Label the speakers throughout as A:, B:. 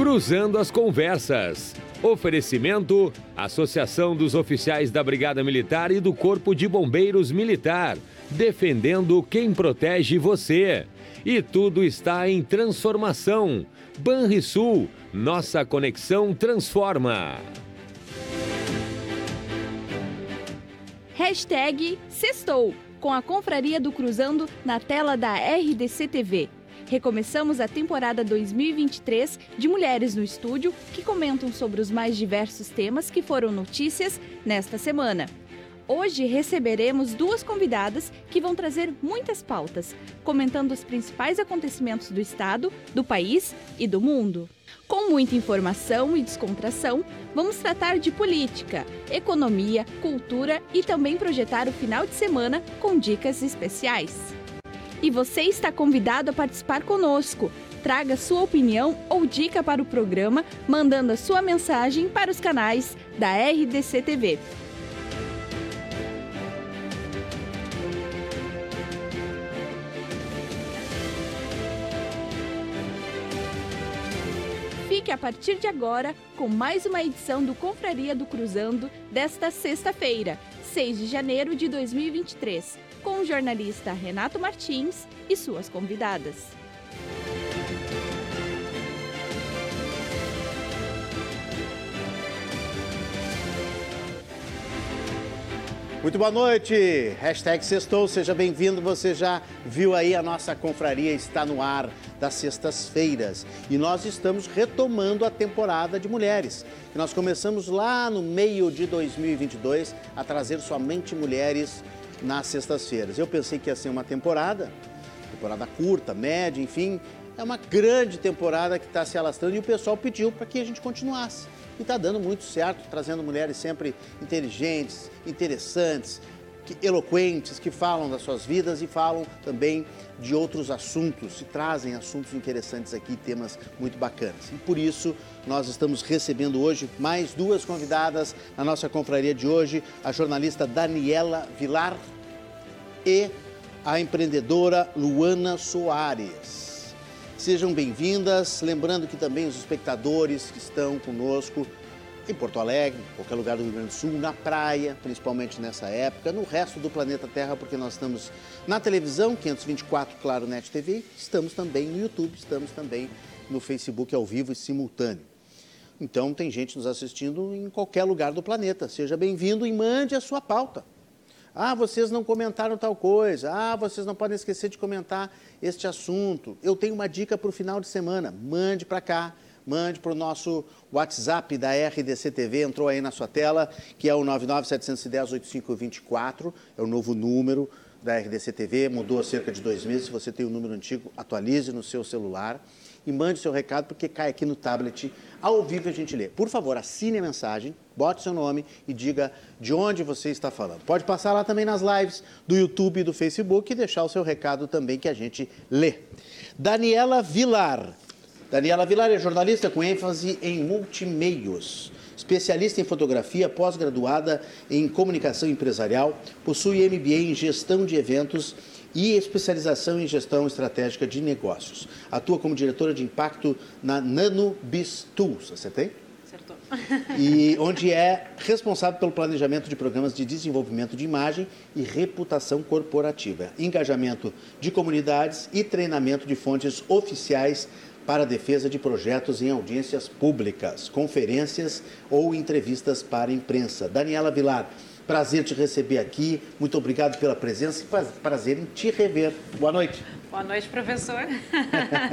A: Cruzando as Conversas. Oferecimento: Associação dos Oficiais da Brigada Militar e do Corpo de Bombeiros Militar. Defendendo quem protege você. E tudo está em transformação. Banrisul, nossa conexão transforma.
B: Hashtag Sextou, com a Confraria do Cruzando na tela da RDC TV. Recomeçamos a temporada 2023 de Mulheres no Estúdio, que comentam sobre os mais diversos temas que foram notícias nesta semana. Hoje receberemos duas convidadas que vão trazer muitas pautas, comentando os principais acontecimentos do Estado, do país e do mundo. Com muita informação e descontração, vamos tratar de política, economia, cultura e também projetar o final de semana com dicas especiais. E você está convidado a participar conosco. Traga sua opinião ou dica para o programa, mandando a sua mensagem para os canais da RDC TV. Fique a partir de agora com mais uma edição do Confraria do Cruzando desta sexta-feira, 6 de janeiro de 2023, com o jornalista Renato Martins e suas convidadas.
C: Muito boa noite, hashtag Sextou, seja bem-vindo. Você já viu aí a nossa confraria está no ar das sextas-feiras e nós estamos retomando a temporada de mulheres. Nós começamos lá no meio de 2022 a trazer somente mulheres nas sextas-feiras. Eu pensei que ia ser uma temporada, temporada curta, média, enfim, é uma grande temporada que está se alastrando e o pessoal pediu para que a gente continuasse. E está dando muito certo, trazendo mulheres sempre inteligentes, interessantes, que, eloquentes, que falam das suas vidas e falam também de outros assuntos, e trazem assuntos interessantes aqui, temas muito bacanas. E por isso nós estamos recebendo hoje mais duas convidadas na nossa confraria de hoje, a jornalista Daniela Vilar e a empreendedora Luana Soares. Sejam bem-vindas. Lembrando que também os espectadores que estão conosco em Porto Alegre, em qualquer lugar do Rio Grande do Sul, na praia, principalmente nessa época, no resto do planeta Terra, porque nós estamos na televisão, 524 Claro Net TV, estamos também no YouTube, estamos também no Facebook ao vivo e simultâneo. Então tem gente nos assistindo em qualquer lugar do planeta. Seja bem-vindo e mande a sua pauta. Ah, vocês não comentaram tal coisa. Ah, vocês não podem esquecer de comentar este assunto. Eu tenho uma dica para o final de semana. Mande para cá, mande para o nosso WhatsApp da RDC TV, entrou aí na sua tela, que é o 99710-8524, é o novo número da RDC TV, mudou há cerca de dois meses. Se você tem o um número antigo, atualize no seu celular e mande seu recado, porque cai aqui no tablet. Ao vivo a gente lê. Por favor, assine a mensagem, bote seu nome e diga de onde você está falando. Pode passar lá também nas lives do YouTube e do Facebook e deixar o seu recado também que a gente lê. Daniela Vilar. Daniela Vilar é jornalista com ênfase em multimeios. Especialista em fotografia, pós-graduada em comunicação empresarial, possui MBA em gestão de eventos e especialização em gestão estratégica de negócios. Atua como diretora de impacto na Nano Biz Tools, acertei?
D: Acertou.
C: E onde é responsável pelo planejamento de programas de desenvolvimento de imagem e reputação corporativa, engajamento de comunidades e treinamento de fontes oficiais para a defesa de projetos em audiências públicas, conferências ou entrevistas para a imprensa. Daniela Vilar, Prazer te receber aqui. Muito obrigado pela presença e prazer em te rever. Boa noite.
D: Boa noite, professor.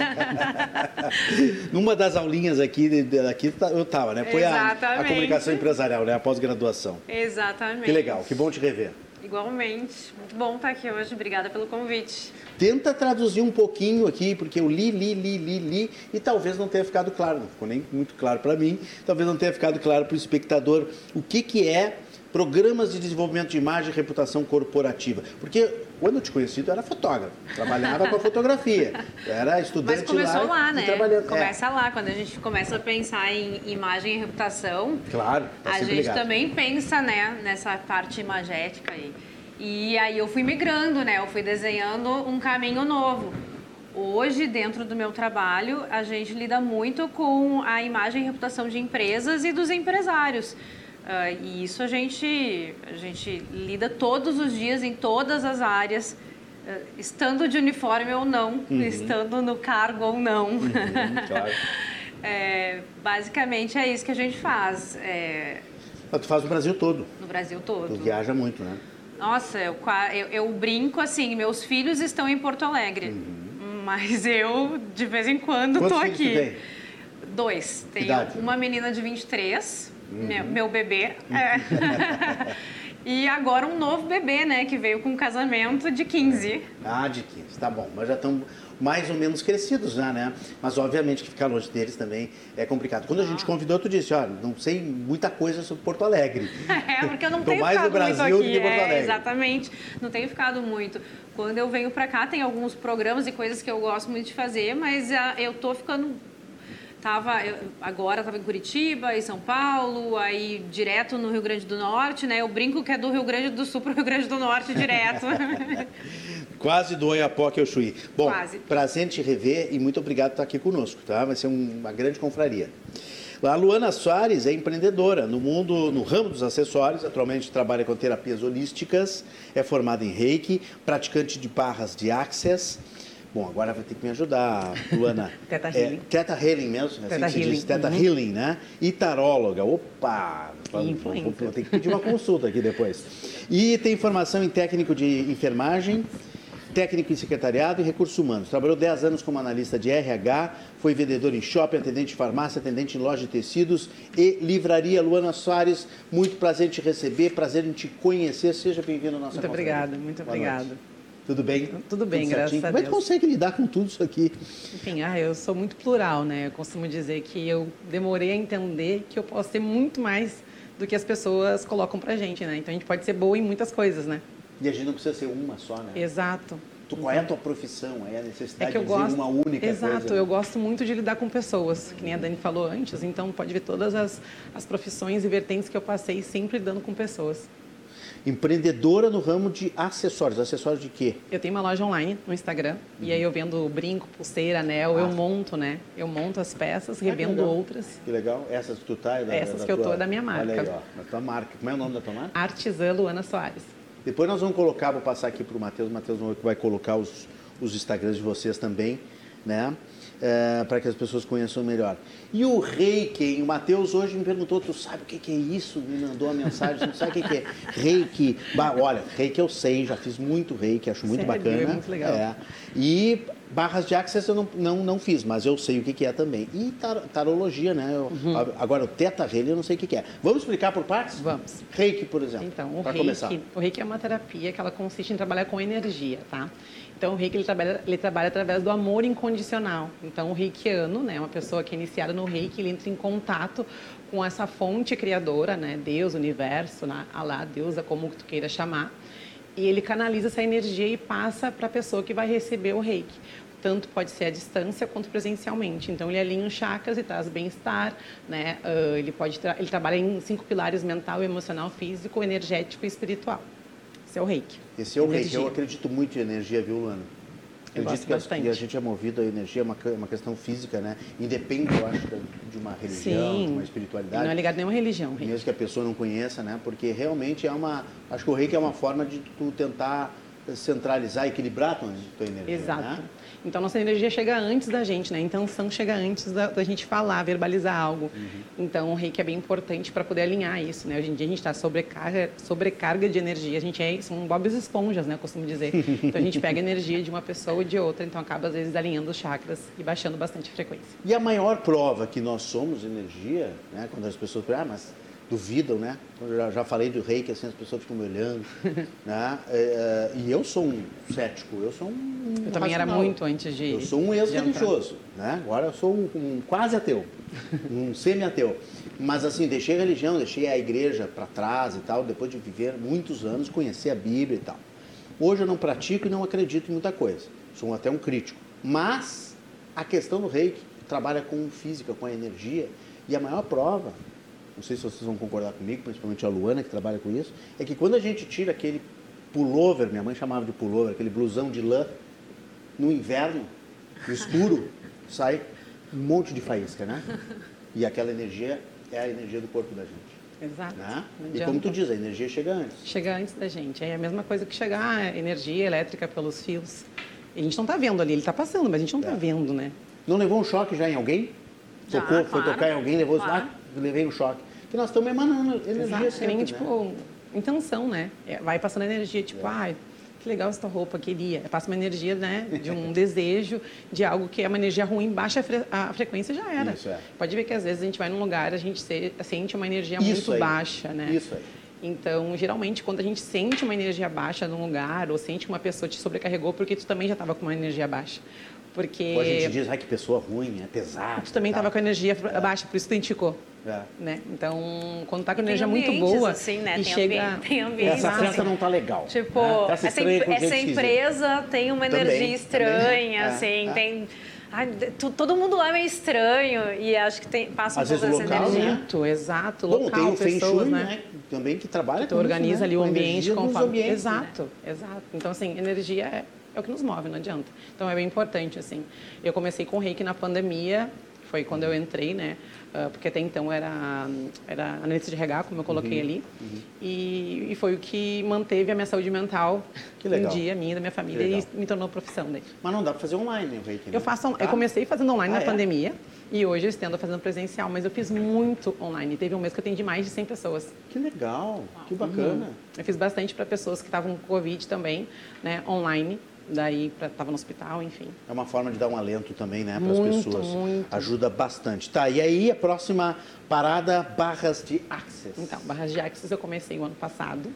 C: Numa das aulinhas aqui, aqui tá, eu estava, né? Foi a, a, comunicação empresarial, né? A pós-graduação.
D: Exatamente.
C: Que legal, que bom te rever.
D: Igualmente. Muito bom estar aqui hoje. Obrigada pelo convite.
C: Tenta traduzir um pouquinho aqui, porque eu li, li, li, li, li, e talvez não tenha ficado claro, não ficou nem muito claro para mim, talvez não tenha ficado claro para o espectador o que, que é programas de desenvolvimento de imagem e reputação corporativa. Porque quando eu te conheci, tu era fotógrafo, trabalhava com a fotografia, era estudante
D: Mas começou lá,
C: lá
D: né? Começa é. lá, quando a gente começa a pensar em imagem e reputação.
C: Claro,
D: tá a gente
C: ligado.
D: também pensa, né, nessa parte imagética aí. E aí eu fui migrando, né? Eu fui desenhando um caminho novo. hoje, dentro do meu trabalho, a gente lida muito com a imagem e reputação de empresas e dos empresários. Uh, e isso a gente, a gente lida todos os dias em todas as áreas, uh, estando de uniforme ou não, uhum. estando no cargo ou não. Uhum, claro. é, basicamente é isso que a gente faz. É...
C: Mas tu faz no Brasil todo?
D: No Brasil todo.
C: Tu viaja muito, né?
D: Nossa, eu, eu, eu brinco assim, meus filhos estão em Porto Alegre, uhum. mas eu de vez em quando
C: estou
D: aqui.
C: Tem?
D: Dois. Tenho Idade? uma menina de 23 uhum. meu, meu bebê. É. e agora um novo bebê, né, que veio com um casamento de 15.
C: Ah, de 15, tá bom. Mas já estão mais ou menos crescidos já, né? Mas obviamente que ficar longe deles também é complicado. Quando a gente ah. convidou, tu disse, olha, não sei muita coisa sobre Porto Alegre.
D: É, porque eu não tenho
C: mais
D: ficado
C: Brasil
D: muito aqui.
C: Do que Porto Alegre. É,
D: exatamente. Não tenho ficado muito. Quando eu venho para cá, tem alguns programas e coisas que eu gosto muito de fazer, mas uh, eu tô ficando Tava, eu, agora estava em Curitiba, em São Paulo, aí direto no Rio Grande do Norte, né? Eu brinco que é do Rio Grande do Sul para o Rio Grande do Norte direto.
C: Quase do Oiapoque ao Chuí. Bom, Quase. prazer te rever e muito obrigado por estar aqui conosco, tá? Vai ser uma grande confraria. A Luana Soares é empreendedora no mundo, no ramo dos acessórios, atualmente trabalha com terapias holísticas, é formada em Reiki, praticante de barras de Access, Bom, agora vai ter que me ajudar, Luana.
E: teta é, Healing.
C: Teta Healing mesmo?
E: Teta assim Healing. Diz,
C: teta uhum. Healing, né? E taróloga. Opa!
E: Vou,
C: vou ter que pedir uma consulta aqui depois. E tem formação em técnico de enfermagem, técnico em secretariado e recursos humanos. Trabalhou 10 anos como analista de RH, foi vendedor em shopping, atendente de farmácia, atendente em loja de tecidos e livraria. Luana Soares, muito prazer em te receber, prazer em te conhecer. Seja bem-vindo à nossa
E: Muito obrigada, muito obrigada.
C: Tudo bem?
E: Tudo bem, Tudo graças a Deus.
C: Como é que consegue lidar com tudo isso aqui?
E: Enfim, ah, eu sou muito plural, né? Eu costumo dizer que eu demorei a entender que eu posso ser muito mais do que as pessoas colocam pra gente, né? Então a gente pode ser boa em muitas coisas, né?
C: E a gente não precisa ser uma só, né?
E: Exato.
C: Tu, qual é a tua profissão? É a necessidade
E: é que eu
C: de
E: gosto,
C: uma única
E: Exato,
C: coisa? Exato,
E: eu gosto muito de lidar com pessoas, que nem a Dani falou antes, então pode ver todas as, as profissões e vertentes que eu passei sempre lidando com pessoas
C: empreendedora no ramo de acessórios. Acessórios de quê?
E: Eu tenho uma loja online no Instagram uhum. e aí eu vendo brinco, pulseira, anel, ah. eu monto, né? Eu monto as peças, ah, revendo outras.
C: Que legal. Essas que tu tá? Da,
E: Essas
C: da
E: que tua... eu tô da minha marca.
C: Olha aí, ó, da tua marca. Como é o nome da tua marca?
E: Artesã Luana Soares.
C: Depois nós vamos colocar, vou passar aqui para o Matheus, o Matheus vai colocar os, os Instagrams de vocês também, né? é, para que as pessoas conheçam melhor. E o reiki, o Matheus hoje me perguntou, tu sabe o que, que é isso? Me mandou uma mensagem, você não sabe o que, que é? Reiki, bah, olha, reiki eu sei, já fiz muito reiki, acho muito
E: Sério?
C: bacana.
E: É muito legal. É.
C: E barras de access eu não, não, não fiz, mas eu sei o que, que é também. E tar, tarologia, né? Eu, uhum. Agora, o teta reiki eu não sei o que, que é. Vamos explicar por partes?
E: Vamos.
C: Reiki, por exemplo,
E: Então, o reiki, começar. o reiki é uma terapia que ela consiste em trabalhar com energia, tá? Então, o reiki ele trabalha, ele trabalha através do amor incondicional. Então, o reikiano, né, uma pessoa que é iniciada no reiki, ele entra em contato com essa fonte criadora, né, Deus, universo, né, Alá, Deus, como tu queira chamar, e ele canaliza essa energia e passa para a pessoa que vai receber o reiki. Tanto pode ser à distância quanto presencialmente. Então, ele alinha os chakras e traz bem-estar, né? Uh, ele, pode ele trabalha em cinco pilares mental, emocional, físico, energético e espiritual. Esse é o reiki.
C: Esse é o energia. reiki. Eu acredito muito em energia, viu, Luana? Eu acredito que a, que a, gente é movido a energia, é uma, uma questão física, né? Independe, eu acho, de uma religião,
E: Sim.
C: de uma espiritualidade.
E: Não é ligado a nenhuma religião. Reiki.
C: Mesmo que a pessoa não conheça, né? Porque realmente é uma... Acho que o reiki é uma forma de tu tentar centralizar, equilibrar a tua, tua energia,
E: Exato.
C: Né?
E: Então, nossa energia chega antes da gente, né? A intenção chega antes da, da gente falar, verbalizar algo. Uhum. Então, o reiki é bem importante para poder alinhar isso, né? Hoje em dia, a gente está sobrecarga, sobrecarga de energia. A gente é, são bobs esponjas, né? Eu costumo dizer. Então, a gente pega energia de uma pessoa ou de outra, então acaba, às vezes, alinhando os chakras e baixando bastante a frequência.
C: E a maior prova que nós somos energia, né? Quando as pessoas falam, ah, mas duvidam, né? Já, já falei do reiki, assim, as pessoas ficam me olhando, né? É, é, e eu sou um cético, eu sou um
E: Eu também era muito antes de
C: Eu sou um ex-religioso, né? Agora eu sou um, um quase ateu, um semi-ateu. Mas assim, deixei a religião, deixei a igreja para trás e tal, depois de viver muitos anos, conhecer a Bíblia e tal. Hoje eu não pratico e não acredito em muita coisa. Sou até um crítico. Mas a questão do reiki trabalha com física, com a energia, e a maior prova não sei se vocês vão concordar comigo, principalmente a Luana que trabalha com isso, é que quando a gente tira aquele pullover, minha mãe chamava de pullover, aquele blusão de lã, no inverno, No escuro sai um monte de faísca, né? E aquela energia é a energia do corpo da gente.
E: Exato.
C: Né? E como tu diz, a energia chega antes.
E: Chega antes da gente. É a mesma coisa que chegar a energia elétrica pelos fios. E a gente não está vendo ali, ele está passando, mas a gente não está
C: É.
E: vendo, né?
C: Não levou um choque já em alguém?
D: Já,
C: Tocou, foi
D: claro.
C: tocar em alguém, levou
D: Claro.
C: lá, levei um choque. Que nós estamos emanando energia
E: Exato.
C: Sempre,
E: nem,
C: né?
E: tipo, intenção, né? É, Vai passando energia, tipo,
C: É.
E: ai, que legal essa roupa, queria. Passa uma energia, né, de um desejo, de algo que é uma energia ruim, baixa a, fre a frequência já era.
C: Isso, é.
E: Pode ver que às vezes a gente vai num lugar, a gente se- sente uma energia
C: Isso
E: muito
C: aí.
E: baixa, né?
C: Isso aí.
E: Então, geralmente, quando a gente sente uma energia baixa num lugar, ou sente que uma pessoa te sobrecarregou, porque tu também já estava com uma energia baixa. Porque
C: Ou a gente diz, ai que pessoa ruim, é pesado.
E: tu também estava com a energia baixa, por isso tu identificou.
C: É.
E: Né? Então, quando tá com
D: tem
E: energia muito boa
D: assim, né?
E: e
D: Tem
E: chega
D: ambiente- tem
C: Essa
D: Exato.
C: festa não tá legal.
D: Tipo,
C: né?
D: Essa, essa
C: esquisita.
D: empresa tem uma
C: Também,
D: energia
C: também.
D: estranha,
C: É,
D: assim,
C: é.
D: tem. ai, todo mundo lá é meio estranho e acho que tem, passa um
C: Às
D: pouco
C: vezes
D: dessa
C: local,
D: energia.
C: né?
E: Muito, exato.
C: Bom,
E: local,
C: tem o Feng
E: pessoas,
C: Shui,
E: né?
C: né? Também que trabalha
E: Tu
C: com
E: organiza
C: isso, né?
E: ali o ambiente conforme...
C: ambientes, né?
E: Exato, exato. Então, assim, energia é, é o que nos move, não adianta. Então, é bem importante, assim. Eu comecei com reiki na pandemia, foi quando eu entrei, né? Ah, porque até então era, era analista de regar, como eu
C: Uhum,
E: coloquei ali. E, e foi o que manteve a minha saúde mental um dia, minha e da minha família, e me tornou profissão daí.
C: Mas não dá pra fazer online, né, o Reiki, né?
E: Eu faço,
C: Tá?
E: eu comecei fazendo online
C: Ah,
E: na
C: é?
E: pandemia e hoje eu estendo fazendo presencial, mas eu fiz muito online. Teve um mês que eu atendi mais de 100 pessoas.
C: Que legal, que bacana.
E: Eu fiz bastante para pessoas que estavam com Covid também, né, online. Daí estava no hospital, enfim.
C: É uma forma de dar um alento também, né, para as pessoas.
E: muito.
C: Ajuda bastante. Tá, e aí a próxima parada, barras de access.
E: Então, barras de Axis eu comecei o ano passado.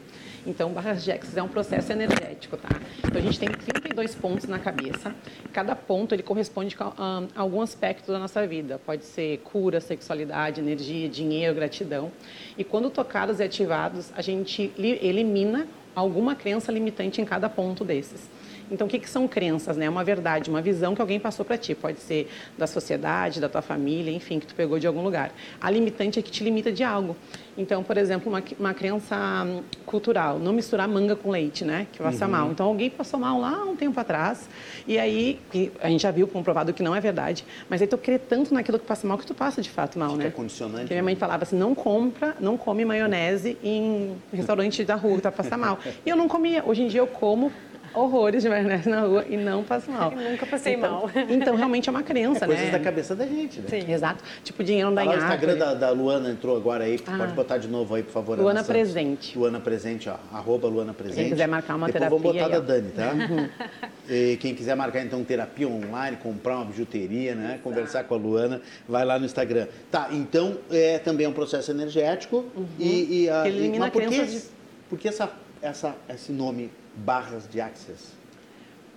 E: Então, barras de Axis é um processo energético, tá? Então, a gente tem 32 pontos na cabeça. Cada ponto, ele corresponde com ah, algum aspecto da nossa vida. Pode ser cura, sexualidade, energia, dinheiro, gratidão. E quando tocados e ativados, a gente li- elimina alguma crença limitante em cada ponto desses. Então, o que, que são crenças? né? É uma verdade, uma visão que alguém passou para ti. Pode ser da sociedade, da tua família, enfim, que tu pegou de algum lugar. A limitante é que te limita de algo. Então, por exemplo, uma, uma crença hum, cultural, não misturar manga com leite, né? Que passa
C: Uhum.
E: mal. Então, alguém passou mal lá um tempo atrás, e aí, a gente já viu comprovado que não é verdade, mas aí tu crê tanto naquilo que passa mal que tu passa de fato mal,
C: que
E: né?
C: é condicionante,
E: Porque minha mãe falava assim, não compra, não come maionese em restaurante da rua, que tá passar mal. E eu não comia. Hoje em dia eu como horrores de maionese na rua e não passo mal.
D: Eu nunca passei
E: então,
D: mal.
E: Então, realmente é uma
C: É
E: crença,
C: coisas
E: né?
C: da cabeça da gente, né?
D: Sim.
E: Exato. Tipo, dinheiro não dá
C: Tá
E: em
C: o Instagram da, da Luana entrou agora aí,
E: Ah.
C: pode botar de novo aí, por favor. Ana
E: Luana
C: Santos.
E: Presente.
C: Luana Presente, ó, arroba Luana Presente.
E: Quem quiser marcar uma
C: Depois vamos
E: terapia
C: botar
E: aí,
C: da.
E: Uhum.
C: Dani, tá? E quem quiser marcar então terapia online, comprar uma bijuteria, né? Conversar com a Luana, vai lá no Instagram. Tá, então é também um processo energético e, e a,
E: Uhum. Elimina
C: mas por que,
E: crenças de-
C: por que essa, essa, esse nome barras de access?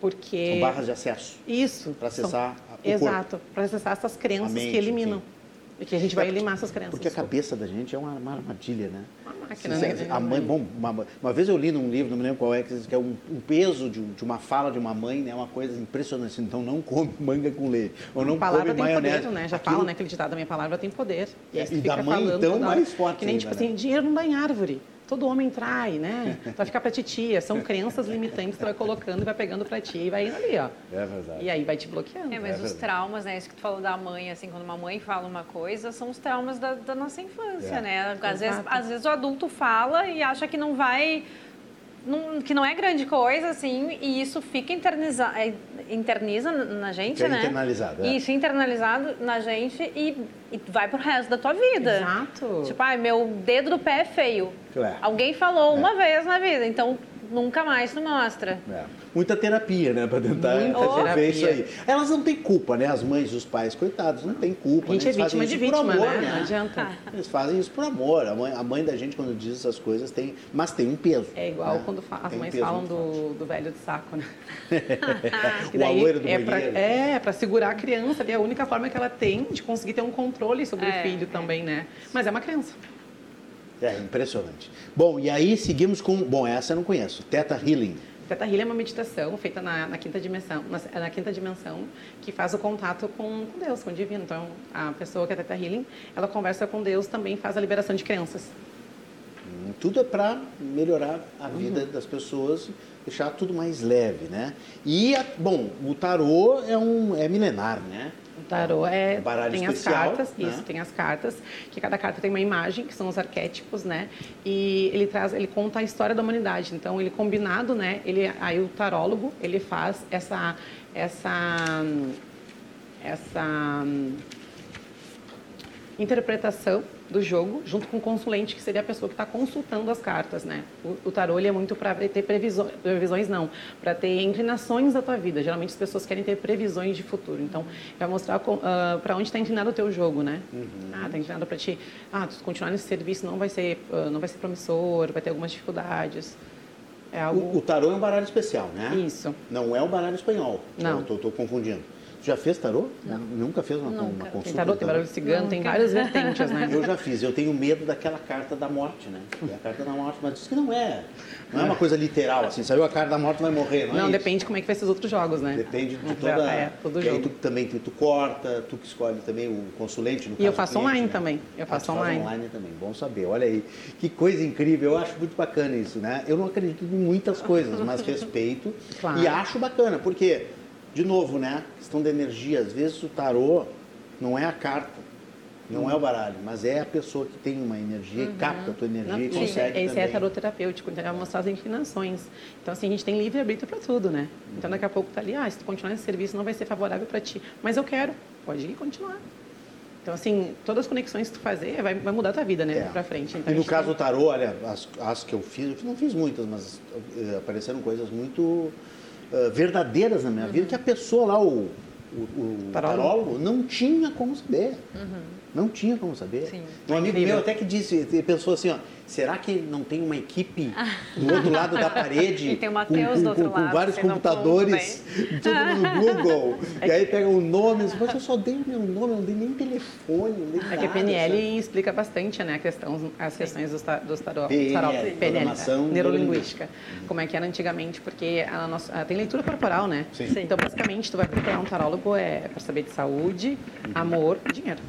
E: Porque...
C: São barras de acesso.
E: Isso. São-
C: acessar o corpo.
E: Exato. Para acessar essas crenças
C: mente,
E: que eliminam. E que a gente vai eliminar essas crenças.
C: Porque a cabeça da gente é uma, uma armadilha, né?
E: Uma máquina,
C: Você-
E: né?
C: a mãe, bom, uma, uma vez eu li num livro, não me lembro qual é, que diz que é um, um peso de, de uma fala de uma mãe, né? É uma coisa impressionante. Então não come manga com leite. Ou não
E: palavra
C: come
E: tem
C: maionese.
E: poder, né? Já
C: Aquilo-
E: fala, né? Aquele ditado, minha palavra tem poder.
C: É,
E: aí
C: e da mãe, então, mais forte
E: Que nem,
C: ainda,
E: tipo assim,
C: né?
E: dinheiro não dá em árvore. Todo homem trai, né? Vai ficar pra titia. São crenças limitantes que tu vai colocando e vai pegando pra ti e vai indo ali, ó.
C: É verdade.
E: E aí vai te bloqueando.
D: É, mas
C: É
D: os traumas, né? Isso que tu falou da mãe, assim, quando uma mãe fala uma coisa, são os traumas da, da nossa infância,
C: É.
D: né? Às vezes, às vezes o adulto fala e acha que não vai. Que não é grande coisa, assim, e isso fica interniza, é, interniza na gente,
C: Fica
D: né?
C: internalizado, é.
D: Isso, internalizado na gente e, e vai pro resto da tua vida.
E: Exato.
D: Tipo, ai, meu dedo do pé é feio.
C: É.
D: Alguém falou uma vez na vida, então nunca mais tu mostra.
C: É. Muita terapia, né? Pra tentar
E: Muita
C: resolver isso aí. Elas não têm culpa, né? As mães e os pais, coitados, não têm culpa.
E: A gente
C: né?
E: é
C: Eles
E: vítima de
C: isso por
E: vítima,
C: amor,
E: né? Não adianta.
C: Eles fazem isso por amor. A mãe, a mãe da gente, quando diz essas coisas, tem. Mas tem um peso.
E: É igual
C: né?
E: quando as
C: Tem um
E: mães
C: peso
E: falam do, do velho de saco, né?
C: O
E: daí
C: aloiro do
E: é pra, é, pra segurar a criança ali. É a única forma que ela tem de conseguir ter um controle sobre
D: É,
E: o filho também, né? Mas é uma crença.
C: É impressionante. Bom, e aí seguimos com. Bom, essa eu não conheço. Teta Healing.
E: Teta Healing é uma meditação feita na, na quinta dimensão, na, na quinta dimensão, que faz o contato com, com Deus, com o divino. Então, a pessoa que é Teta Healing, ela conversa com Deus, também faz a liberação de crenças.
C: Hum, tudo é para melhorar a vida uhum. das pessoas, deixar tudo mais leve, né? E, bom, o tarô é, um, é milenar, né?
E: O tarô é, tem especial, as cartas, né? isso, tem as cartas, que cada carta tem uma imagem, que são os arquétipos, né? E ele traz, ele conta a história da humanidade. Então, ele combinado, né? Ele, aí o tarólogo, ele faz essa essa essa interpretação do jogo, junto com o consulente, que seria a pessoa que está consultando as cartas, né? O, o tarô ele é muito para ter previsões, previsões não, para ter inclinações da tua vida. Geralmente as pessoas querem ter previsões de futuro. Então, vai mostrar uh, ah, para onde está inclinado o teu jogo, né? Uhum. Ah, está inclinado para ti. Ah, tu continuar nesse serviço não vai ser, uh, não vai ser promissor, vai ter algumas dificuldades.
C: É algo... o, o tarô é um baralho especial, né?
E: Isso.
C: Não é o baralho espanhol.
E: Não.
C: Estou confundindo. Já fez tarô?
E: Não.
C: Nunca fez uma,
E: Nunca.
C: uma consulta?
E: Tem tarô, tem barulho cigano, Nunca. tem várias vertentes, né?
C: Eu já fiz. Eu tenho medo daquela carta da morte, né? É a carta da morte, mas diz que não é. Não é uma coisa literal, assim. Saiu a carta da morte, vai morrer, não,
E: não
C: é
E: depende como é que vai ser os outros jogos, né?
C: Depende de toda... É, todo jogo. tu também tu, tu, corta, tu que escolhe também o consulente, no
E: E eu faço online né? também. Eu faço ah, online.
C: online também. Bom saber. Olha aí. Que coisa incrível. Eu acho muito bacana isso, né? Eu não acredito em muitas coisas, mas respeito. Claro. E acho bacana, porque de novo, né? Questão da energia. Às vezes o tarô não é a carta, não é o baralho, mas é a pessoa que tem uma energia, uhum. capta a tua energia não, e consegue
E: Esse
C: também.
E: é tarô terapêutico, então vai mostrar as inclinações. Então, assim, a gente tem livre-arbítrio para tudo, né? Então, daqui a pouco tá ali, ah, se tu continuar nesse serviço não vai ser favorável para ti. Mas eu quero, pode ir continuar. Então, assim, todas as conexões que tu fazer vai, vai mudar a tua vida, né? É. Pra frente. Então,
C: e no caso do tarô, olha, as, as, que eu fiz, eu não fiz muitas, mas uh, apareceram coisas muito uh, verdadeiras na minha uhum. vida que a pessoa lá, o, o, o tarólogo, não tinha como saber. Uhum. Não tinha como saber. Sim. Um amigo meu até que disse, pensou assim, ó, será que não tem uma equipe do outro lado da parede?
D: e tem o Matheus do outro
C: com,
D: lado.
C: Com vários computadores, tudo no Google. e aí pega o nome, mas eu só dei o meu nome, não dei nem telefone, não dei nada.
E: É que a PNL sabe? explica bastante, né, a questão, as questões dos, dos tarot, PNL, PNL, neurolinguística. Como é que era antigamente, porque a nossa, a, tem leitura corporal, né?
C: Sim.
E: Então, basicamente, tu vai procurar um tarólogo é para saber de saúde, amor e dinheiro.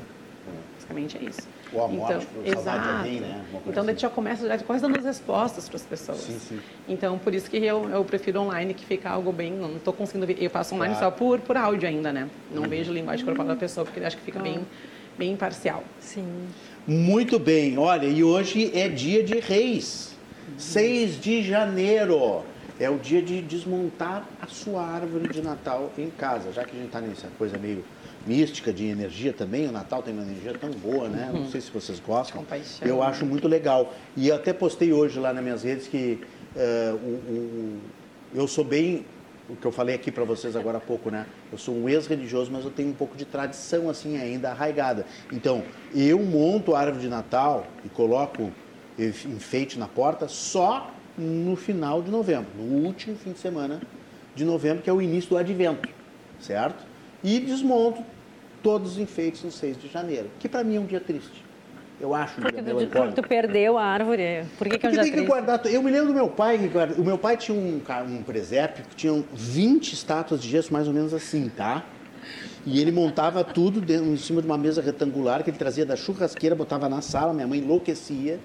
E: Basicamente é isso.
C: O amor, então, tipo, exato. Alguém, né?
E: Então, assim. já começa já quase dando as respostas para as pessoas.
C: Sim, sim.
E: Então, por isso que eu, eu prefiro online, que fica algo bem... Não estou conseguindo ver. Eu faço online claro. só por, por áudio ainda, né? Não uhum. vejo linguagem corporal da pessoa, porque acho que fica bem, bem imparcial.
D: Sim.
C: Muito bem. Olha, e hoje é dia de reis. Uhum. 6 de janeiro. É o dia de desmontar a sua árvore de Natal em casa, já que a gente está nessa coisa meio mística, de energia também. O Natal tem uma energia tão boa, né? Uhum. Não sei se vocês gostam.
E: Compaixão.
C: Eu acho muito legal. E eu até postei hoje lá nas minhas redes que uh, o, o, eu sou bem o que eu falei aqui para vocês agora há pouco, né? Eu sou um ex-religioso, mas eu tenho um pouco de tradição assim ainda arraigada. Então, eu monto a árvore de Natal e coloco enfeite na porta só no final de novembro, no último fim de semana de novembro, que é o início do advento, certo? E desmonto todos os enfeites no 6 de janeiro, que para mim é um dia triste. Eu acho
D: porque tu, porque tu perdeu a árvore. Por que, que é um dia tem triste? que guardar.
C: Eu me lembro do meu pai, o meu pai tinha um, um presépio que tinha 20 estátuas de gesso, mais ou menos assim, tá? E ele montava tudo dentro, em cima de uma mesa retangular que ele trazia da churrasqueira, botava na sala, minha mãe enlouquecia.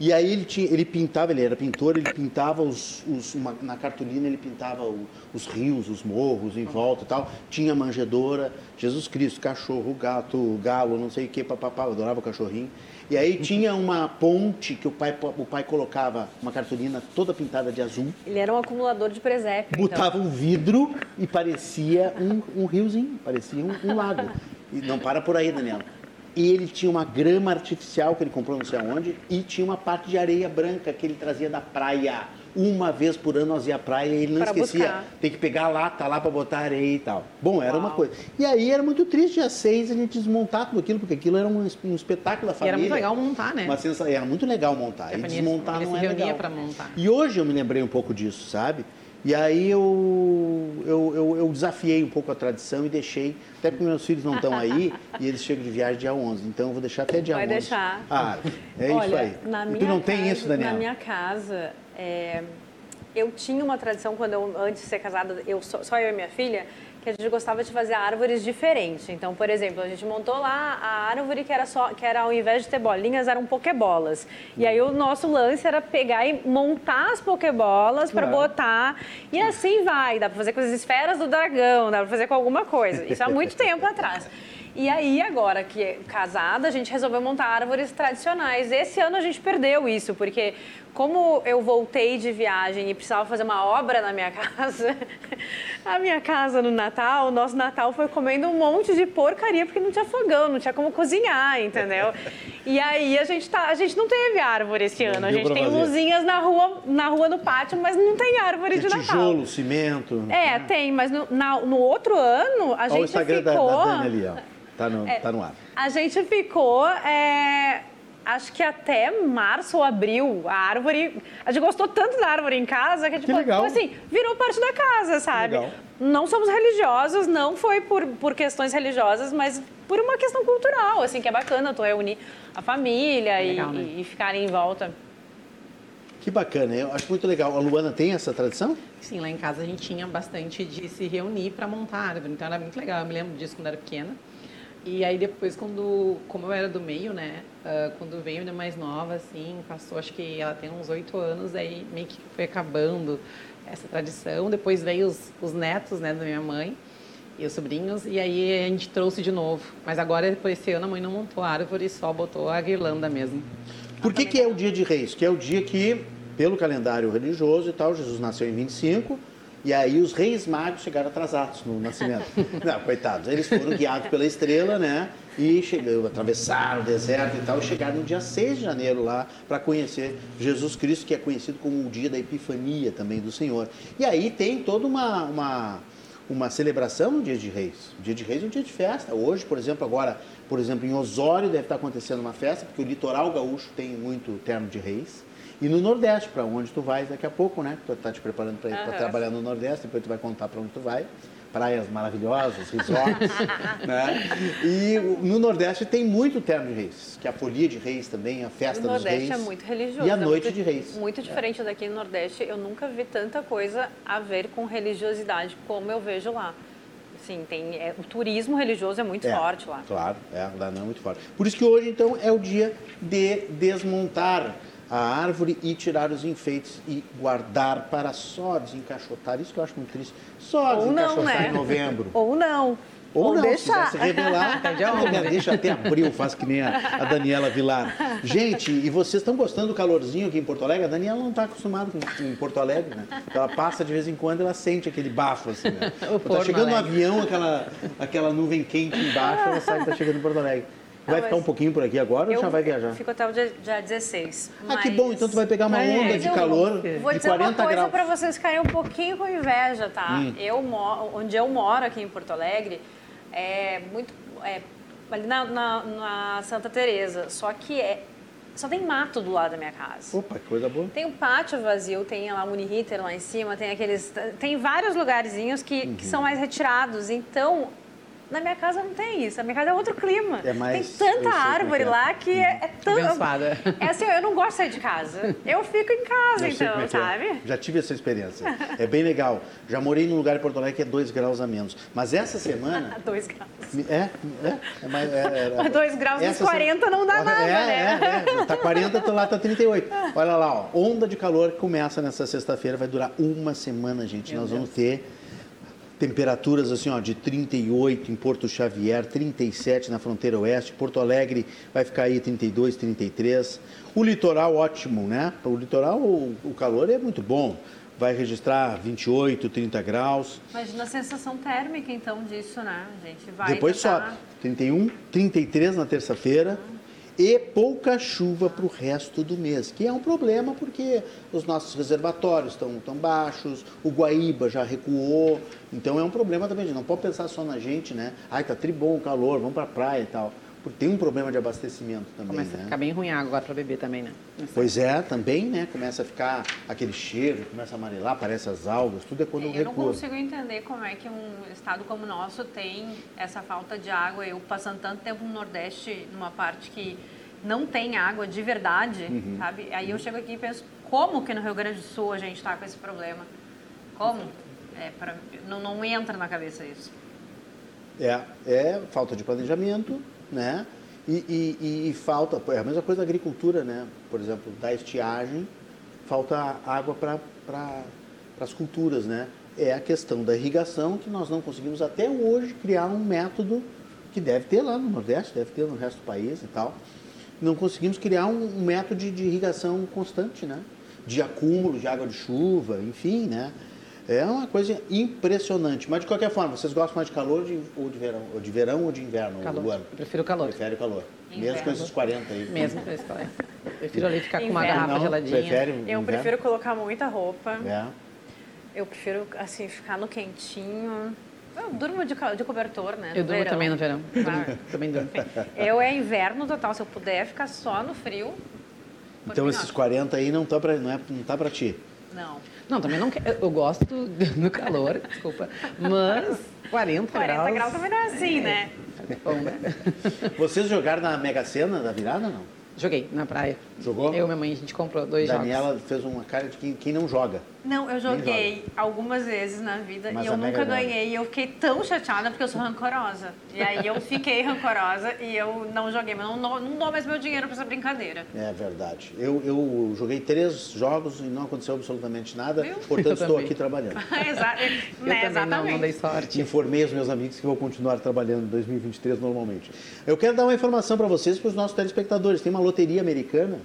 C: E aí ele, tinha, ele pintava, ele era pintor, ele pintava os, os uma, na cartolina ele pintava o, os rios, os morros em volta e tal. Tinha manjedora, Jesus Cristo, cachorro, gato, galo, não sei o que, papapá, eu adorava o cachorrinho. E aí tinha uma ponte que o pai, o pai colocava uma cartolina toda pintada de azul.
D: Ele era um acumulador de presépio.
C: Então. Botava então. um vidro e parecia um, um riozinho, parecia um, um lago. E não para por aí, Daniela e ele tinha uma grama artificial que ele comprou não sei aonde e tinha uma parte de areia branca que ele trazia da praia. Uma vez por ano nós ia à praia e ele não esquecia. Buscar. Tem que pegar lá, tá lá para botar areia e tal. Bom, era Uau. uma coisa. E aí era muito triste dia 6 a gente desmontar tudo aquilo, porque aquilo era um, um espetáculo da família.
E: E era muito legal montar, né?
C: Uma sensação, era muito legal montar. E desmontar não é legal.
E: montar.
C: E hoje eu me lembrei um pouco disso, sabe? E aí eu, eu, eu, eu, desafiei um pouco a tradição e deixei, até porque meus filhos não estão aí e eles chegam de viagem dia 11, então eu vou deixar até dia
D: Vai
C: 11.
D: Vai deixar.
C: Ah, é
D: Olha,
C: isso aí.
D: Na minha
C: tu não
D: casa,
C: tem isso, Daniel?
D: Na minha casa, é, eu tinha uma tradição quando eu, antes de ser casada, eu, só, só eu e minha filha, que a gente gostava de fazer árvores diferentes. Então, por exemplo, a gente montou lá a árvore que era só, que era ao invés de ter bolinhas, eram pokebolas. E aí o nosso lance era pegar e montar as pokebolas para botar. E assim vai. Dá para fazer com as esferas do dragão, dá para fazer com alguma coisa. Isso há muito tempo atrás. E aí, agora que é casada, a gente resolveu montar árvores tradicionais. Esse ano a gente perdeu isso, porque como eu voltei de viagem e precisava fazer uma obra na minha casa, a minha casa no Natal, o nosso Natal foi comendo um monte de porcaria, porque não tinha fogão, não tinha como cozinhar, entendeu? E aí a gente, tá, a gente não teve árvore esse ano. A gente tem luzinhas na rua, na rua no pátio, mas não tem árvore tem de Natal.
C: Tijolo, cimento.
D: É, né? tem, mas no, na, no outro ano a Olha gente o ficou. Da, da Dani ali, ó.
C: Tá no, é, tá no ar.
D: A gente ficou. É, acho que até março ou abril, a árvore. A gente gostou tanto da árvore em casa que, tipo, que tipo assim, virou parte da casa, sabe? Legal. Não somos religiosos, não foi por, por questões religiosas, mas por uma questão cultural, assim, que é bacana tu reunir a família legal, e, né? e, e ficarem em volta.
C: Que bacana, eu acho muito legal. A Luana tem essa tradição?
E: Sim, lá em casa a gente tinha bastante de se reunir para montar árvore, então era muito legal. Eu me lembro disso quando era pequena. E aí depois, quando, como eu era do meio, né, uh, quando veio ainda mais nova, assim, passou, acho que ela tem uns oito anos, aí meio que foi acabando essa tradição. Depois veio os, os netos, né, da minha mãe e os sobrinhos, e aí a gente trouxe de novo. Mas agora, por esse ano, a mãe não montou a árvore, só botou a guirlanda mesmo.
C: Por que, que é o dia de reis? Que é o dia que, pelo calendário religioso e tal, Jesus nasceu em 25, e aí os reis magos chegaram atrasados no nascimento. Não, coitados, eles foram guiados pela estrela, né? E chegaram, atravessaram o deserto e tal, e chegaram no dia 6 de janeiro lá para conhecer Jesus Cristo, que é conhecido como o dia da Epifania também do Senhor. E aí tem toda uma, uma, uma celebração no dia de reis. O dia de reis é um dia de festa. Hoje, por exemplo, agora, por exemplo, em Osório deve estar acontecendo uma festa, porque o litoral gaúcho tem muito terno de reis. E no Nordeste, para onde tu vais daqui a pouco, né? Tu tá te preparando para uhum. trabalhar no Nordeste, depois tu vai contar para onde tu vai. Praias maravilhosas, resorts, né? E no Nordeste tem muito terno de reis, que é a folia de reis também, a festa dos reis. O
D: Nordeste é muito religioso.
C: E a
D: é
C: noite
D: muito,
C: de reis.
D: Muito diferente é. daqui no Nordeste. Eu nunca vi tanta coisa a ver com religiosidade como eu vejo lá. Sim, tem, é, o turismo religioso é muito é, forte lá.
C: Claro, é, lá não é muito forte. Por isso que hoje, então, é o dia de desmontar a árvore e tirar os enfeites e guardar para só desencaixotar. Isso que eu acho muito triste. Só Ou desencaixotar não, né? em novembro.
D: Ou não.
C: Ou, Ou não, deixar. se revelar, deixa até abril, faz que nem a, a, Daniela Vilar. Gente, e vocês estão gostando do calorzinho aqui em Porto Alegre? A Daniela não está acostumada com em Porto Alegre, né? Ela passa de vez em quando, ela sente aquele bafo, assim, né? Está chegando no avião, aquela, aquela nuvem quente embaixo, ela sabe que está chegando em Porto Alegre. Vai ficar um pouquinho por aqui agora ou já vai viajar?
D: Fico até o dia, dia 16.
C: Ah, mas... que bom. Então tu vai pegar uma onda de calor
D: vou
C: de 40 graus. Vou dizer uma coisa
D: para vocês ficarem um pouquinho com inveja, tá? Hum. Eu moro, onde eu moro aqui em Porto Alegre, é muito... É, ali na, na, na Santa Teresa Só que é só tem mato do lado da minha casa.
C: Opa, que coisa boa.
D: Tem um pátio vazio, tem lá a Uniriter lá em cima, tem aqueles. Tem vários lugarzinhos que, uhum. que são mais retirados. Então, na minha casa não tem isso. Na minha casa é outro clima. É mais, tem tanta é árvore é. lá que é, é tão.
E: Abençoada.
D: É assim, eu não gosto de sair de casa. Eu fico em casa, eu então, é sabe? É.
C: Já tive essa experiência. É bem legal. Já morei num lugar em Porto Alegre que é 2 graus a menos. Mas essa semana.
D: 2 graus.
C: É, é. é, mais, é
D: Mas 2 graus nos 40 se... não dá nada,
C: né? É, é. Tá 40, tô lá, tá 38. Olha lá, ó. Onda de calor que começa nessa sexta-feira, vai durar uma semana, gente. Meu Nós Deus. vamos ter temperaturas assim, ó, de 38 em Porto Xavier, 37 na fronteira oeste, Porto Alegre vai ficar aí 32, 33. O litoral ótimo, né? O litoral o, o calor é muito bom. Vai registrar 28, 30 graus.
D: Imagina a sensação térmica então disso, né? A gente vai
C: Depois tentar... só 31, 33 na terça-feira. E pouca chuva para o resto do mês, que é um problema porque os nossos reservatórios estão tão baixos, o Guaíba já recuou, então é um problema também, não pode pensar só na gente, né? Ai, tá tribom o calor, vamos para a praia e tal. Porque tem um problema de abastecimento também,
E: Começa
C: né?
E: a ficar bem ruim a água para beber também, né?
C: Pois é, também, né? Começa a ficar aquele cheiro, começa a amarelar, aparece as algas, tudo é quando
D: eu
C: recua.
D: Eu não consigo entender como é que um estado como o nosso tem essa falta de água. Eu passando tanto tempo no Nordeste, numa parte que não tem água de verdade, uhum. sabe? Aí eu chego aqui e penso, como que no Rio Grande do Sul a gente está com esse problema? Como? É pra, não, não entra na cabeça isso.
C: É, é falta de planejamento, né? E, e, e, falta, é a mesma coisa da agricultura, né? Por exemplo, da estiagem, falta água para pra, as culturas, né? É a questão da irrigação que nós não conseguimos até hoje criar um método que deve ter lá no Nordeste, deve ter no resto do país e tal. Não conseguimos criar um, um método de, de irrigação constante, né? De acúmulo de água de chuva, enfim, né? É uma coisa impressionante. Mas de qualquer forma, vocês gostam mais de calor ou de verão? Ou de verão ou de inverno?
E: Calor. Eu prefiro calor.
C: Prefere o calor. Inverno. Mesmo com esses 40 aí.
E: Mesmo com esses 40. Prefiro ali ficar inverno. com uma garrafa Não, geladinha.
D: Prefere eu inverno? prefiro colocar muita roupa. É. Eu prefiro, assim, ficar no quentinho. Eu durmo de, de cobertor, né?
E: Eu durmo verão. também no verão. Claro. também durmo.
D: Eu é inverno total. Se eu puder ficar só no frio.
C: Então esses 40 aí não tá pra, não é, não tá pra ti?
D: Não.
E: Não, também não quero. Eu gosto no calor, desculpa. Mas 40, 40
D: graus. 40 graus também não é assim, é. né? É bom,
C: né? Vocês jogaram na Mega Sena da virada, não?
E: Joguei na praia.
C: Jogou?
E: Eu e minha mãe, a gente comprou dois
C: Daniela
E: jogos.
C: Daniela fez uma cara de quem, quem não joga.
D: Não, eu joguei algumas vezes na vida Mas e eu nunca ganhei. E eu fiquei tão chateada porque eu sou rancorosa. E aí eu fiquei rancorosa e eu não joguei. Mas não, não dou mais meu dinheiro pra essa brincadeira.
C: É verdade. Eu, eu joguei três jogos e não aconteceu absolutamente nada. Viu? Portanto, estou aqui trabalhando.
D: Exato. né, exatamente.
E: Não, não dei sorte.
C: Informei os meus amigos que vou continuar trabalhando em 2023 normalmente. Eu quero dar uma informação para vocês, para os nossos telespectadores. Tem uma loteria americana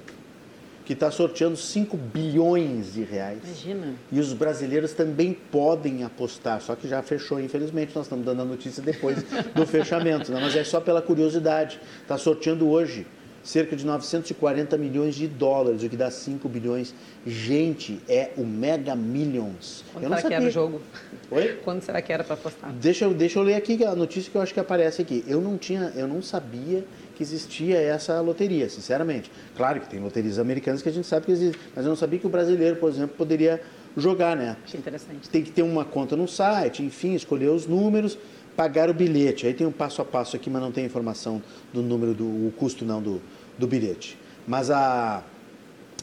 C: que está sorteando 5 bilhões de reais.
E: Imagina.
C: E os brasileiros também podem apostar, só que já fechou, infelizmente, nós estamos dando a notícia depois do fechamento, né? mas é só pela curiosidade. Está sorteando hoje cerca de 940 milhões de dólares, o que dá 5 bilhões. Gente, é o Mega Millions.
E: Quando eu será que era o jogo?
C: Oi?
E: Quando será que era para apostar?
C: Deixa eu, deixa eu ler aqui a notícia que eu acho que aparece aqui. Eu não tinha, eu não sabia que existia essa loteria, sinceramente. Claro que tem loterias americanas que a gente sabe que existe, mas eu não sabia que o brasileiro, por exemplo, poderia jogar, né?
E: Achei interessante.
C: Tem que ter uma conta no site, enfim, escolher os números, pagar o bilhete. Aí tem um passo a passo aqui, mas não tem informação do número, do o custo não do, do bilhete. Mas a,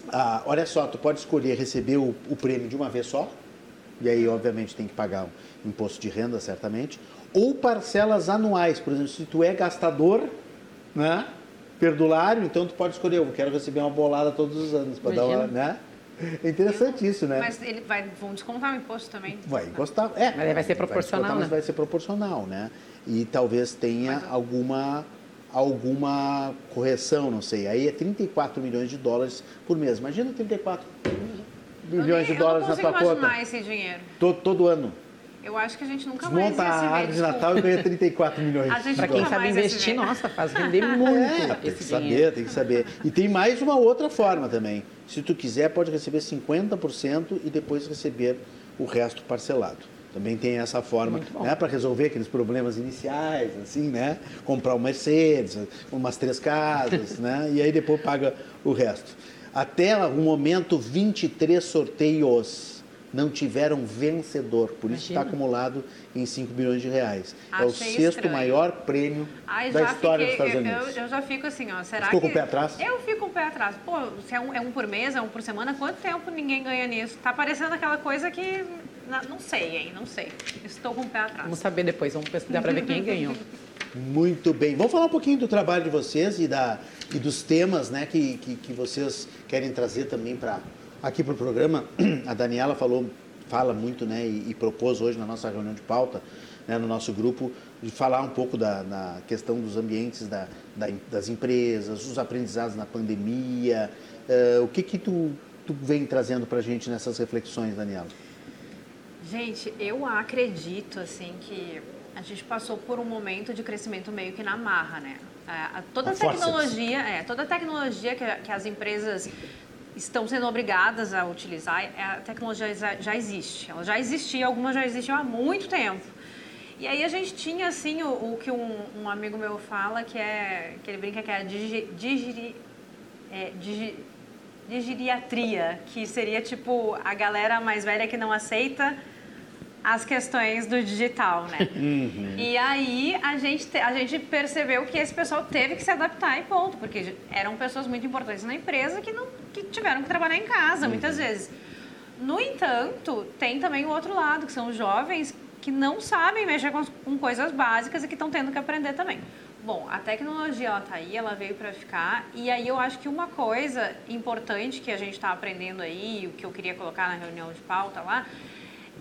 C: a, olha só, tu pode escolher receber o, o prêmio de uma vez só, e aí obviamente tem que pagar o imposto de renda, certamente, ou parcelas anuais, por exemplo, se tu é gastador, né? Perdulário, então tu pode escolher, eu quero receber uma bolada todos os anos para dar uma, né? É interessante isso, né?
D: Mas ele vai, vão descontar o imposto também?
C: Vai encostar, é.
E: Mas vai ser proporcional, vai
C: né? Mas vai ser proporcional, né? E talvez tenha mas... alguma alguma correção, não sei. Aí é 34 milhões de dólares por mês. Imagina 34 milhões de dólares na tua conta. Eu
D: não consigo imaginar esse dinheiro.
C: Todo, todo ano.
D: Eu acho que a gente nunca
C: Desmonta
D: mais
C: vai a árvore de Natal e ganha 34 milhões.
E: Para quem sabe investir, nossa, faz render muito é,
C: tem que saber, dinheiro. tem que saber. E tem mais uma outra forma também. Se tu quiser, pode receber 50% e depois receber o resto parcelado. Também tem essa forma, né, para resolver aqueles problemas iniciais, assim, né? Comprar um Mercedes, umas três casas, né? E aí depois paga o resto. Até o momento, 23 sorteios não tiveram vencedor, por isso está acumulado em 5 bilhões de reais. Achei é o sexto estranho. maior prêmio Ai, da história fiquei, dos Estados Unidos.
D: Eu, eu, já fico assim, ó, será
C: Ficou
D: que...
C: com o pé atrás?
D: Eu fico com o pé atrás. Pô, se é um, é um por mês, é um por semana, quanto tempo ninguém ganha nisso? Tá parecendo aquela coisa que... Não sei, hein, não sei. Estou com o pé atrás.
E: Vamos saber depois, vamos pesquisar para ver quem ganhou.
C: Muito bem. Vamos falar um pouquinho do trabalho de vocês e, da, e dos temas né, que, que, que vocês querem trazer também para aqui para o programa. A Daniela falou fala muito né, e, e, propôs hoje na nossa reunião de pauta, né, no nosso grupo, de falar um pouco da na questão dos ambientes da, da, das empresas, os aprendizados na pandemia. Uh, o que que tu, tu vem trazendo para a gente nessas reflexões, Daniela?
D: Gente, eu acredito assim que a gente passou por um momento de crescimento meio que na marra, né? É, toda a tecnologia, é, toda a tecnologia que, que as empresas estão sendo obrigadas a utilizar, é, a tecnologia já existe. Ela já existia, algumas já existiam há muito tempo. E aí a gente tinha assim o, o que um, um, amigo meu fala que é que ele brinca que é a digi, digiri, é, digi, digiriatria, que seria tipo a galera mais velha que não aceita as questões do digital, né? Uhum. E aí a gente, a gente percebeu que esse pessoal teve que se adaptar e ponto, porque eram pessoas muito importantes na empresa que, não, que tiveram que trabalhar em casa, uhum. muitas vezes. No entanto, tem também o outro lado, que são os jovens que não sabem mexer com, com coisas básicas e que estão tendo que aprender também. Bom, a tecnologia ela tá aí, ela veio para ficar e aí eu acho que uma coisa importante que a gente está aprendendo aí, o que eu queria colocar na reunião de pauta lá,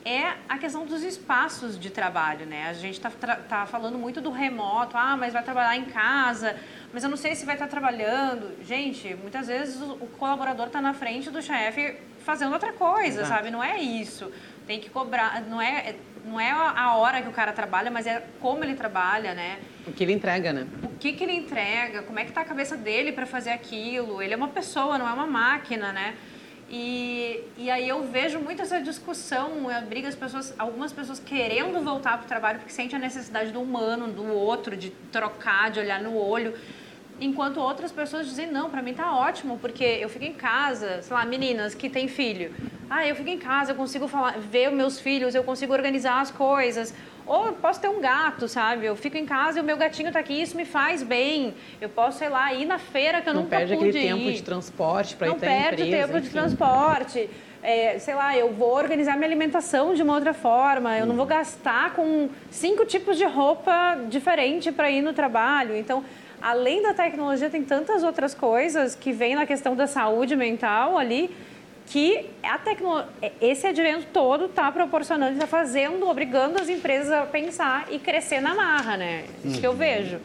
D: é a questão dos espaços de trabalho, né? A gente está tá falando muito do remoto, ah, mas vai trabalhar em casa, mas eu não sei se vai estar tá trabalhando. Gente, muitas vezes o, colaborador está na frente do chefe fazendo outra coisa, Exato. sabe? Não é isso. Tem que cobrar, não é, não é a hora que o cara trabalha, mas é como ele trabalha, né?
E: O que ele entrega, né?
D: O que, que ele entrega, como é que tá a cabeça dele para fazer aquilo. Ele é uma pessoa, não é uma máquina, né? E, e aí eu vejo muito essa discussão, briga as pessoas, algumas pessoas querendo voltar para o trabalho porque sente a necessidade do humano, do outro, de trocar, de olhar no olho enquanto outras pessoas dizem não, para mim tá ótimo, porque eu fico em casa, sei lá, meninas que têm filho. Ah, eu fico em casa, eu consigo falar, ver os meus filhos, eu consigo organizar as coisas. Ou eu posso ter um gato, sabe? Eu fico em casa e o meu gatinho tá aqui, isso me faz bem. Eu posso, sei lá, ir na feira que eu
E: não
D: nunca
E: perde aquele tempo de transporte para ir até a empresa. Não
D: perde tempo enfim. de transporte. É, sei lá, eu vou organizar minha alimentação de uma outra forma, eu não vou gastar com cinco tipos de roupa diferente para ir no trabalho. Então, além da tecnologia, tem tantas outras coisas que vêm na questão da saúde mental ali, que a tecno... esse advento todo está proporcionando, está fazendo, obrigando as empresas a pensar e crescer na marra, né? Isso que eu uhum. vejo.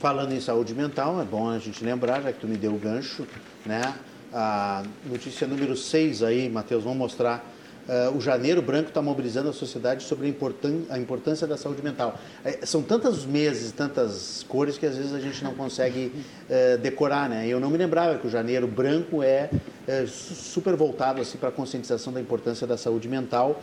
C: Falando em saúde mental, é bom a gente lembrar, já que tu me deu o gancho, né? A notícia número 6 aí, Matheus, vamos mostrar Uh, o Janeiro Branco está mobilizando a sociedade sobre a, importân a importância da saúde mental. É, são tantos meses, tantas cores que às vezes a gente não consegue uh, decorar, né? Eu não me lembrava que o Janeiro Branco é uh, super voltado assim, para a conscientização da importância da saúde mental,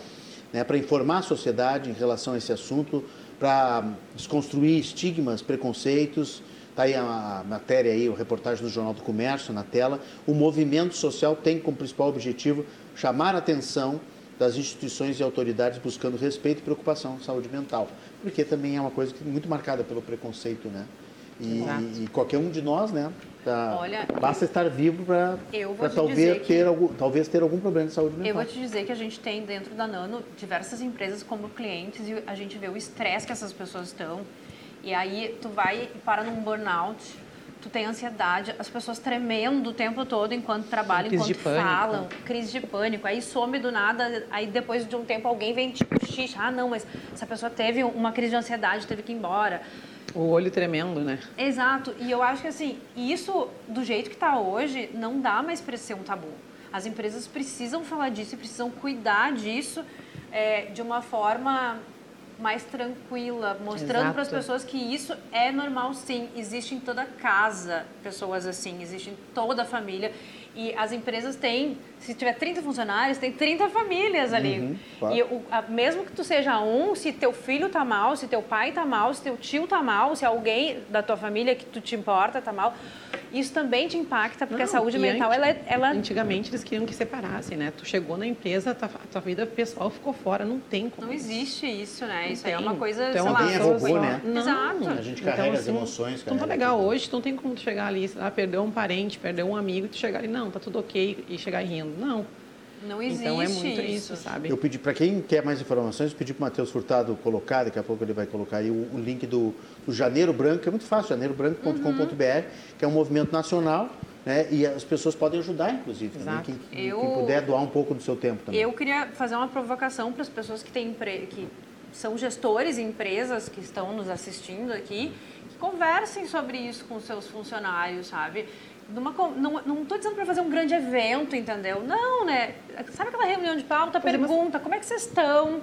C: né? para informar a sociedade em relação a esse assunto, para desconstruir estigmas, preconceitos. Está aí a, a matéria, aí, o reportagem do Jornal do Comércio na tela. O movimento social tem como principal objetivo chamar a atenção das instituições e autoridades buscando respeito e preocupação com saúde mental, porque também é uma coisa que, muito marcada pelo preconceito, né? E, e qualquer um de nós, né? Tá, Olha, basta estar vivo para talvez ter algum, talvez ter algum problema de saúde mental.
D: Eu vou te dizer que a gente tem dentro da Nano diversas empresas como clientes e a gente vê o estresse que essas pessoas estão. E aí tu vai para num burnout tu tem ansiedade, as pessoas tremendo o tempo todo enquanto trabalham, crise enquanto falam, crise de pânico, aí some do nada, aí depois de um tempo alguém vem tipo, xixi, ah não, mas essa pessoa teve uma crise de ansiedade, teve que ir embora.
E: O olho tremendo, né?
D: Exato, e eu acho que assim, isso do jeito que está hoje, não dá mais para ser um tabu. As empresas precisam falar disso e precisam cuidar disso é, de uma forma mais tranquila, mostrando para as pessoas que isso é normal sim, existe em toda casa pessoas assim, existe em toda a família. E as empresas têm, se tiver 30 funcionários, tem 30 famílias ali. Uhum, claro. E o, a, mesmo que tu seja um, se teu filho tá mal, se teu pai tá mal, se teu tio tá mal, se alguém da tua família que tu te importa tá mal, isso também te impacta, porque Não, a saúde mental, ela, é, ela...
E: Antigamente eles queriam que separassem, né? Tu chegou na empresa, tua, tua vida pessoal ficou fora, não tem como.
D: Não existe isso, né? Não isso tem. aí é uma coisa,
C: então, sei lá... é robô, né?
D: Não. Exato.
C: A gente carrega então, assim, as emoções,
E: Não tá legal hoje, tu não tem como tu chegar ali, lá, perder um parente, perder um amigo, e tu chegar ali, não, tá tudo ok, e chegar rindo. Não.
D: Não existe
E: Então é muito isso, isso sabe?
C: Eu pedi para quem quer mais informações, pedi para o Matheus Furtado colocar, daqui a pouco ele vai colocar aí o, o link do, do, Janeiro Branco, que é muito fácil, janeirobranco.com.br, uhum. que é um movimento nacional. Né? E as pessoas podem ajudar, inclusive, também, quem, eu, quem, puder doar um pouco do seu tempo também.
D: Eu queria fazer uma provocação para as pessoas que têm que são gestores e empresas que estão nos assistindo aqui, que conversem sobre isso com seus funcionários, sabe? Numa, não, não tô dizendo para fazer um grande evento, entendeu? Não, né? Sabe aquela reunião de pauta, pergunta, como é que vocês estão?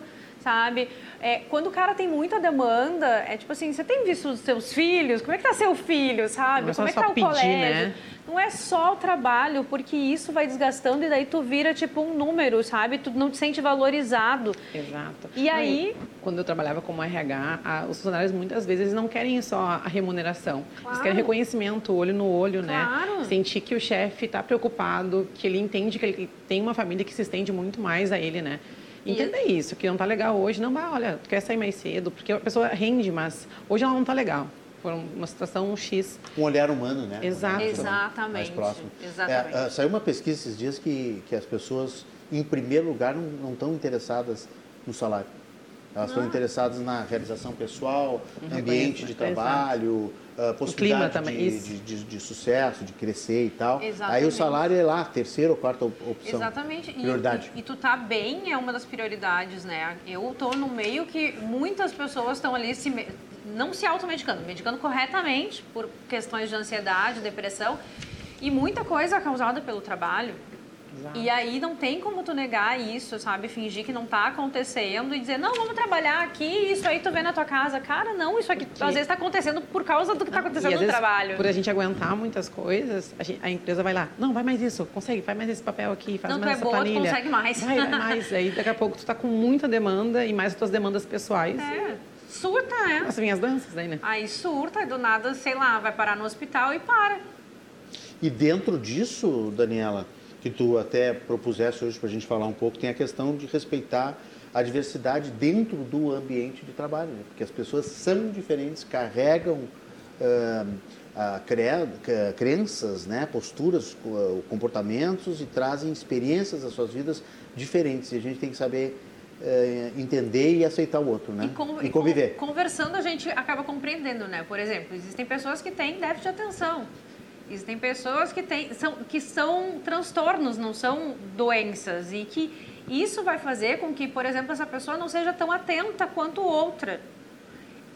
D: Sabe? É, quando o cara tem muita demanda, é tipo assim, você tem visto os seus filhos? Como é que tá seu filho, sabe? Como
E: é
D: que tá
E: o pedir,
D: colégio?
E: Né?
D: Não é só o trabalho, porque isso vai desgastando e daí tu vira tipo um número, sabe? Tu não te sente valorizado.
E: Exato.
D: E aí...
E: Quando eu trabalhava como RH, a, os funcionários muitas vezes não querem só a remuneração. Claro. Eles querem reconhecimento, olho no olho, né?
D: claro.
E: né? Sentir que o chefe está preocupado, que ele entende que ele tem uma família que se estende muito mais a ele, né? Entender e... isso, que não está legal hoje, não vai, olha, tu quer sair mais cedo, porque a pessoa rende, mas hoje ela não está legal. Foi uma situação X.
C: Um olhar humano, né?
E: Exato.
D: Exatamente.
C: Mais próximo.
D: Exatamente. É,
C: saiu uma pesquisa esses dias que, que as pessoas em primeiro lugar, não, não estão interessadas no salário. Elas estão interessadas na realização pessoal, no ambiente de trabalho, uh, possibilidade de, de, de, de, sucesso, de crescer e tal.
D: Exatamente.
C: Aí o salário é lá, terceira ou quarta opção.
D: Exatamente.
C: Prioridade.
D: E, e, e tu tá bem é uma das prioridades, né? Eu tô no meio que muitas pessoas estão ali se não se automedicando, medicando corretamente por questões de ansiedade, depressão e muita coisa causada pelo trabalho. Exato. E aí não tem como tu negar isso, sabe? Fingir que não tá acontecendo e dizer, não, vamos trabalhar aqui, isso aí tu vê na tua casa. Cara, não, isso aqui Porque... às vezes tá acontecendo por causa do que tá acontecendo no
E: vezes,
D: trabalho.
E: Por a gente aguentar muitas coisas, a, gente, a, empresa vai lá, não, vai mais isso, consegue, faz mais esse papel aqui, faz
D: não,
E: mais
D: tu é
E: essa
D: boa,
E: planilha.
D: Tu consegue mais.
E: Vai, vai mais. aí daqui a pouco tu tá com muita demanda e mais as tuas demandas pessoais.
D: É. Surta, né?
E: As minhas danças aí, né?
D: Aí surta, e do nada, sei lá, vai parar no hospital e para.
C: E dentro disso, Daniela, que tu até propusesse hoje para a gente falar um pouco, tem a questão de respeitar a diversidade dentro do ambiente de trabalho, né? porque as pessoas são diferentes, carregam uh, uh, crenças, né? posturas, comportamentos e trazem experiências das suas vidas diferentes. E a gente tem que saber eh, entender e aceitar o outro, né?
D: E, con
C: e conviver.
D: conversando a gente acaba compreendendo, né? Por exemplo, existem pessoas que têm déficit de atenção. Existem pessoas que, têm, são, que são transtornos, não são doenças. E que isso vai fazer com que, por exemplo, essa pessoa não seja tão atenta quanto outra.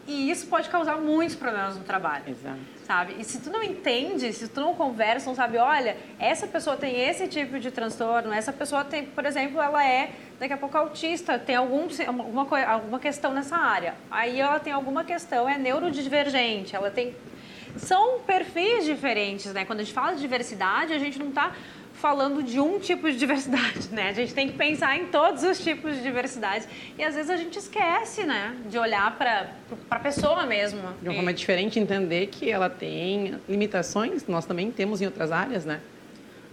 D: E isso pode causar muitos problemas no trabalho.
E: Exato.
D: Sabe? E se tu não entende, se tu não conversa, não sabe, olha, essa pessoa tem esse tipo de transtorno, essa pessoa tem, por exemplo, ela é daqui a pouco autista, tem algum, alguma, alguma questão nessa área. Aí ela tem alguma questão, é neurodivergente, ela tem são perfis diferentes, né? Quando a gente fala de diversidade, a gente não está falando de um tipo de diversidade, né? A gente tem que pensar em todos os tipos de diversidade e às vezes a gente esquece, né, de olhar para a pessoa mesmo.
E: De uma forma diferente, entender que ela tem limitações, nós também temos em outras áreas, né?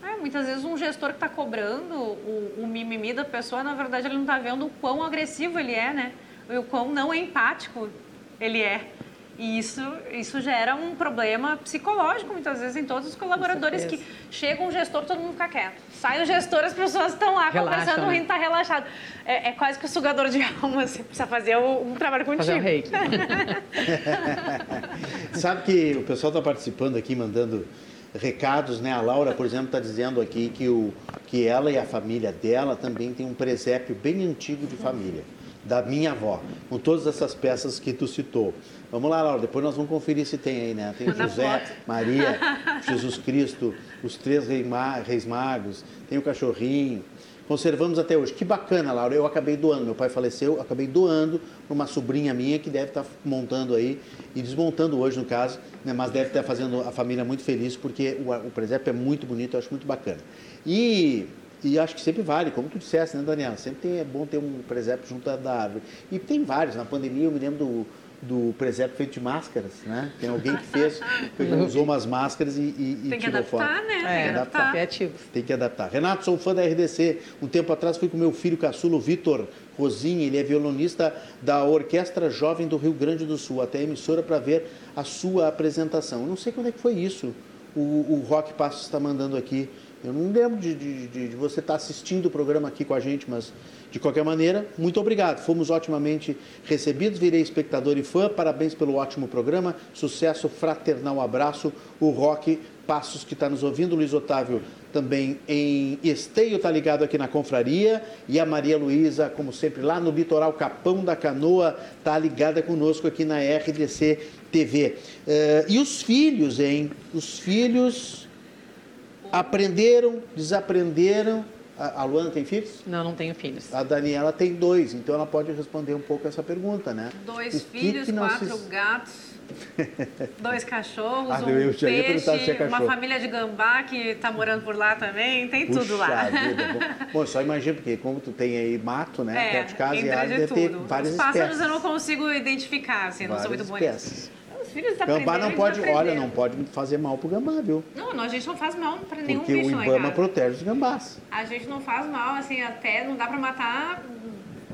D: É, muitas vezes um gestor que está cobrando o, o, mimimi da pessoa, na verdade ele não está vendo o quão agressivo ele é, né? E o quão não empático ele é. E isso, isso gera um problema psicológico, muitas vezes, em todos os colaboradores que chega um gestor, todo mundo fica quieto. Sai o gestor, as pessoas estão lá Relaxa, conversando, né? rindo, tá relaxado. É, é, quase que o sugador de alma, você precisa fazer um, um trabalho contigo.
E: Fazer um reiki.
C: Sabe que o pessoal está participando aqui, mandando recados, né? A Laura, por exemplo, está dizendo aqui que, o, que ela e a família dela também tem um presépio bem antigo de família, da minha avó, com todas essas peças que tu citou. Vamos lá, Laura, depois nós vamos conferir se tem aí, né? Tem José, Maria, Jesus Cristo, os três reis magos, tem o cachorrinho. Conservamos até hoje. Que bacana, Laura. Eu acabei doando. Meu pai faleceu, acabei doando para uma sobrinha minha que deve estar tá montando aí e desmontando hoje, no caso, né? mas deve estar fazendo a família muito feliz porque o, o presépio é muito bonito, eu acho muito bacana. E e acho que sempre vale, como tu disseste, né, Daniela? Sempre tem, é bom ter um presépio junto da árvore. E tem vários. Na pandemia, eu me lembro do, do presépio feito de máscaras, né? Tem alguém que fez, que usou umas máscaras e, e,
D: Tem
C: que tirou
D: adaptar,
C: foto.
D: né?
E: É, Tem que adaptar. Criativo.
C: Tem que adaptar. Renato, sou fã da RDC. Um tempo atrás fui com meu filho caçulo, Vitor Rosinha. Ele é violonista da Orquestra Jovem do Rio Grande do Sul, até a emissora para ver a sua apresentação. Eu não sei quando é que foi isso. O, o Rock Passos está mandando aqui. Eu não lembro de, de, de, de você estar tá assistindo o programa aqui com a gente, mas de qualquer maneira, muito obrigado. Fomos otimamente recebidos, virei espectador e fã. Parabéns pelo ótimo programa. Sucesso, fraternal abraço. O Rock Passos que está nos ouvindo, Luiz Otávio também em Esteio está ligado aqui na confraria e a Maria Luísa, como sempre, lá no litoral Capão da Canoa, está ligada conosco aqui na RDC TV. Uh, eh, e os filhos, hein? Os filhos aprenderam, desaprenderam a Luana tem filhos?
E: Não, não tenho filhos.
C: A Daniela tem dois, então ela pode responder um pouco essa pergunta, né?
D: Dois o filhos, que que quatro gatos, dois cachorros,
C: ah,
D: um peixe, é uma família de gambá que está morando por lá também, tem Puxa tudo lá.
C: Vida, bom. só imagina, porque como tu tem aí mato, né, é, perto de casa, e área, deve ter várias
D: Os pássaros
C: espécies.
D: eu não consigo identificar, assim, não sou muito boa nisso
C: filhos Gambá não pode, olha, não pode fazer mal pro gambá, viu?
D: Não, não, a gente não faz mal para nenhum
C: Porque
D: bicho
C: o Ibama protege os gambás.
D: A gente não faz mal, assim, até não dá para matar,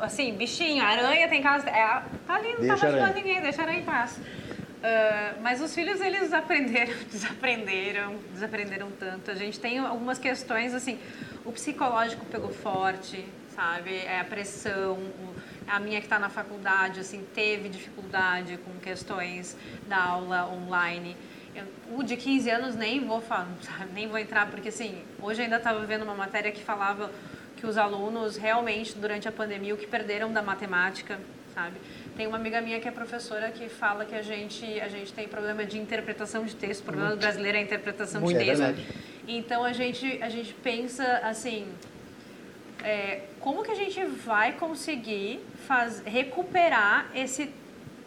D: assim, bichinho, aranha tem casa, é, tá ali, não deixa tá machucando ninguém, deixa a aranha em paz. Uh, mas os filhos, eles aprenderam, desaprenderam, desaprenderam tanto. A gente tem algumas questões, assim, o psicológico pegou forte, sabe? É a pressão, o, a minha que está na faculdade, assim, teve dificuldade com questões da aula online. Eu, o de 15 anos nem vou falar, nem vou entrar, porque, assim, hoje ainda estava vendo uma matéria que falava que os alunos realmente, durante a pandemia, o que perderam da matemática, sabe? Tem uma amiga minha que é professora que fala que a gente, a gente tem problema de interpretação de texto, o problema do brasileiro é a interpretação de texto. É então a gente, a gente pensa assim, é, como que a gente vai conseguir faz, recuperar esse,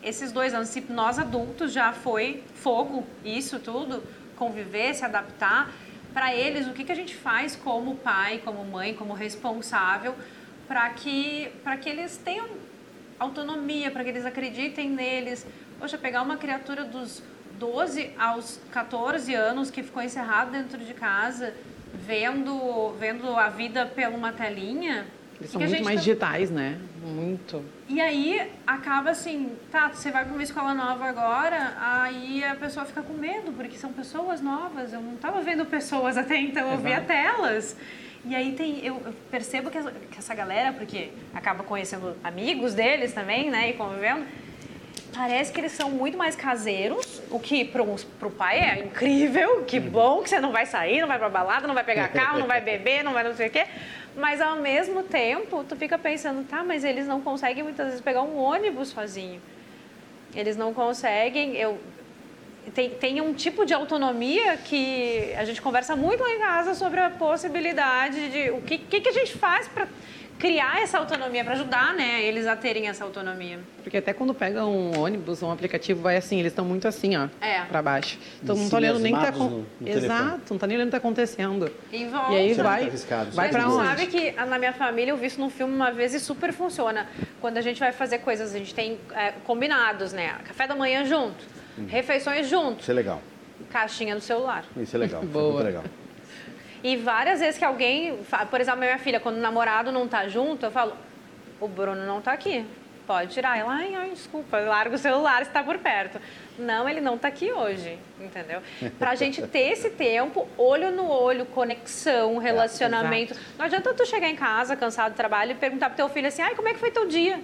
D: esses dois anos? Se nós adultos já foi fogo, isso tudo, conviver, se adaptar, para eles o que, que a gente faz como pai, como mãe, como responsável para que, que eles tenham autonomia, para que eles acreditem neles. Poxa, pegar uma criatura dos 12 aos 14 anos que ficou encerrado dentro de casa, vendo, vendo a vida pela uma telinha.
E: Eles são muito mais tá... digitais, né? Muito.
D: E aí acaba assim, tá, você vai para uma escola nova agora, aí a pessoa fica com medo, porque são pessoas novas. Eu não estava vendo pessoas até então, eu via telas. E aí tem, eu percebo que essa, que essa galera, porque acaba conhecendo amigos deles também, né, e convivendo, parece que eles são muito mais caseiros, o que para o pai é incrível, que uhum. bom que você não vai sair, não vai para balada, não vai pegar carro, não vai beber, não vai não sei o quê. Mas ao mesmo tempo, tu fica pensando, tá, mas eles não conseguem muitas vezes pegar um ônibus sozinho. Eles não conseguem, eu tem, tem um tipo de autonomia que a gente conversa muito lá em casa sobre a possibilidade de o que, que, que a gente faz para criar essa autonomia, para ajudar né, eles a terem essa autonomia.
E: Porque até quando pega um ônibus, um aplicativo, vai assim, eles estão muito assim, ó, é. para baixo. Então não estou olhando nem que tá no, no Exato, não está nem olhando o que está acontecendo.
D: E,
E: volta. e aí Você vai, vai para onde?
D: sabe que na minha família eu vi isso num filme uma vez e super funciona. Quando a gente vai fazer coisas, a gente tem é, combinados, né? Café da manhã junto Uhum. Refeições juntos.
C: Isso é legal.
D: Caixinha do celular.
C: Isso é legal. Boa. Muito legal.
D: E várias vezes que alguém, por exemplo, minha filha, quando o namorado não tá junto, eu falo, o Bruno não tá aqui. Pode tirar. Ela, ai, ai, desculpa, larga o celular, está por perto. Não, ele não está aqui hoje, entendeu? Para a gente ter esse tempo, olho no olho, conexão, é, relacionamento. É, não adianta tu chegar em casa, cansado do trabalho, e perguntar pro teu filho assim, ai, como é que foi teu dia?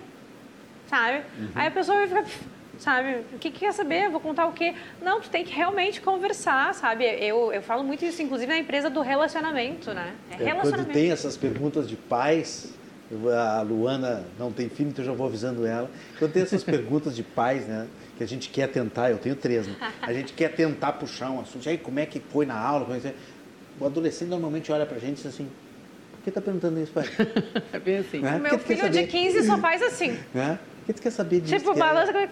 D: Sabe? Uhum. Aí a pessoa vai ficar sabe? O que, que quer saber? Vou contar o quê? Não, tu tem que realmente conversar, sabe? Eu, eu falo muito isso, inclusive, na empresa do relacionamento, né?
C: É, é relacionamento. Quando tem essas perguntas de pais, a Luana não tem filho, então eu já vou avisando ela. Quando tem essas perguntas de pais, né? Que a gente quer tentar, eu tenho três, né? A gente quer tentar puxar um assunto. aí, como é que foi na aula? É o adolescente normalmente olha pra gente e diz assim, por que tá perguntando isso, pai?
E: É bem assim.
D: Né? O meu filho de 15 só faz assim.
C: Né? Por que tu quer saber disso?
D: Tipo, balança... É,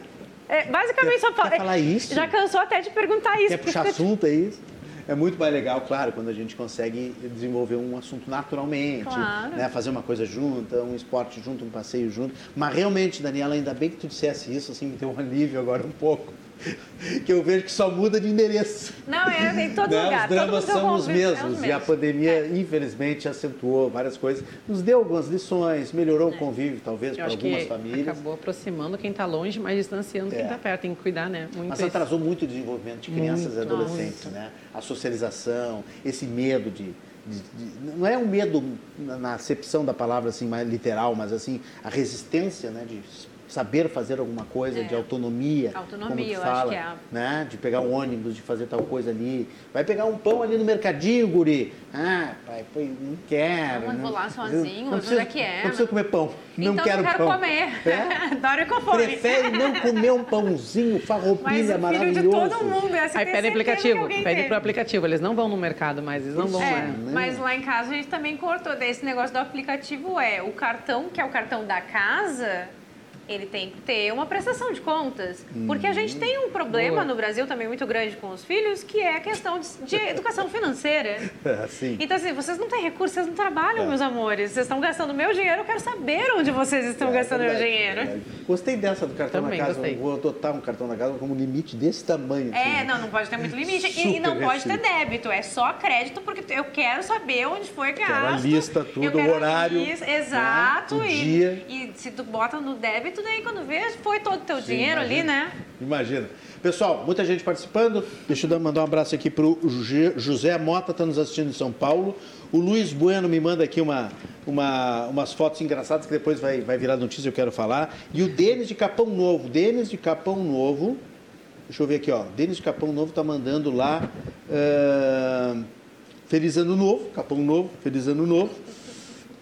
D: basicamente
C: quer,
D: só fala.
C: Quer falar isso?
D: Já cansou até de perguntar isso.
C: Quer puxar assunto, é isso? É muito mais legal, claro, quando a gente consegue desenvolver um assunto naturalmente, claro. né? fazer uma coisa junta, um esporte junto, um passeio junto. Mas realmente, Daniela, ainda bem que tu dissesse isso, assim, me deu um alívio agora um pouco que eu vejo que só muda de endereço.
D: Não, é em todo né? lugar.
C: Os dramas são os mesmos. É e a pandemia, é. infelizmente, acentuou várias coisas. Nos deu algumas lições, melhorou é. o convívio, talvez, para algumas famílias.
E: Acabou aproximando quem está longe, mas distanciando é. quem está perto. Tem que cuidar, né?
C: Muito mas atrasou muito o desenvolvimento de crianças muito. e adolescentes, né? A socialização, esse medo de, de, de, não é um medo na acepção da palavra assim mais literal, mas assim a resistência, né, de saber fazer alguma coisa, é. de autonomia.
D: Autonomia,
C: eu
D: fala,
C: acho
D: que é.
C: Né? De pegar um ônibus, de fazer tal coisa ali. Vai pegar um pão ali no mercadinho, guri. Ah, pai, não quero.
D: Não, não vou lá sozinho, não precisa, onde é que é?
C: Não precisa comer pão. Não
D: então
C: quero,
D: não quero
C: pão.
D: comer. É? Adoro com fome.
C: Prefere não comer um pãozinho, farroupilha maravilhoso.
D: Mas de todo mundo. Essa
E: Aí pede aplicativo, pede pro aplicativo. Eles não vão no mercado mais, eles não vão
D: é, lá. Mas lá em casa a gente também cortou. Esse negócio do aplicativo é o cartão, que é o cartão da casa ele tem que ter uma prestação de contas. Porque a gente tem um problema Boa. no Brasil também muito grande com os filhos, que é a questão de, de educação financeira.
C: Sim.
D: Então, assim, vocês não têm recursos, vocês não trabalham, é. meus amores. Vocês estão gastando meu dinheiro, eu quero saber onde vocês estão é, gastando meu dinheiro. É
C: gostei dessa do cartão também, da casa.
E: Gostei.
C: Vou adotar um cartão da casa como limite desse tamanho.
D: É, assim, não, não pode ter muito limite. E, e, não pode ter débito, é só crédito, porque eu quero saber onde foi gasto. Quero
C: a lista, tudo, o horário. Lista,
D: exato.
C: Né, o
D: e,
C: dia.
D: e se tu bota no débito, tu daí quando vê, foi todo o teu Sim, dinheiro imagina, ali, né?
C: Imagina. Pessoal, muita gente participando. Deixa eu mandar um abraço aqui para o José Mota, está nos assistindo em São Paulo. O Luiz Bueno me manda aqui uma, uma, umas fotos engraçadas que depois vai, vai virar notícia, eu quero falar. E o Denis de Capão Novo. Denis de Capão Novo. Deixa eu ver aqui, ó. Denis de Capão Novo está mandando lá. Uh, feliz ano novo, Capão Novo, feliz ano novo.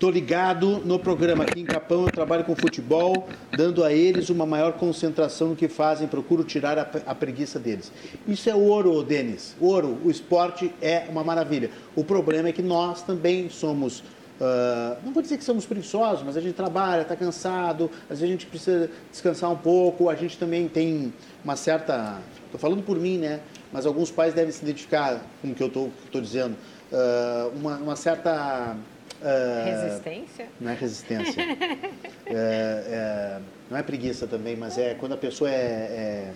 C: Estou ligado no programa aqui em Capão, eu trabalho com futebol, dando a eles uma maior concentração no que fazem, procuro tirar a, a preguiça deles. Isso é ouro, Denis. Ouro, o esporte é uma maravilha. O problema é que nós também somos Uh, não vou dizer que somos preguiçosos, mas a gente trabalha, está cansado, às vezes a gente precisa descansar um pouco, a gente também tem uma certa. Estou falando por mim, né? Mas alguns pais devem se identificar com o que eu estou dizendo. Uh, uma, uma, certa
D: Uh, resistência?
C: Não é resistência. é, é, não é preguiça também, mas é quando a pessoa é, é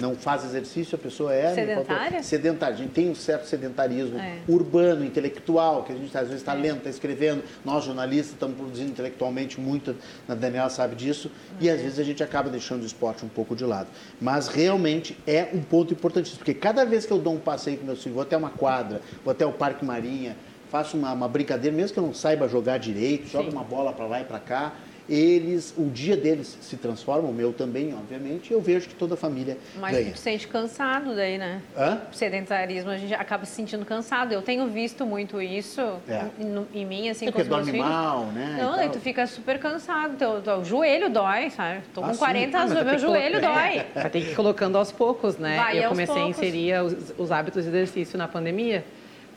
C: não faz exercício, a pessoa é
D: sedentária.
C: Sedentária. A gente tem um certo sedentarismo é. urbano, intelectual, que a gente às vezes está é. lendo, está escrevendo. Nós jornalistas estamos produzindo intelectualmente muito. A Daniela sabe disso. E às vezes a gente acaba deixando o esporte um pouco de lado. Mas realmente é um ponto importantíssimo, porque cada vez que eu dou um passeio com meu filho, vou até uma quadra, vou até o Parque Marinha faço uma, uma, brincadeira, mesmo que eu não saiba jogar direito, Sim. joga uma bola para lá e para cá, eles, o dia deles se transforma, o meu também, obviamente, e eu vejo que toda a família
D: Mas
C: ganha.
D: tu te sente cansado daí, né?
C: Hã?
D: Sedentarismo, a gente acaba se sentindo cansado. Eu tenho visto muito isso é. em, em, mim, assim,
C: é
D: com os meus
C: filhos. mal, né?
D: Não, aí tu fica super cansado, teu, teu joelho dói, sabe? Tô com ah, 40 anos, ah, meu joelho dói.
E: Vai ter que ir colocando aos poucos, né?
D: Vai
E: eu comecei
D: poucos.
E: a inserir os, os hábitos de exercício na pandemia.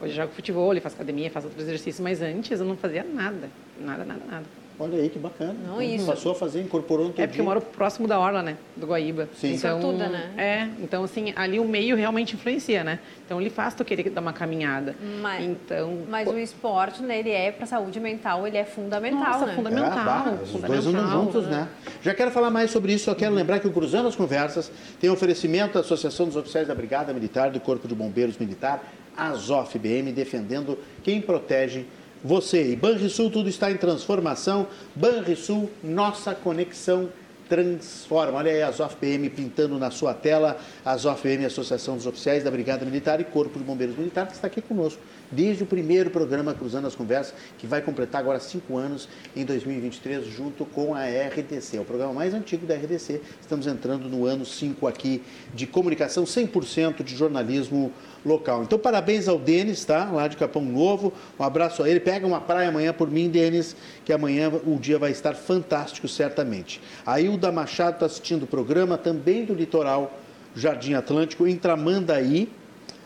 E: Hoje eu jogo futebol, faço academia, faço outros exercícios, mas antes eu não fazia nada. Nada, nada, nada.
C: Olha aí que bacana.
D: Não, isso.
C: Passou a fazer, incorporou no
E: É porque eu moro próximo da orla, né? Do Guaíba.
C: Sim.
D: Então, tudo, né?
E: É, então assim, ali o meio realmente influencia, né? Então ele faz tu querer dar uma caminhada.
D: Mas,
E: então,
D: mas o esporte, né, ele é para saúde mental, ele é fundamental,
E: Nossa,
D: né?
E: fundamental. É,
C: tá. Os dois andam juntos, né? Já quero falar mais sobre isso, só quero lembrar que o Cruzando as Conversas tem oferecimento da Associação dos Oficiais da Brigada Militar do Corpo de Bombeiros Militar Azof BM, defendendo quem protege você. E Banrisul, tudo está em transformação. Banrisul, nossa conexão transforma. Olha aí a Azof PM pintando na sua tela. A Azof PM, Associação dos Oficiais da Brigada Militar e Corpo de Bombeiros Militar, que está aqui conosco desde o primeiro programa Cruzando as Conversas, que vai completar agora cinco anos em 2023, junto com a RDC. É o programa mais antigo da RDC. Estamos entrando no ano 5 aqui de comunicação 100% de jornalismo local. Então, parabéns ao Denis, tá? Lá de Capão Novo. Um abraço a ele. Pega uma praia amanhã por mim, Denis, que amanhã o dia vai estar fantástico, certamente. A Hilda Machado está assistindo o programa, também do litoral Jardim Atlântico, em Tramandaí.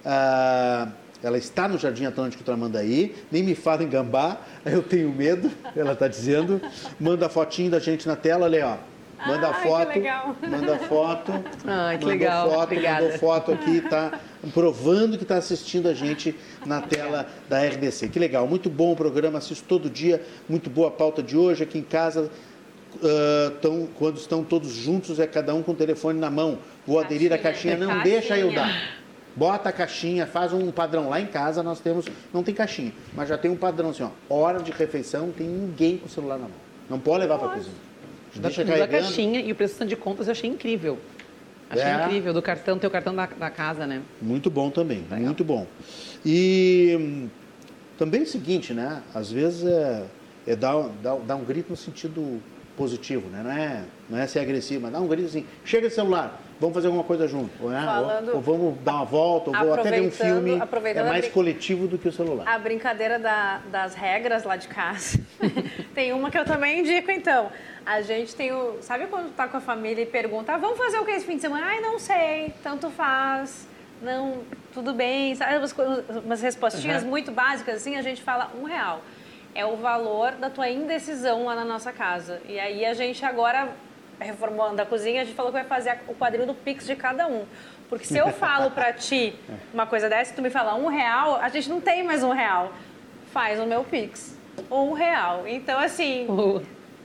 C: Ah, ela está no Jardim Atlântico Tramandaí, nem me fala em gambá, eu tenho medo, ela está dizendo. Manda a fotinho da gente na tela, olha ó. Manda
D: Ai,
C: foto,
D: que
C: manda foto.
E: Ai, que legal.
C: Foto,
E: Obrigada.
C: Mandou foto aqui, tá provando que está assistindo a gente na tela da RDC. Que legal, muito bom o programa, assisto todo dia, muito boa a pauta de hoje aqui em casa. Uh, tão, quando estão todos juntos, é cada um com o telefone na mão. Vou aderir à caixinha, não caixinha. deixa eu dar. Bota a caixinha, faz um padrão. Lá em casa nós temos, não tem caixinha, mas já tem um padrão assim, ó. Hora de refeição, tem ninguém com o celular na mão. Não pode levar para a cozinha.
E: Deixa carregando. a caixinha e o preço de contas eu achei incrível. Achei é. incrível, do cartão, teu cartão da, da casa, né?
C: Muito bom também, Legal. muito bom. E também é o seguinte, né? Às vezes é, é dar, dar, dar um grito no sentido positivo, né? Não é, não é ser agressivo, mas dá um grito assim, chega de celular, vamos fazer alguma coisa junto, né? Falando, ou, ou, vamos dar uma volta, ou vou até ver um filme, é mais coletivo do que o celular.
D: A brincadeira da, das regras lá de casa. tem uma que eu também indico, então. A gente tem o... Sabe quando tá com a família e pergunta, ah, vamos fazer o que esse fim de semana? Ai, não sei, tanto faz, não, tudo bem, sabe? Umas, umas respostinhas uhum. muito básicas, assim, a gente fala um real. É o valor da tua indecisão lá na nossa casa. E aí a gente agora reformando a cozinha, a gente falou que vai fazer o quadrinho do Pix de cada um. Porque se eu falo para ti uma coisa dessa, tu me fala um real, a gente não tem mais um real. Faz o meu Pix. Um real. Então, assim,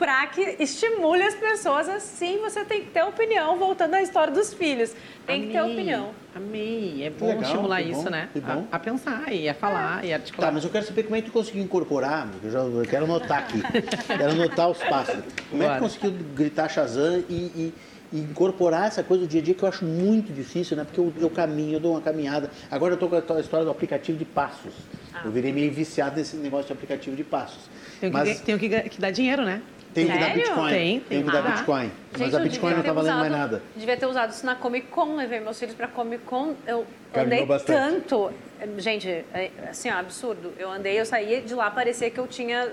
D: para que estimule as pessoas assim, você tem que ter opinião, voltando à história dos filhos. Tem
E: Amei,
D: que ter opinião.
E: Amei. É bom
C: legal,
E: estimular
C: que
E: isso,
C: bom,
E: né?
C: bom.
E: A, a pensar e a falar e a articular.
C: Tá, mas eu quero saber como é que tu conseguiu incorporar, eu, já, eu quero anotar aqui, quero anotar os passos. Como é que
E: Bora.
C: tu conseguiu gritar Shazam e, e- e incorporar essa coisa do dia a dia que eu acho muito difícil, né? Porque eu, eu caminho, eu dou uma caminhada. Agora eu tô com a história do aplicativo de passos.
E: Ah.
C: Eu virei meio viciado nesse negócio de aplicativo de passos.
E: Tenho,
C: Mas
E: que, tenho que, que dar dinheiro, né?
C: Tem que dar? Bitcoin.
E: Tem,
C: tem
E: tem
C: que dar
E: que dar.
C: Bitcoin. Mas
D: Gente,
C: a Bitcoin não tá valendo mais nada.
D: Devia ter usado isso na Comic Con, levei meus filhos pra Comic Con. Eu andei
C: bastante.
D: tanto. Gente, é, assim, ó, absurdo. Eu andei, eu saía de lá, parecia que eu tinha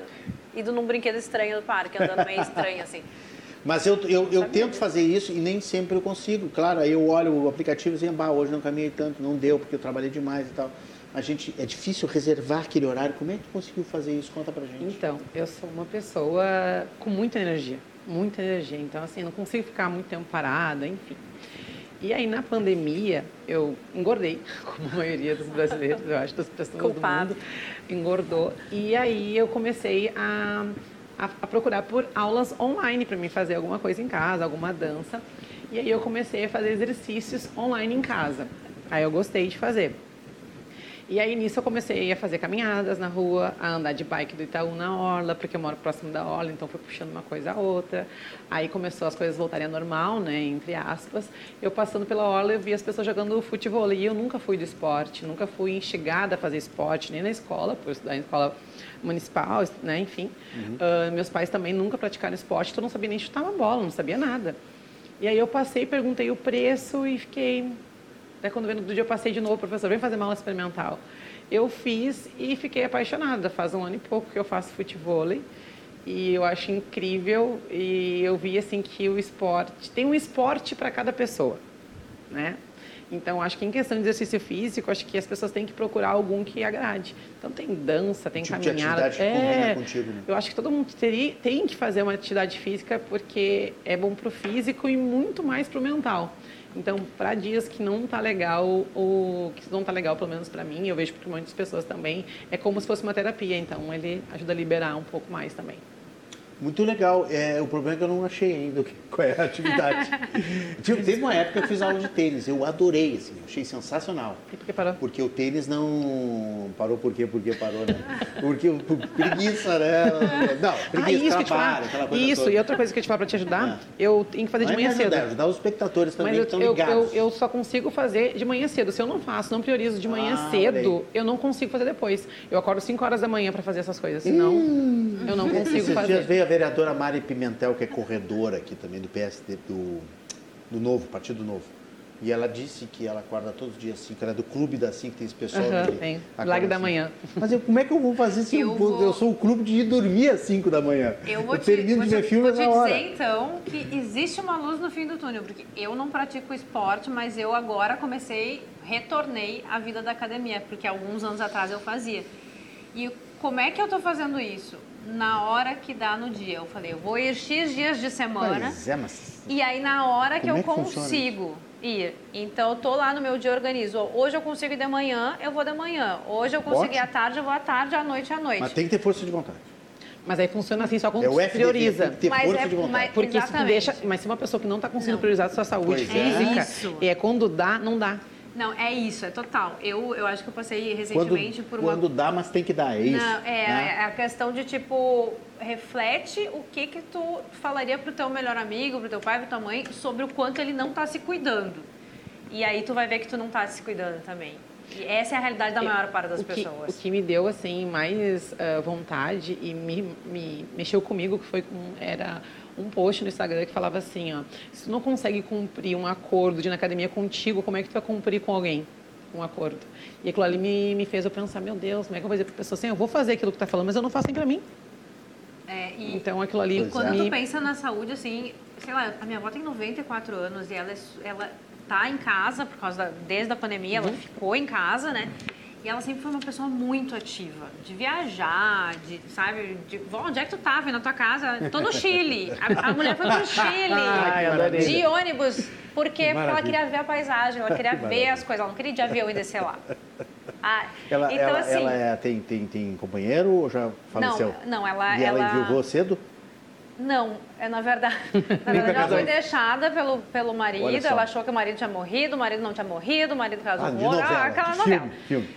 D: ido num brinquedo estranho do parque, andando meio estranho, assim.
C: Mas eu, eu, eu tento fazer isso e nem sempre eu consigo. Claro, aí eu olho o aplicativo e digo, bah, hoje não caminhei tanto, não deu porque eu trabalhei demais e tal. A gente, é difícil reservar aquele horário. Como é que tu conseguiu fazer isso? Conta pra gente.
E: Então, eu sou uma pessoa com muita energia, muita energia. Então, assim, não consigo ficar muito tempo parada, enfim. E aí, na pandemia, eu engordei, como a maioria dos brasileiros, eu acho, das pessoas
D: Culpado.
E: do mundo, engordou. E aí, eu comecei a, a, a procurar por aulas online para mim fazer alguma coisa em casa, alguma dança. E aí, eu comecei a fazer exercícios online em casa. Aí, eu gostei de fazer. E aí nisso eu comecei a fazer caminhadas na rua, a andar de bike do Itaú na orla, porque eu moro próximo da orla, então fui puxando uma coisa a outra. Aí começou as coisas voltarem ao normal, né, entre aspas. Eu passando pela orla, eu vi as pessoas jogando futebol e eu nunca fui do esporte, nunca fui instigada a fazer esporte, nem na escola, por estudar em escola municipal, né, enfim. Ah, meus pais também nunca praticaram esporte, então eu não sabia nem chutar uma bola, não sabia nada. E aí eu passei, perguntei o preço e fiquei Daí quando veio no dia eu passei de novo, professor, vem fazer uma aula experimental. Eu fiz e fiquei apaixonada. Faz um ano e pouco que eu faço futebol e eu acho incrível e eu vi assim que o esporte tem um esporte para cada pessoa, né? Então acho que em questão de exercício físico, acho que as pessoas têm que procurar algum que agrade. Então tem dança, tem
C: Tipo de
E: caminhada,
C: que combina contigo, né?
E: eu acho que todo mundo teria, tem que fazer uma atividade física porque é bom para o físico e muito mais para o mental. Então, para dias que não tá legal, ou que não tá legal, pelo menos para mim, eu vejo que para muitas pessoas também, é como se fosse uma terapia. Então, ele ajuda a liberar um pouco mais também.
C: Muito legal. É, o problema é que eu não achei ainda que- qual é a atividade. Tipo, Teve uma época que eu fiz aula de tênis. Eu adorei, assim, eu achei sensacional.
E: E por que parou?
C: Porque o tênis não parou por quê? Porque parou, né? Porque por preguiça, né? Não,
E: Ah,
C: preguiça,
E: isso que eu te
C: trabalho, aquela coisa
E: Isso,
C: toda.
E: e outra coisa que eu te falar para te ajudar,
C: Ah.
E: eu tenho que fazer
C: Não
E: de
C: é
E: manhã
C: me ajudar,
E: cedo.
C: ajudar os espectadores também
E: Mas
C: que
E: eu,
C: estão
E: eu,
C: ligados.
E: eu, eu só consigo fazer de manhã cedo. Se eu não faço, não priorizo de manhã
C: Ah,
E: cedo, eu não consigo fazer depois. Eu acordo 5 horas da manhã para fazer essas coisas, senão eu não consigo fazer.
C: Vereadora Mari Pimentel, que é corredora aqui também do PSD, do, do Novo, Partido Novo. E ela disse que ela acorda todos os dias às 5, ela é do clube das 5, tem esse pessoal
E: Aham,
C: que
E: tem. Lag da manhã.
C: Mas eu, como é que eu vou fazer se eu,
D: Eu
C: eu,
D: vou-
C: sou o clube de ir dormir às 5 da manhã?
D: Eu vou te,
C: termino
D: vou
C: de
D: te-
C: ver filme
D: vou te
C: hora.
D: dizer, então, que existe uma luz no fim do túnel, porque eu não pratico esporte, mas eu agora comecei, retornei à vida da academia, porque alguns anos atrás eu fazia. E como é que eu tô fazendo isso? Na hora que dá no dia. Eu falei, eu vou ir X dias de semana.
C: Mas é, mas...
D: E aí, na hora que
C: Como
D: eu
C: é que funciona
D: consigo ir, então eu tô lá no meu dia organizo. Hoje eu consigo ir de manhã, eu vou de manhã. Hoje eu consigo ir
C: Ótimo.
D: à tarde, eu vou à tarde, à noite, à noite.
C: Mas tem que ter força de vontade.
E: Mas aí funciona assim só quando
C: É FDP,
E: prioriza.
C: tem que ter
D: Mas
C: força
D: é-
C: de vontade.
D: mas-
E: Porque se deixa. Mas se uma pessoa que não está conseguindo
D: Não.
E: priorizar a sua saúde
C: Pois é.
E: física,
D: Isso.
E: é quando dá, não dá.
D: Não, é isso, é total. Eu, eu acho que eu passei
C: Quando,
D: recentemente por uma
C: quando dá, mas tem que dar, é isso.
D: Não, é,
C: né?
D: é a questão de tipo, reflete o que que tu falaria pro teu melhor amigo, pro teu pai, pra tua mãe, sobre o quanto ele não tá se cuidando. E aí tu vai ver que tu não tá se cuidando também. E essa é a realidade da maior parte das
E: o que,
D: pessoas.
E: O que me deu assim mais ah, vontade e me, me mexeu comigo que foi com, era um post no Instagram que falava assim, ó, se tu não consegue cumprir um acordo de ir na academia contigo, como é que tu vai cumprir com alguém um acordo? E aquilo ali me, me fez eu pensar, meu Deus, como é que eu vou dizer para pessoa assim, eu vou fazer aquilo que tu tá falando, mas eu não faço nem para mim.
D: É, e
E: Então aquilo ali
D: quando
C: é.
D: tu
E: me,
D: pensa na saúde, assim, sei lá, a minha avó tem 94 anos e ela, é ela tá em casa, por causa da, desde a pandemia,
E: Uhum.
D: ela ficou em casa, né? E ela sempre foi uma pessoa muito ativa, de viajar, de, sabe, de, "Vó, onde é que tu tava? Na tua casa? Tô no Chile. A, a mulher foi pro Chile.
E: Ai,
D: de ônibus. Por quê? Porque ela queria ver a paisagem, ela queria
C: Que
D: ver as coisas, ela não queria ir de avião e descer lá. Ah,
C: Ela,
D: então,
C: ela,
D: assim,
C: ela é- tem, tem, tem companheiro ou já faleceu?
D: não, ela,
C: E ela
D: ela
C: enviou cedo?
D: Não, é na verdade. Na verdade, ela foi deixada pelo, pelo marido, ela achou que o marido tinha morrido, o marido não tinha morrido, o marido casou
C: Ah,
D: com
C: novela,
D: aquela novela.
C: filme, filme.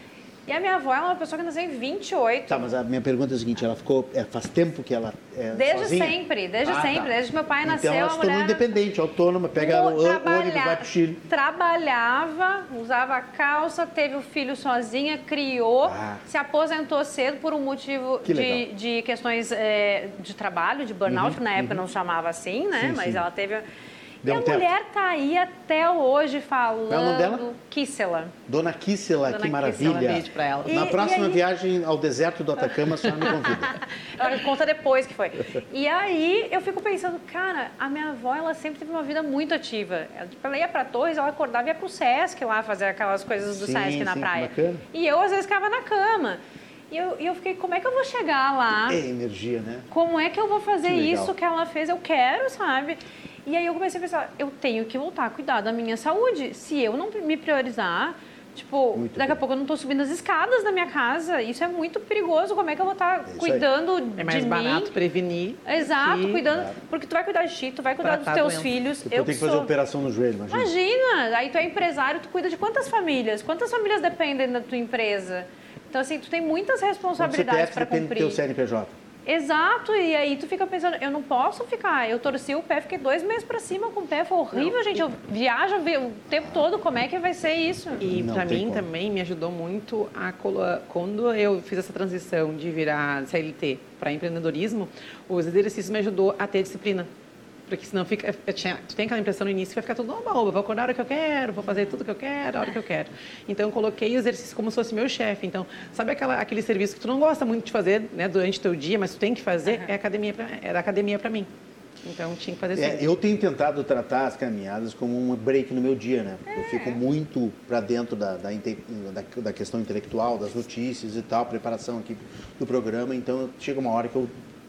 D: E a minha avó é uma pessoa que nasceu em 28.
C: Tá, mas a minha pergunta é a seguinte, ela ficou, é, faz tempo que ela é
D: Desde
C: sozinha?
D: sempre, desde
C: Ah, tá.
D: sempre. Desde que meu pai nasceu,
C: Então ela se tornou
D: mulher...
C: independente, autônoma, pega o ônibus, vai pro Chile.
D: Trabalhava, usava calça, teve o filho sozinha, criou,
C: Ah.
D: se aposentou cedo por um motivo de, de questões é, de trabalho, de burnout, que na época não chamava assim, né?
C: Uhum, Sim,
D: Mas
C: sim.
D: ela teve.
C: Deu
D: e a
C: um teto.
D: mulher tá aí até hoje falando.
C: É o nome dela?
D: Kissela.
C: Dona Kissela, que
D: Kissela,
C: maravilha.
E: beijo pra ela.
C: Na
D: E-
C: próxima
D: e aí-
C: viagem ao deserto do Atacama, a senhora me convida.
D: Ela conta depois que foi. E aí eu fico pensando, cara, a minha avó, ela sempre teve uma vida muito ativa. Ela, tipo, ela ia pra Torres, ela acordava e ia pro Sesc lá fazer aquelas coisas do
C: Sim,
D: Sesc na
C: sim,
D: praia.
C: bacana.
D: E eu, às vezes, ficava na cama. E eu, eu fiquei, como é que eu vou chegar lá?
C: É energia, né?
D: Como é que eu vou fazer
C: Que
D: isso que ela fez? Eu quero, sabe? E aí eu comecei a pensar, eu tenho que voltar a cuidar da minha saúde. Se eu não me priorizar, tipo,
C: Muito
D: daqui a
C: bem.
D: pouco eu não estou subindo as escadas da minha casa. Isso é muito perigoso. Como é que eu vou estar
C: isso aí.
D: cuidando
E: É mais
D: de
E: barato
D: mim?
E: prevenir.
D: Exato, cuidando. Porque tu vai cuidar de ti, tu vai cuidar dos
E: Tratar a
D: teus
E: doença.
D: filhos.
C: Depois
D: Eu
C: tem que
D: sou...
C: fazer operação no joelho, imagina.
D: Imagina, aí tu é empresário, tu cuida de quantas famílias? Quantas famílias dependem da tua empresa? Então, assim, tu tem muitas responsabilidades para
C: depende do
D: cumprir.
C: teu CNPJ.
D: Exato, e aí tu fica pensando, eu não posso ficar. Eu torci o pé, fiquei dois meses pra cima com o pé, foi horrível, gente. Eu viajo o tempo todo, como é que vai ser isso?
E: E
C: Não
E: para mim
C: como.
E: também me ajudou muito a quando eu fiz essa transição de virar CLT para empreendedorismo, os exercícios me ajudou a ter disciplina. Porque senão fica, eu tinha, tu tem aquela impressão no início que vai ficar tudo oba, oba, vou acordar a hora que eu quero, vou fazer tudo que eu quero, a hora que eu quero. Então eu coloquei o exercício como se fosse meu chefe. Então, sabe aquela, aquele serviço que tu não gosta muito de fazer né, durante o teu dia, mas tu tem que fazer, é academia pra, era academia para mim. Então tinha que fazer
C: É,
E: sempre.
C: eu tenho tentado tratar as caminhadas como um break no meu dia, né? Eu fico muito para dentro da, da, da, da questão intelectual, das notícias e tal, preparação aqui do programa. Então chega uma hora que eu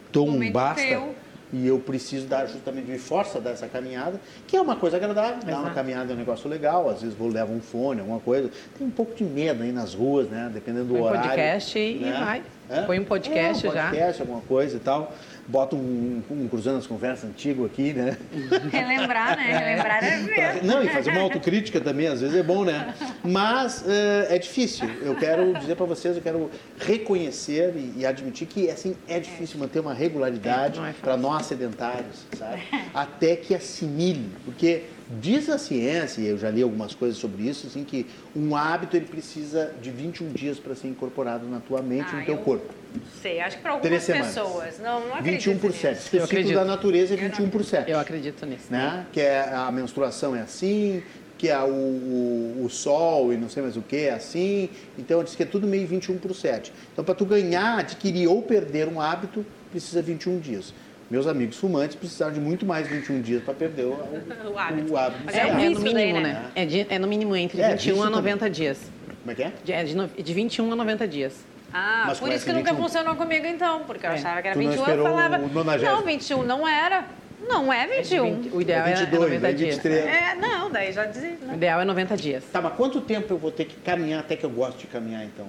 C: dou um basta
D: teu.
C: E eu preciso dar justamente me força dessa caminhada, que é uma coisa agradável. Dar uma
E: Exato.
C: caminhada é um negócio legal. Às vezes vou levar um fone, alguma coisa. Tem um pouco de medo aí nas ruas, né? Dependendo do
E: Põe um
C: horário.
E: podcast e
C: né?
E: vai.
C: Hã?
E: Põe um podcast
C: é, um
E: já.
C: podcast, alguma coisa e tal. Bota um, um cruzando as conversas antigo aqui, né?
D: Relembrar, né? Relembrar é ver.
C: Não, e fazer uma autocrítica também, às vezes é bom, né? Mas eh, é difícil. Eu quero dizer para vocês, eu quero reconhecer e, e admitir que assim é difícil manter uma regularidade
E: É, é
C: para nós sedentários, sabe? Até que assimile, porque diz a ciência, e eu já li algumas coisas sobre isso, assim que um hábito ele precisa de 21 dias para ser incorporado na tua mente e
D: Ah,
C: no teu
D: eu-
C: corpo.
D: Sei, acho que para
C: Três
D: algumas
C: semanas.
D: pessoas. Não, não acredito
C: 21 por
D: nisso.
C: 7. Porque o
E: Eu acredito.
C: da natureza é 21 por 7
E: Eu acredito nisso.
C: né? Que é, a menstruação é assim, que é o, o, o sol e não sei mais o que é assim. Então diz que é tudo meio 21 por 7. Então para tu ganhar, adquirir ou perder um hábito, precisa 21 dias. Meus amigos fumantes precisaram de muito mais 21 dias para perder o, o,
D: O hábito.
C: o hábito.
E: É,
D: é um
E: é no mínimo,
D: né?
E: né? É, de- é no mínimo entre
C: É,
E: 21
C: vício
E: a 90 dias.
C: Como é que é?
E: De, é de, no- de 21 a 90 dias.
D: Ah,
C: Mas
D: por isso que nunca
C: 21.
D: funcionou comigo então, porque eu
E: É.
D: achava que era
C: Tu não
D: 21, eu falava,
C: o
D: não, 21 não era. Não é 21.
E: O ideal
C: É
E: é,
C: 22,
E: 90
C: aí
E: dias.
C: 23.
D: É, não, daí já dizia.
E: O
D: né?
E: ideal é 90 dias.
C: Tá, mas quanto tempo eu vou ter que caminhar até que eu gosto de caminhar então?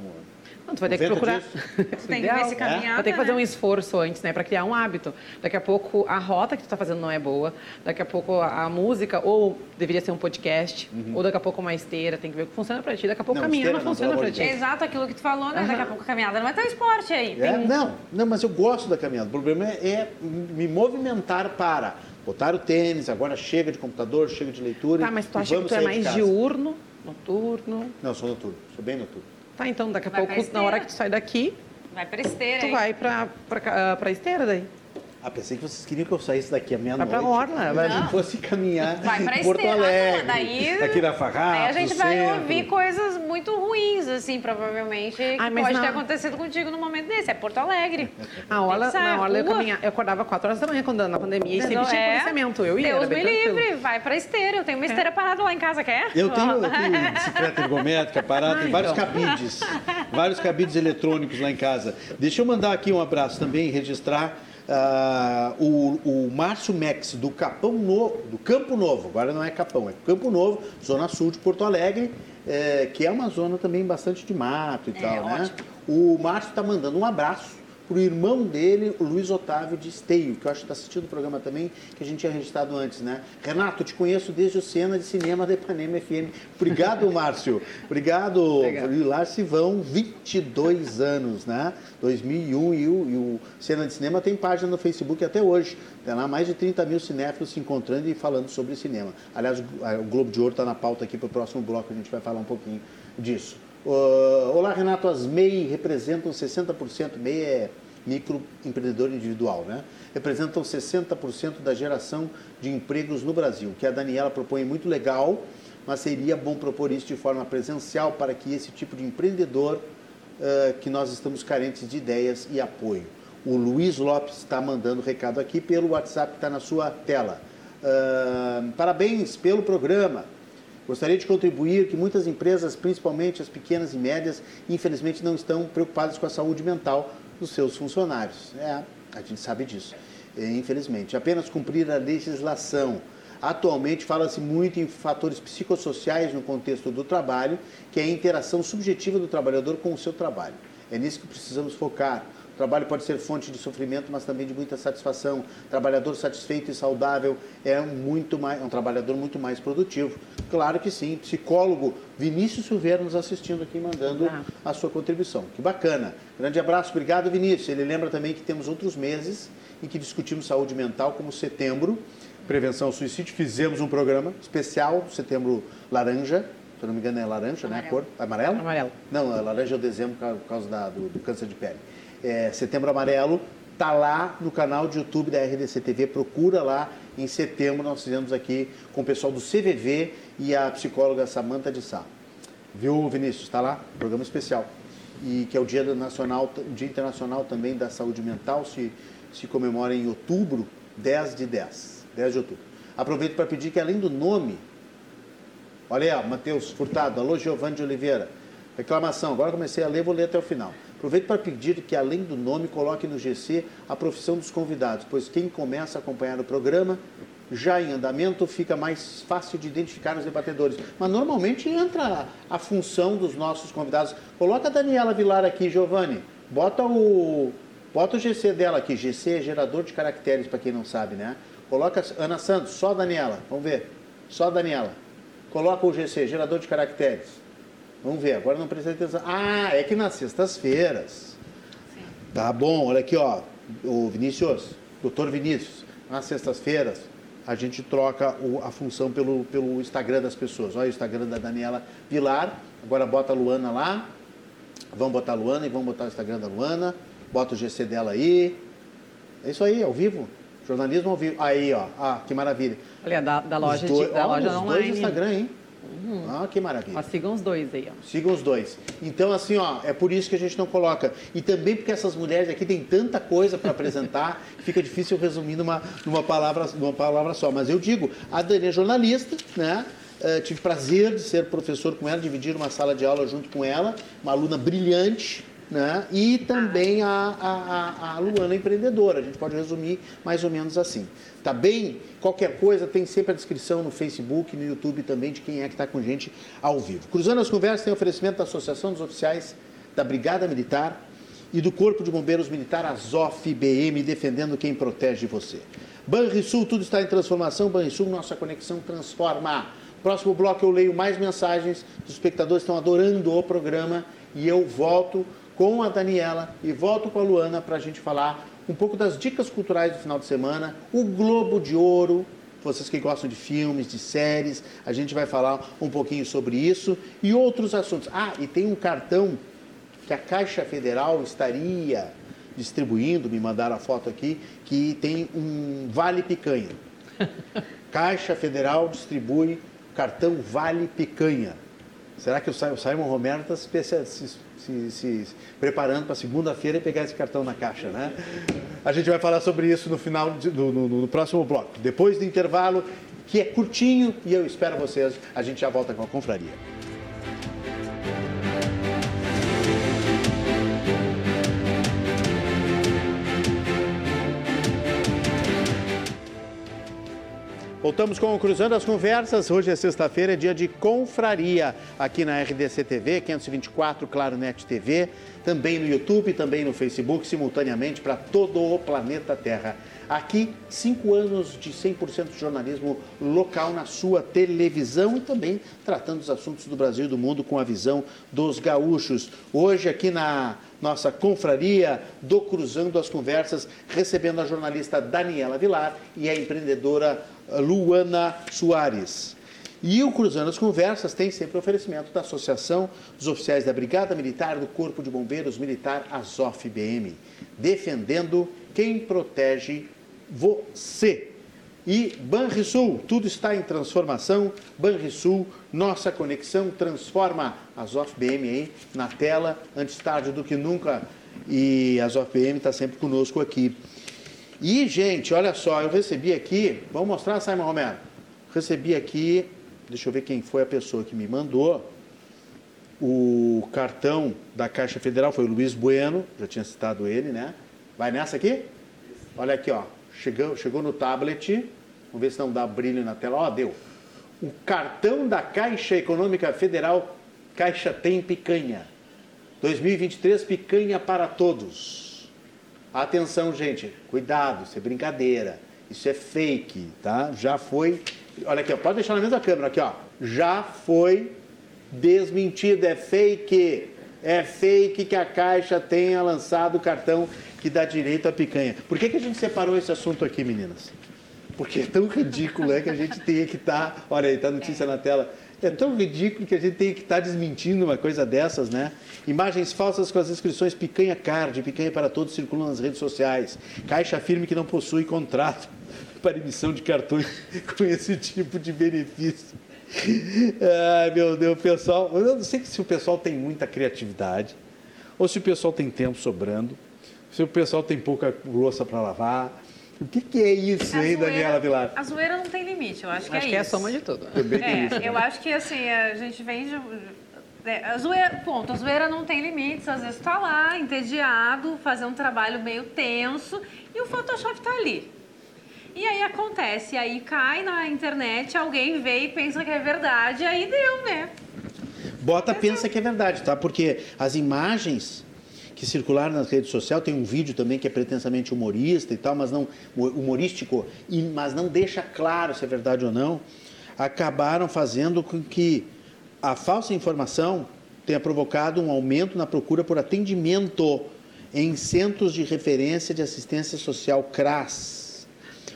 E: Não, tu vai ter que
C: 90
E: procurar.
D: Tem que ver se caminhada,
E: Vai ter que fazer
D: né?
E: um esforço antes, né, para criar um hábito. Daqui a pouco a rota que tu tá fazendo não é boa. Daqui a pouco a, a música ou deveria ser um podcast, ou daqui a pouco uma esteira, tem que ver o que funciona para ti. Daqui a pouco
C: Uhum. Não,
E: caminhar não
C: esteira não,
E: funciona para ti.
D: Exato aquilo que tu falou, né? Daqui a pouco a caminhada não vai ter um esporte aí.
C: É? Não, não, mas eu gosto da caminhada. O problema é, é me movimentar para botar o tênis, agora chega de computador, chega de leitura.
E: Tá, mas tu acha que tu é mais diurno, noturno?
C: Não, eu sou noturno, sou bem noturno.
E: Tá, então daqui a
D: Vai
E: pouco, na hora que tu sai daqui,
D: Vai pra esteira
E: tu
D: aí.
E: vai pra, ca- pra esteira daí.
C: Ah, pensei que vocês queriam que eu saísse daqui à meia-noite.
E: Vai pra orla,
C: Mas fosse caminhar
D: Vai pra
C: em Porto
D: esteira,
C: Alegre,
D: daí-
C: aqui na Farrapo,
D: Aí a gente
C: no
D: vai
C: centro.
D: ouvir coisas muito ruins, assim, provavelmente, que
E: Ai, mas
D: pode
E: não.
D: ter acontecido contigo num momento desse. É Porto Alegre.
E: A orla,
D: Tem
E: na orla eu
D: rua.
E: caminhava, eu acordava 4 horas da manhã quando na pandemia e sempre
D: Não
E: tinha
D: é?
E: policiamento. Eu ia,
D: Deus me
E: tranquilo.
D: livre, vai pra esteira. Eu tenho uma esteira parada lá em casa, quer?
C: Eu tenho, eu tenho bicicleta ergométrica parada, tem
E: Ah,
C: vários
E: então.
C: cabides, vários cabides eletrônicos lá em casa. Deixa eu mandar aqui um abraço também, registrar ah, o, o Márcio Max do Capão Novo, do Campo Novo, agora não é Capão, é Campo Novo, zona sul de Porto Alegre, eh, que é uma zona também bastante de mato e tal, né?
D: ótimo.
C: O Márcio está mandando um abraço para o irmão dele, o Luiz Otávio de Esteio, que eu acho que está assistindo o programa também, que a gente tinha registrado antes, né? Renato, te conheço desde o Cena de Cinema da Ipanema FM. Obrigado, Márcio. Obrigado. Obrigado. E lá se vão 22 anos, né? 2001 e o, e o Cena de Cinema tem página no Facebook até hoje. Tem lá mais de 30 mil cinéfilos se encontrando e falando sobre cinema. Aliás, o Globo de Ouro está na pauta aqui para o próximo bloco, a gente vai falar um pouquinho disso. Olá, Renato. As MEI representam 60%. MEI é microempreendedor individual, né? Representam 60% da geração de empregos no Brasil, que a Daniela propõe é muito legal, mas seria bom propor isso de forma presencial para que esse tipo de empreendedor, uh, que nós estamos carentes de ideias e apoio. O Luiz Lopes está mandando recado aqui pelo WhatsApp está na sua tela. Uh, parabéns pelo programa. Gostaria de contribuir que muitas empresas, principalmente as pequenas e médias, infelizmente não estão preocupadas com a saúde mental dos seus funcionários. É, a gente sabe disso, é, infelizmente. Apenas cumprir a legislação. Atualmente fala-se muito em fatores psicossociais no contexto do trabalho, que é a interação subjetiva do trabalhador com o seu trabalho. É nisso que precisamos focar. O trabalho pode ser fonte de sofrimento, mas também de muita satisfação. Trabalhador satisfeito e saudável é muito mais, é um trabalhador muito mais produtivo. Claro que sim. Psicólogo Vinícius Silveira nos assistindo aqui, mandando ah. a sua contribuição. Que bacana. Grande abraço, obrigado, Vinícius. Ele lembra também que temos outros meses em que discutimos saúde mental, como setembro, prevenção ao suicídio. Fizemos um programa especial, setembro laranja, se eu não me engano é laranja, Amarelo. né? A cor. Amarelo?
E: Amarelo.
C: Não, laranja é o dezembro por causa da, do, do câncer de pele é, Setembro Amarelo, tá lá no canal de YouTube da RDC TV, procura lá. Em setembro nós fizemos aqui com o pessoal do CVV e a psicóloga Samanta de Sá. Viu, Vinícius? Está lá, programa especial. E que é o Dia Nacional, Dia Internacional também da Saúde Mental, se, se comemora em outubro, 10 de 10, 10 de outubro. Aproveito para pedir que além do nome, olha aí, Matheus Furtado, alô Giovanni de Oliveira, reclamação, agora comecei a ler, vou ler até o final. Aproveito para pedir que, além do nome, coloque no GC a profissão dos convidados, pois quem começa a acompanhar o programa, já em andamento, fica mais fácil de identificar os debatedores. Mas normalmente entra a função dos nossos convidados. Coloca a Daniela Vilar aqui, Giovanni. Bota o, bota o GC dela aqui. GC é gerador de caracteres, para quem não sabe, né? Coloca Ana Santos, só Daniela. Vamos ver. Só Daniela. Coloca o GC, gerador de caracteres. Vamos ver, agora não prestei atenção. Ah, é que nas sextas-feiras. Tá bom, olha aqui, ó. O Vinícius, doutor Vinícius, nas sextas-feiras a gente troca o, a função pelo, pelo Instagram das pessoas. Olha o Instagram da Daniela Vilar. Agora bota a Luana lá. Vamos botar a Luana e vamos botar o Instagram da Luana. Bota o GC dela aí. É isso aí, ao vivo. Jornalismo ao vivo. Aí, ó. Ah, que maravilha.
E: Olha, da, da loja, de, da loja online.
C: dois Instagram, hein? Uhum. Ah, que maravilha.
E: Mas sigam os dois aí, ó.
C: Sigam os dois. Então, assim, ó, é por isso que a gente não coloca. E também porque essas mulheres aqui têm tanta coisa para apresentar, fica difícil resumir numa, numa, palavra, numa palavra só. Mas eu digo, a Dani é jornalista, né? Uh, tive prazer de ser professor com ela, dividir uma sala de aula junto com ela, uma aluna brilhante, né? E também a, a, a, Luana empreendedora. A gente pode resumir mais ou menos assim. Tá bem? Qualquer coisa tem sempre a descrição no Facebook, no YouTube também de quem é que está com gente ao vivo. Cruzando as conversas tem oferecimento da Associação dos Oficiais da Brigada Militar e do Corpo de Bombeiros Militar Azof BM, defendendo quem protege você. Banrisul, tudo está em transformação. Banrisul, nossa conexão transforma. Próximo bloco eu leio mais mensagens. Os espectadores estão adorando o programa e eu volto com a Daniela e volto com a Luana para a gente falar um pouco das dicas culturais do final de semana, o Globo de Ouro, vocês que gostam de filmes, de séries, a gente vai falar um pouquinho sobre isso e outros assuntos. Ah, e tem um cartão que a Caixa Federal estaria distribuindo, me mandaram a foto aqui, que tem um Vale Picanha. Caixa Federal distribui cartão Vale Picanha. Será que o Simon Romero está se, se, se, preparando para segunda-feira e pegar esse cartão na caixa, né? A gente vai falar sobre isso no final, de, no, no, no próximo bloco. Depois do intervalo, que é curtinho, e eu espero vocês. A gente já volta com a confraria. Voltamos com o Cruzando as Conversas. Hoje é sexta-feira, é dia de confraria aqui na RDC TV, 524, Claro Net TV, também no YouTube, também no Facebook, simultaneamente para todo o planeta Terra. Aqui, cinco anos de 100% de jornalismo local na sua televisão e também tratando os assuntos do Brasil e do mundo com a visão dos gaúchos. Hoje, aqui na nossa confraria do Cruzando as Conversas, recebendo a jornalista Daniela Vilar e a empreendedora Luana Soares. E o Cruzando as Conversas tem sempre oferecimento da Associação dos Oficiais da Brigada Militar do Corpo de Bombeiros Militar Azof BM, defendendo quem protege você. E Banrisul, tudo está em transformação. Banrisul, nossa conexão transforma as OFBM aí na tela, antes tarde do que nunca. E as OFBM está sempre conosco aqui. E, gente, olha só, eu recebi aqui, vamos mostrar, Simon Romero? Recebi aqui, deixa eu ver quem foi a pessoa que me mandou, o cartão da Caixa Federal, foi o Luiz Bueno, já tinha citado ele, né? Vai nessa aqui? Olha aqui, ó. Chegou, chegou no tablet, vamos ver se não dá brilho na tela. Ó, deu. O cartão da Caixa Econômica Federal, Caixa Tem Picanha. 2023, picanha para todos. Atenção, gente, cuidado, isso é brincadeira, isso é fake, tá? Já foi, olha aqui, ó, pode deixar na mesma câmera aqui, ó. Já foi desmentido, é fake. É fake que a Caixa tenha lançado o cartão que dá direito à picanha. Por que, que a gente separou esse assunto aqui, meninas? Porque é tão ridículo é que a gente tenha que estar. Tá, olha aí, está a notícia na tela. É tão ridículo que a gente tem que estar tá desmentindo uma coisa dessas, né? Imagens falsas com as inscrições picanha card, picanha para todos circulam nas redes sociais. Caixa afirma que não possui contrato para emissão de cartões com esse tipo de benefício. Ai, meu Deus, pessoal. Eu não sei se o pessoal tem muita criatividade ou se o pessoal tem tempo sobrando se o pessoal tem pouca louça para lavar. O que, que é isso, a hein, zoeira, Daniela Vilar?
D: A zoeira não tem limite, eu acho que
E: acho
D: é
E: que
D: isso.
E: é a soma de tudo.
D: É, isso, né? eu acho que assim, a gente vem de, é, a zoeira, ponto, a zoeira não tem limites, às vezes está lá, entediado, fazer um trabalho meio tenso e o Photoshop está ali. E aí acontece, aí cai na internet, alguém vê e pensa que é verdade, aí deu, né?
C: Bota, pensa que é verdade, tá? Porque as imagens que circularam nas redes sociais, tem um vídeo também que é pretensamente humorista e tal, mas não humorístico, mas não deixa claro se é verdade ou não, acabaram fazendo com que a falsa informação tenha provocado um aumento na procura por atendimento em centros de referência de assistência social CRAS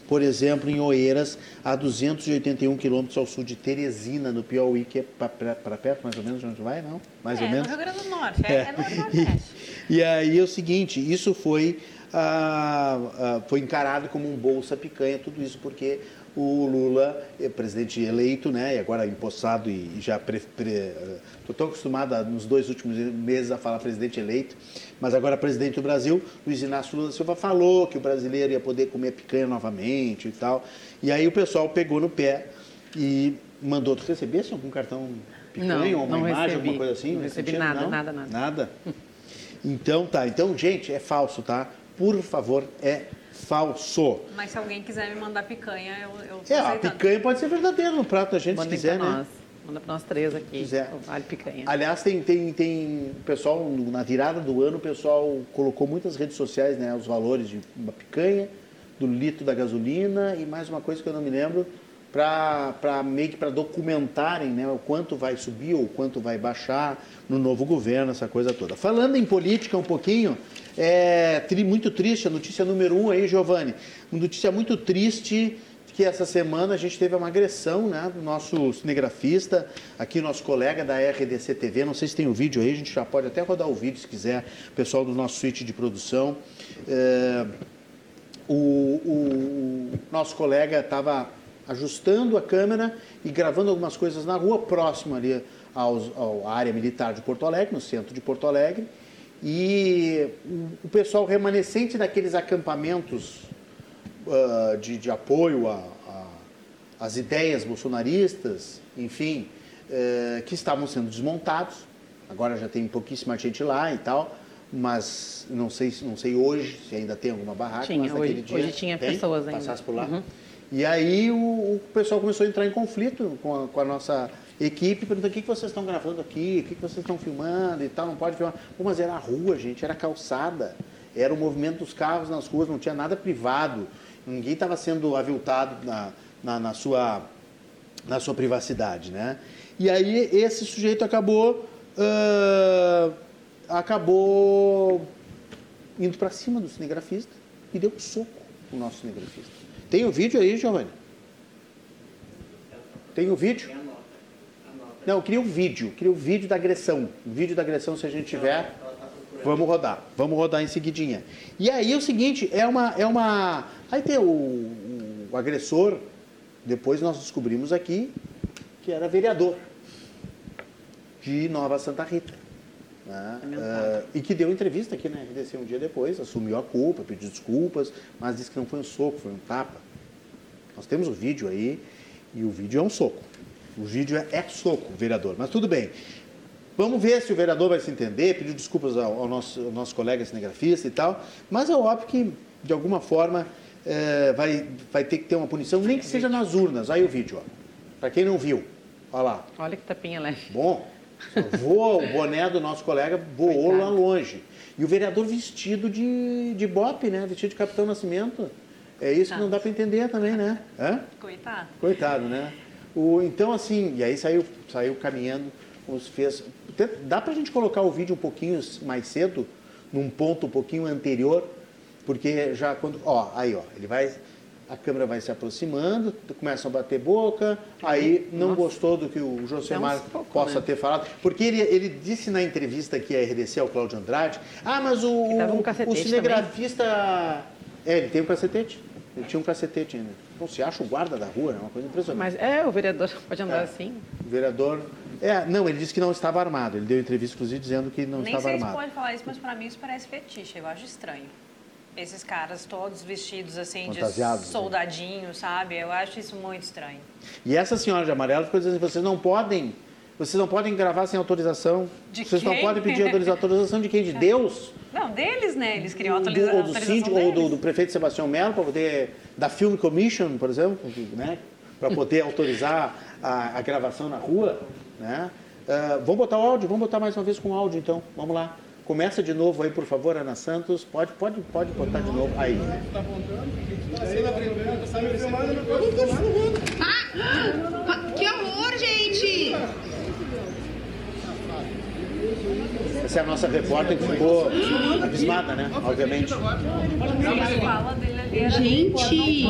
C: por exemplo, em Oeiras, a 281 quilômetros ao sul de Teresina, no Piauí, que é para perto, mais ou menos, de onde vai, não? Mais
D: é,
C: ou menos.
D: no Rio Grande do Norte, é, é. é no Nordeste.
C: E, aí é o seguinte, isso foi, ah, ah, foi encarado como um bolsa picanha, tudo isso porque o Lula é presidente eleito, né, e agora empossado e, já estou tão acostumado a, nos dois últimos meses a falar presidente eleito, mas agora presidente do Brasil, Luiz Inácio Lula da Silva falou que o brasileiro ia poder comer picanha novamente e tal. E aí o pessoal pegou no pé e mandou. Tu recebesse algum cartão picanha
E: não,
C: ou uma
E: não
C: imagem,
E: recebi,
C: alguma coisa assim?
E: Não recebi nada,
C: não?
E: nada, nada.
C: Nada? Então tá. Então, gente, é falso, tá? Por favor, é falso.
D: Mas se alguém quiser me mandar picanha, eu, eu
C: É, a picanha pode ser verdadeira no prato da gente,
E: Mandem
C: se quiser,
E: pra
C: né?
E: nós. Manda para nós três aqui.
C: Quiser.
E: Vale picanha.
C: Aliás, tem, tem, tem o pessoal, na virada do ano, o pessoal colocou muitas redes sociais, né, os valores de uma picanha, do litro da gasolina e mais uma coisa que eu não me lembro, para meio que para documentarem né, o quanto vai subir ou quanto vai baixar no novo governo, essa coisa toda. Falando em política um pouquinho, é tri, muito triste, a notícia número um aí, Giovanni, uma notícia muito triste que essa semana a gente teve uma agressão né, do nosso cinegrafista, aqui nosso colega da RDC TV, não sei se tem o vídeo aí, a gente já pode até rodar o vídeo se quiser, pessoal do nosso suíte de produção. É, o, o, o nosso colega estava ajustando a câmera e gravando algumas coisas na rua, próximo ali aos, à área militar de Porto Alegre, no centro de Porto Alegre. E o, pessoal remanescente daqueles acampamentos uh, de, de, apoio às ideias bolsonaristas, enfim, uh, que estavam sendo desmontados. Agora já tem pouquíssima gente lá e tal, mas não sei, não sei hoje se ainda tem alguma barraca.
E: Tinha, hoje,
C: dia
E: hoje tinha
C: tem?
E: pessoas ainda.
C: Passasse por lá.
E: Uhum.
C: E aí o, o pessoal começou a entrar em conflito com a, com a nossa equipe, perguntando o que, vocês estão gravando aqui, o que, que vocês estão filmando e tal, não pode filmar. Pô, mas era a rua, gente, era calçada, era o movimento dos carros nas ruas, não tinha nada privado, ninguém estava sendo aviltado na, na, na, sua, na sua privacidade, né? E aí esse sujeito acabou, uh, acabou indo para cima do cinegrafista e deu um soco no nosso cinegrafista. Tem o vídeo aí, Giovanni? Tem o vídeo? Não, eu queria o vídeo, queria o vídeo da agressão. O vídeo da agressão, se a gente tiver, vamos rodar. Vamos rodar em seguidinha. E aí é o seguinte, é uma. É uma aí tem o, o agressor, depois nós descobrimos aqui que era vereador de Nova Santa Rita. Né? Uh, e que deu entrevista aqui na RDC um dia depois, assumiu a culpa, pediu desculpas, mas disse que não foi um soco, foi um tapa. Nós temos o vídeo aí, e o vídeo é um soco. O vídeo é, é soco, vereador, mas tudo bem. Vamos ver se o vereador vai se entender, pedir desculpas ao, ao, nosso, ao nosso colega cinegrafista e tal, mas é óbvio que, de alguma forma, é, vai, vai ter que ter uma punição, nem que seja nas urnas. Aí o vídeo, ó. Para quem não viu, olha lá.
E: Olha que tapinha leve.
C: Bom, voa, o boné do nosso colega voou Coitado. lá longe. E o vereador vestido de, de bope, né? Vestido de Capitão Nascimento. É isso que não dá para entender também, né?
D: Hã? Coitado.
C: Coitado, né? O, então, assim, e aí saiu, saiu caminhando, os fez. Dá para a gente colocar o vídeo um pouquinho mais cedo, num ponto um pouquinho anterior, porque já quando. Ó, aí, ó, ele vai. A câmera vai se aproximando, começam a bater boca, aí não Nossa. gostou do que o Josemar pouco, possa né? ter falado, porque ele, ele disse na entrevista aqui à RDC ao Cláudio Andrade, ah, mas o, um o cinegrafista. Também. É, ele tem um cacetete. Ele tinha um cacetete ainda. Então, se acha o guarda da rua, é uma coisa impressionante.
E: Mas é, o vereador pode andar é, assim?
C: O vereador... É, não, ele disse que não estava armado. Ele deu entrevista, inclusive, dizendo que não
D: Nem
C: estava armado.
D: Nem sei se pode falar isso, mas para mim isso parece fetiche. Eu acho estranho. Esses caras todos vestidos assim de né? soldadinho, sabe? Eu acho isso muito estranho.
C: E essa senhora de amarelo ficou dizendo vocês não podem vocês não podem gravar sem autorização.
D: De
C: Vocês
D: quem?
C: não podem pedir autorização de quem? De Deus?
D: Não, deles, né? Eles queriam autorização.
C: Ou do síndico, ou do, do, prefeito Sebastião Melo, para poder. Da Film Commission, por exemplo, né? Para poder autorizar a, a, gravação na rua. Né? Uh, vamos botar o áudio? Vamos botar mais uma vez com o áudio, então. Vamos lá. Começa de novo aí, por favor, Ana Santos. Pode, pode, pode botar de novo. Aí. Tá
F: Ah, que horror, gente!
C: Essa é a nossa repórter que ficou abismada, né? Obviamente.
F: Gente!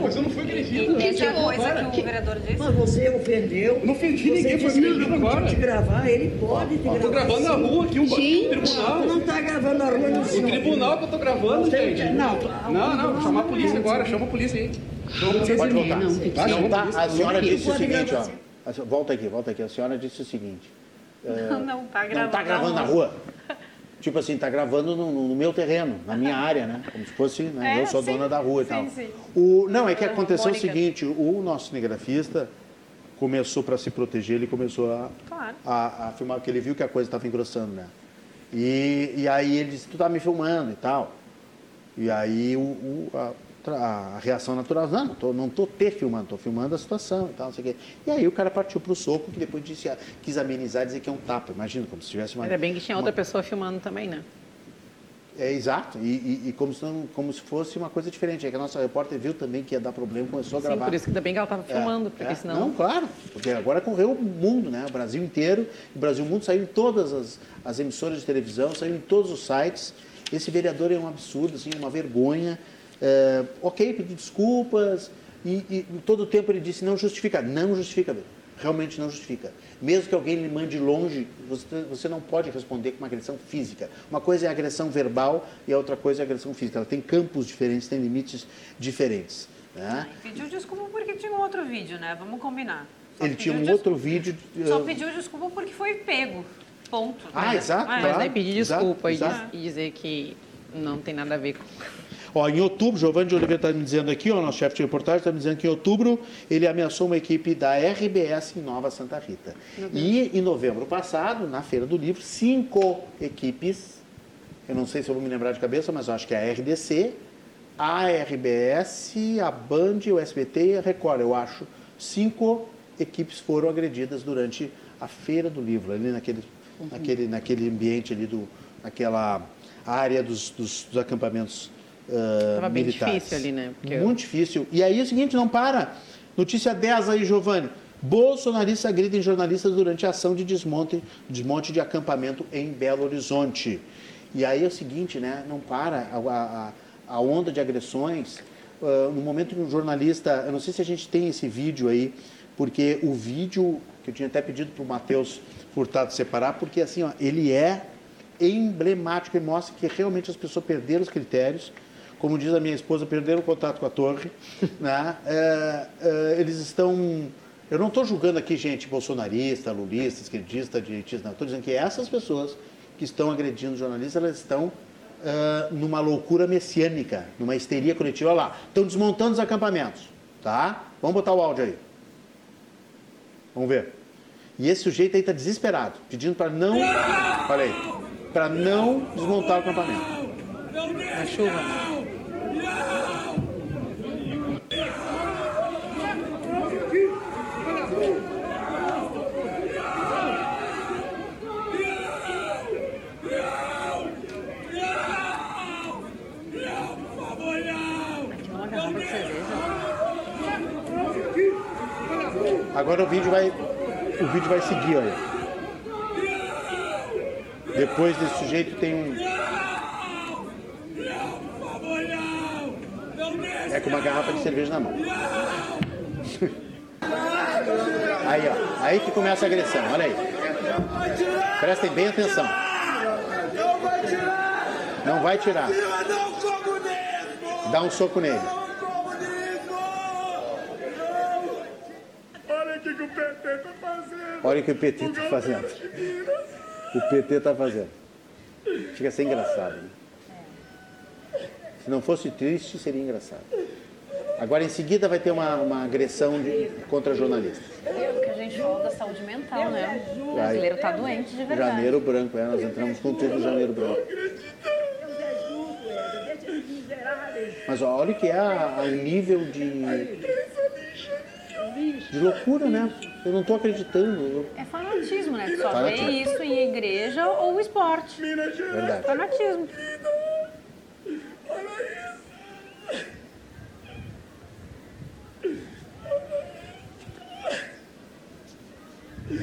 D: Mas eu não fui agredido. Que é coisa que o vereador disse.
G: Mas você ofendeu.
H: Não ofendi ninguém, foi agredido agora.
G: Pode te gravar, ele pode te gravar.
H: Eu tô gravando na rua aqui, um
G: gente,
H: tribunal.
G: Não, não tá gravando na rua
H: senhor. O tribunal que eu tô gravando, gente.
G: Não,
H: não, não, vou chamar a polícia agora, chama a polícia aí.
C: Pode voltar. Não, tá, a senhora disse o seguinte, ó. Volta aqui, volta aqui. A senhora disse o seguinte.
D: Não, não tá gravando.
C: Não tá gravando na rua. Tipo assim, tá gravando no, no, meu terreno, na minha área, né? Como se fosse, né? É, eu sou sim, dona da rua e sim, tal. Sim. O, não, é que aconteceu Mônica. o seguinte, o nosso cinegrafista começou para se proteger, ele começou a, claro. a, a, filmar, porque ele viu que a coisa estava engrossando, né? E, e aí ele disse, tu tá me filmando e tal. E aí o, o a, a reação natural, não, não tô, não tô te filmando, estou filmando a situação e tal, não sei o quê. E aí o cara partiu para o soco, que depois disse, ah, quis amenizar e dizer que é um tapa. Imagina, como se tivesse uma...
E: Ainda bem que tinha outra
C: uma...
E: pessoa filmando também, né?
C: É, exato, e, e, e, como, se não, como se fosse uma coisa diferente. É que a nossa repórter viu também que ia dar problema, começou a
E: Sim,
C: gravar.
E: por isso que ainda bem que ela estava é, filmando, porque
C: é,
E: senão...
C: Não, claro, porque agora correu o mundo, né? O Brasil inteiro, o Brasil mundo saiu em todas as, as emissoras de televisão, saiu em todos os sites. Esse vereador é um absurdo, assim, uma vergonha. É, ok, pedi desculpas, e, e todo o tempo ele disse não justifica. Não justifica, realmente não justifica. Mesmo que alguém lhe mande longe, você, você não pode responder com uma agressão física. Uma coisa é agressão verbal e a outra coisa é agressão física. Ela tem campos diferentes, tem limites diferentes. Né?
D: Ah, pediu desculpa porque tinha um outro vídeo, né? Vamos combinar.
C: Só ele tinha um outro vídeo.
D: Só pediu desculpa porque foi pego. Ponto.
C: Ah, exato.
E: Mas
C: claro,
E: daí pedir desculpa exato, e, dizer que não tem nada a ver com.
C: Ó, em outubro, Giovanni de Oliveira está me dizendo aqui, o nosso chefe de reportagem está me dizendo que em outubro ele ameaçou uma equipe da RBS em Nova Santa Rita. E em novembro passado, na Feira do Livro, cinco equipes, eu não sei se eu vou me lembrar de cabeça, mas eu acho que é a RDC, a RBS, a Band, o SBT e a Record, eu acho. Cinco equipes foram agredidas durante a Feira do Livro, ali naquele, naquele, naquele ambiente ali, do, naquela área dos, dos, dos acampamentos ah,
E: Tava bem
C: militares.
E: difícil ali, né? Porque eu-
C: Muito difícil. E aí é o seguinte, não para. Notícia 10 aí, Giovanni. Bolsonaristas agridem jornalistas durante a ação de desmonte, desmonte de acampamento em Belo Horizonte. E aí é o seguinte, né? Não para a, a- a onda de agressões. Ah, no momento que um jornalista, eu não sei se a gente tem esse vídeo aí, porque o vídeo que eu tinha até pedido para o Matheus Furtado separar, porque assim, ó, ele é emblemático e mostra que realmente as pessoas perderam os critérios. Como diz a minha esposa, perderam o contato com a torre. né? É, é, eles estão. Eu não estou julgando aqui gente bolsonarista, lulista, esquerdista, direitista, não. Estou dizendo que essas pessoas que estão agredindo jornalistas, elas estão ah, numa loucura messiânica, numa histeria coletiva. Olha lá, estão desmontando os acampamentos. Tá? Vamos botar o áudio aí. Vamos ver. E esse sujeito aí está desesperado, pedindo para não. Olha aí. Para não desmontar o acampamento.
E: Chuva.
D: Garrafa de cerveja.
C: Agora o vídeo vai. O vídeo vai seguir, olha. Depois desse sujeito tem um. Com uma garrafa de cerveja na mão. Aí, ó. Aí que começa a agressão, olha aí. Prestem bem atenção. Não vai tirar. Dá um soco nele.
I: Olha o que, o PT tá fazendo.
C: Olha o que o PT está fazendo. O PT está fazendo. Chega a ser engraçado. Né? Se não fosse triste, seria engraçado. Agora, em seguida, vai ter uma, uma agressão de- contra jornalistas.
D: É o que a gente fala da saúde mental, né? O brasileiro tá doente de verdade.
C: Janeiro branco, é, nós entramos com tudo no janeiro branco. Mas ó, olha o que é o nível de, de loucura, né? Eu não estou acreditando. eu-
D: É fanatismo, né? Tu só
C: Fanatismo.
D: vê isso em igreja ou esporte.
C: Verdade.
D: Fanatismo.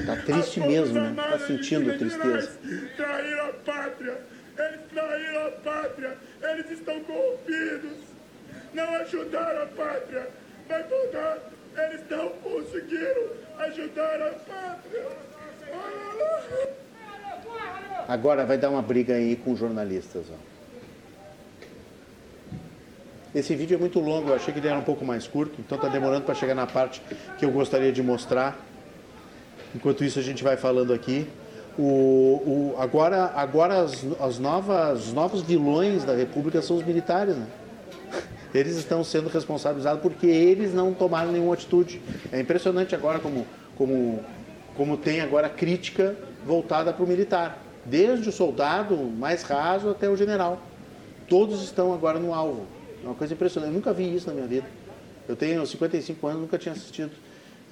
C: Tá triste mesmo, né? Tá sentindo tristeza.
I: Traíram a pátria. Eles traíram a pátria. Eles estão corrompidos. Não ajudaram a pátria. Vai pagar. Eles não conseguiram ajudar a pátria.
C: Agora vai dar uma briga aí com jornalistas. Ó. Esse vídeo é muito longo, eu achei que ele era um pouco mais curto, então está demorando para chegar na parte que eu gostaria de mostrar. Enquanto isso a gente vai falando aqui. O, o- agora agora as, as novas, os novos vilões da República são os militares. Né? Eles estão sendo responsabilizados porque eles não tomaram nenhuma atitude. É impressionante agora como, como, como tem agora crítica voltada para o militar. Desde o soldado mais raso até o general. Todos estão agora no alvo. É uma coisa impressionante. Eu nunca vi isso na minha vida. Eu tenho 55 anos, nunca tinha assistido.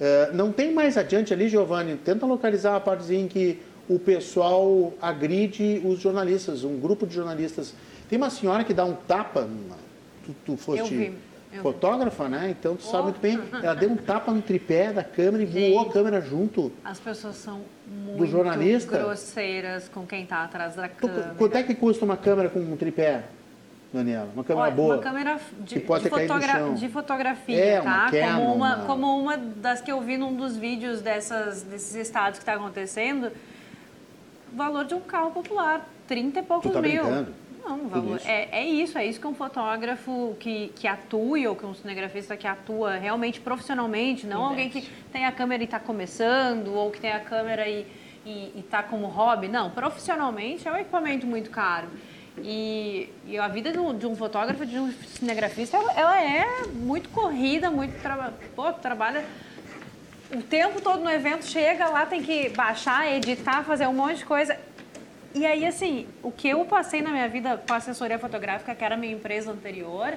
C: É, não tem mais adiante ali, Giovanni, tenta localizar a partezinha em que o pessoal agride os jornalistas, um grupo de jornalistas. Tem uma senhora que dá um tapa, tu, tu foste fotógrafa, né? Então tu sabe
D: Oh.
C: muito bem. Ela deu um tapa no tripé da câmera e voou a
D: Gente.
C: câmera junto.
D: As pessoas são muito
C: jornalista?
D: grosseiras com quem tá atrás da câmera.
C: Quanto é que custa uma câmera com um tripé, Daniela? Uma câmera
D: Olha,
C: boa?
D: Uma câmera de,
C: que pode
D: de,
C: ter caído no
D: fotogra-
C: chão.
D: de fotografia,
C: É,
D: tá?
C: uma Canon,
D: como, uma,
C: uma-
D: como uma das que eu vi num dos vídeos dessas, desses estados que está acontecendo, o valor de um carro popular, 30 e poucos
C: Tu tá
D: mil.
C: brincando?
D: Não, valor,
C: isso?
D: é, é isso, é isso que um fotógrafo que, que atue ou que um cinegrafista que atua realmente profissionalmente, não alguém que tem a câmera e está começando ou que tem a câmera e está como hobby. Não, profissionalmente é um equipamento muito caro. E, e a vida do- de um fotógrafo, de um cinegrafista, ela, ela é muito corrida, muito traba pô, trabalha o tempo todo no evento, chega lá, tem que baixar, editar, fazer um monte de coisa. E aí, assim, o que eu passei na minha vida com a assessoria fotográfica, que era a minha empresa anterior,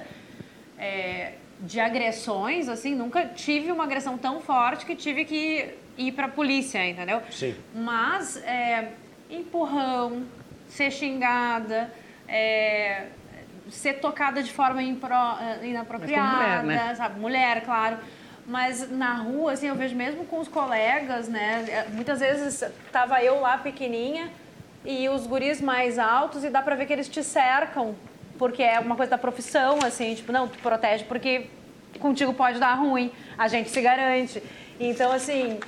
D: é, de agressões, assim, nunca tive uma agressão tão forte que tive que ir para a polícia, entendeu?
C: Sim.
D: Mas é, empurrão, ser xingada, é, ser tocada de forma impro, eh, inapropriada,
E: mulher, né?
D: sabe? Mulher, claro. Mas na rua, assim, eu vejo mesmo com os colegas, né? eh, Muitas vezes tava eu lá pequenininha e os guris mais altos e dá pra ver que eles te cercam, porque é uma coisa da profissão, assim, tipo, não, tu protege porque contigo pode dar ruim, a gente se garante. Então, assim,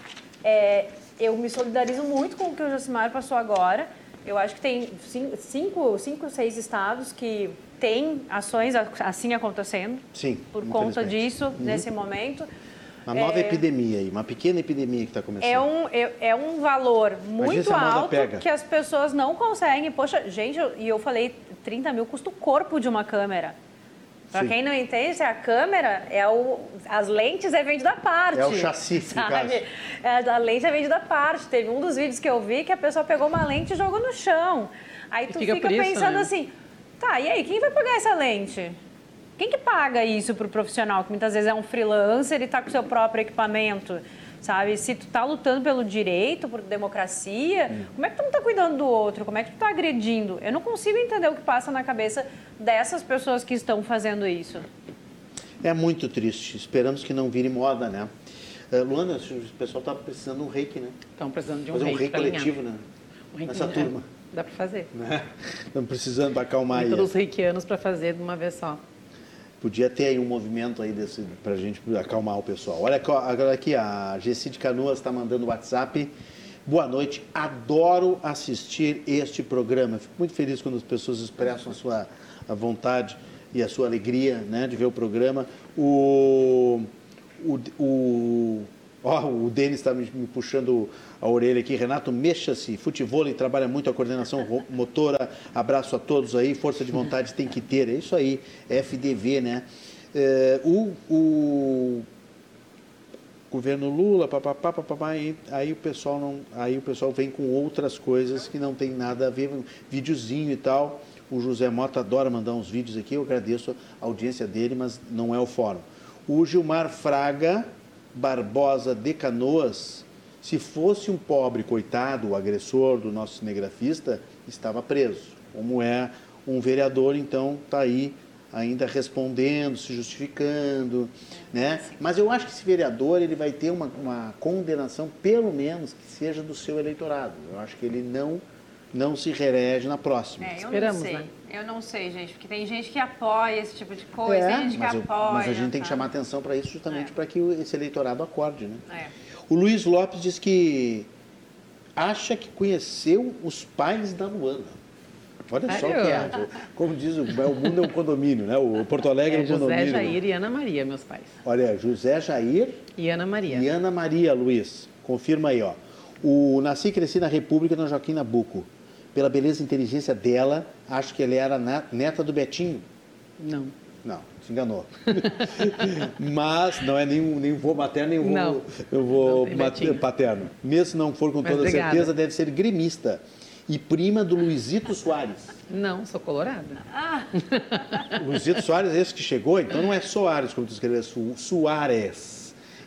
D: é, eu me solidarizo muito com o que o Josimar passou agora. Eu acho que tem cin- cinco, cinco seis estados que têm ações assim acontecendo
C: Sim.
D: por conta disso, nesse momento.
C: Uma nova
D: É,
C: epidemia aí, uma pequena epidemia que está começando.
D: É um, é, é um valor muito alto que as pessoas não conseguem. Poxa, gente, eu- e eu falei, 30 mil custa o corpo de uma câmera. Pra
C: Sim.
D: quem não entende, a câmera é o. As lentes é vendida à parte.
C: É o chassi,
D: sabe? É, a lente é vendida à parte. Teve um dos vídeos que eu vi que a pessoa pegou uma lente e jogou no chão. Aí
E: E
D: tu
E: fica
D: fica,
E: isso,
D: pensando
E: né?
D: assim, tá, e aí, quem vai pagar essa lente? Quem que paga isso pro profissional, que muitas vezes é um freelancer e tá com seu próprio equipamento? Sabe, se tu tá lutando pelo direito, por democracia,
C: Hum.
D: como é que tu não tá cuidando do outro? Como é que tu tá agredindo? Eu não consigo entender o que passa na cabeça dessas pessoas que estão fazendo isso.
C: É muito triste. Esperamos que não vire moda, né? Eh, Luana, o pessoal está precisando de um reiki, né?
E: Estão precisando de um
C: Fazer um
E: reiki
C: reiki
E: pra alinhar.
C: coletivo, né?
E: Um reiki-
C: Nessa
E: é,
C: turma.
E: Dá para fazer.
C: né? Estamos precisando para acalmar aí.
E: Todos os reikianos para fazer de uma vez só.
C: Podia ter aí um movimento aí desse para a gente acalmar o pessoal. Olha agora aqui, a Gessi de Canoas está mandando WhatsApp. Boa noite, adoro assistir este programa. Fico muito feliz quando as pessoas expressam a sua a vontade e a sua alegria né, de ver o programa. O, o, o, ó, o Denis está me, me puxando a orelha aqui. Renato, mexa-se. Futebol trabalha muito a coordenação motora. Abraço a todos aí. Força de vontade tem que ter. É isso aí. FDV, né? É, o, o governo Lula, papapá, papapá, aí, aí o pessoal não, aí o pessoal vem com outras coisas que não tem nada a ver, um videozinho e tal. O José Mota adora mandar uns vídeos aqui, eu agradeço a audiência dele, mas não é o fórum. O Gilmar Fraga Barbosa de Canoas, se fosse um pobre coitado, o agressor do nosso cinegrafista, estava preso. Como é um vereador, então está aí ainda respondendo, se justificando, né? Mas eu acho que esse vereador ele vai ter uma, uma condenação, pelo menos que seja do seu eleitorado. Eu acho que ele não não se reelege na próxima.
D: É, eu
E: Esperamos,
D: não sei.
E: né?
D: Eu não sei, gente, porque tem gente que apoia esse tipo de coisa,
C: É,
D: tem gente
C: mas,
D: que
C: eu-
D: apoia.
C: mas a gente tem que
D: tá?
C: chamar atenção para isso justamente
D: É.
C: para que esse eleitorado acorde, né?
D: É.
C: O Luiz Lopes diz que acha que conheceu os pais da Luana. Olha só o que é. Como diz o, o mundo é um condomínio, né? O Porto Alegre é,
E: É
C: um
E: José
C: condomínio.
E: Jair e Ana Maria, meus pais.
C: Olha, José Jair
E: E Ana Maria.
C: e Ana Maria Luiz. Confirma aí, ó. O Nasci e Cresci na República, na Joaquim Nabuco. Pela beleza e inteligência dela, acho que ele era neta do Betinho.
E: Não.
C: Não, se enganou. Mas não é nem um, nem um vô materno, nem um vô,
E: Não.
C: eu vou paterno. Mesmo se não for com
E: Mas
C: toda
E: obrigada.
C: certeza, deve ser gremista. E prima do Luizito Soares.
E: Não, sou colorada.
C: Luizito Soares, esse que chegou, então não é Soares, como tu escreveu, é Su Soares.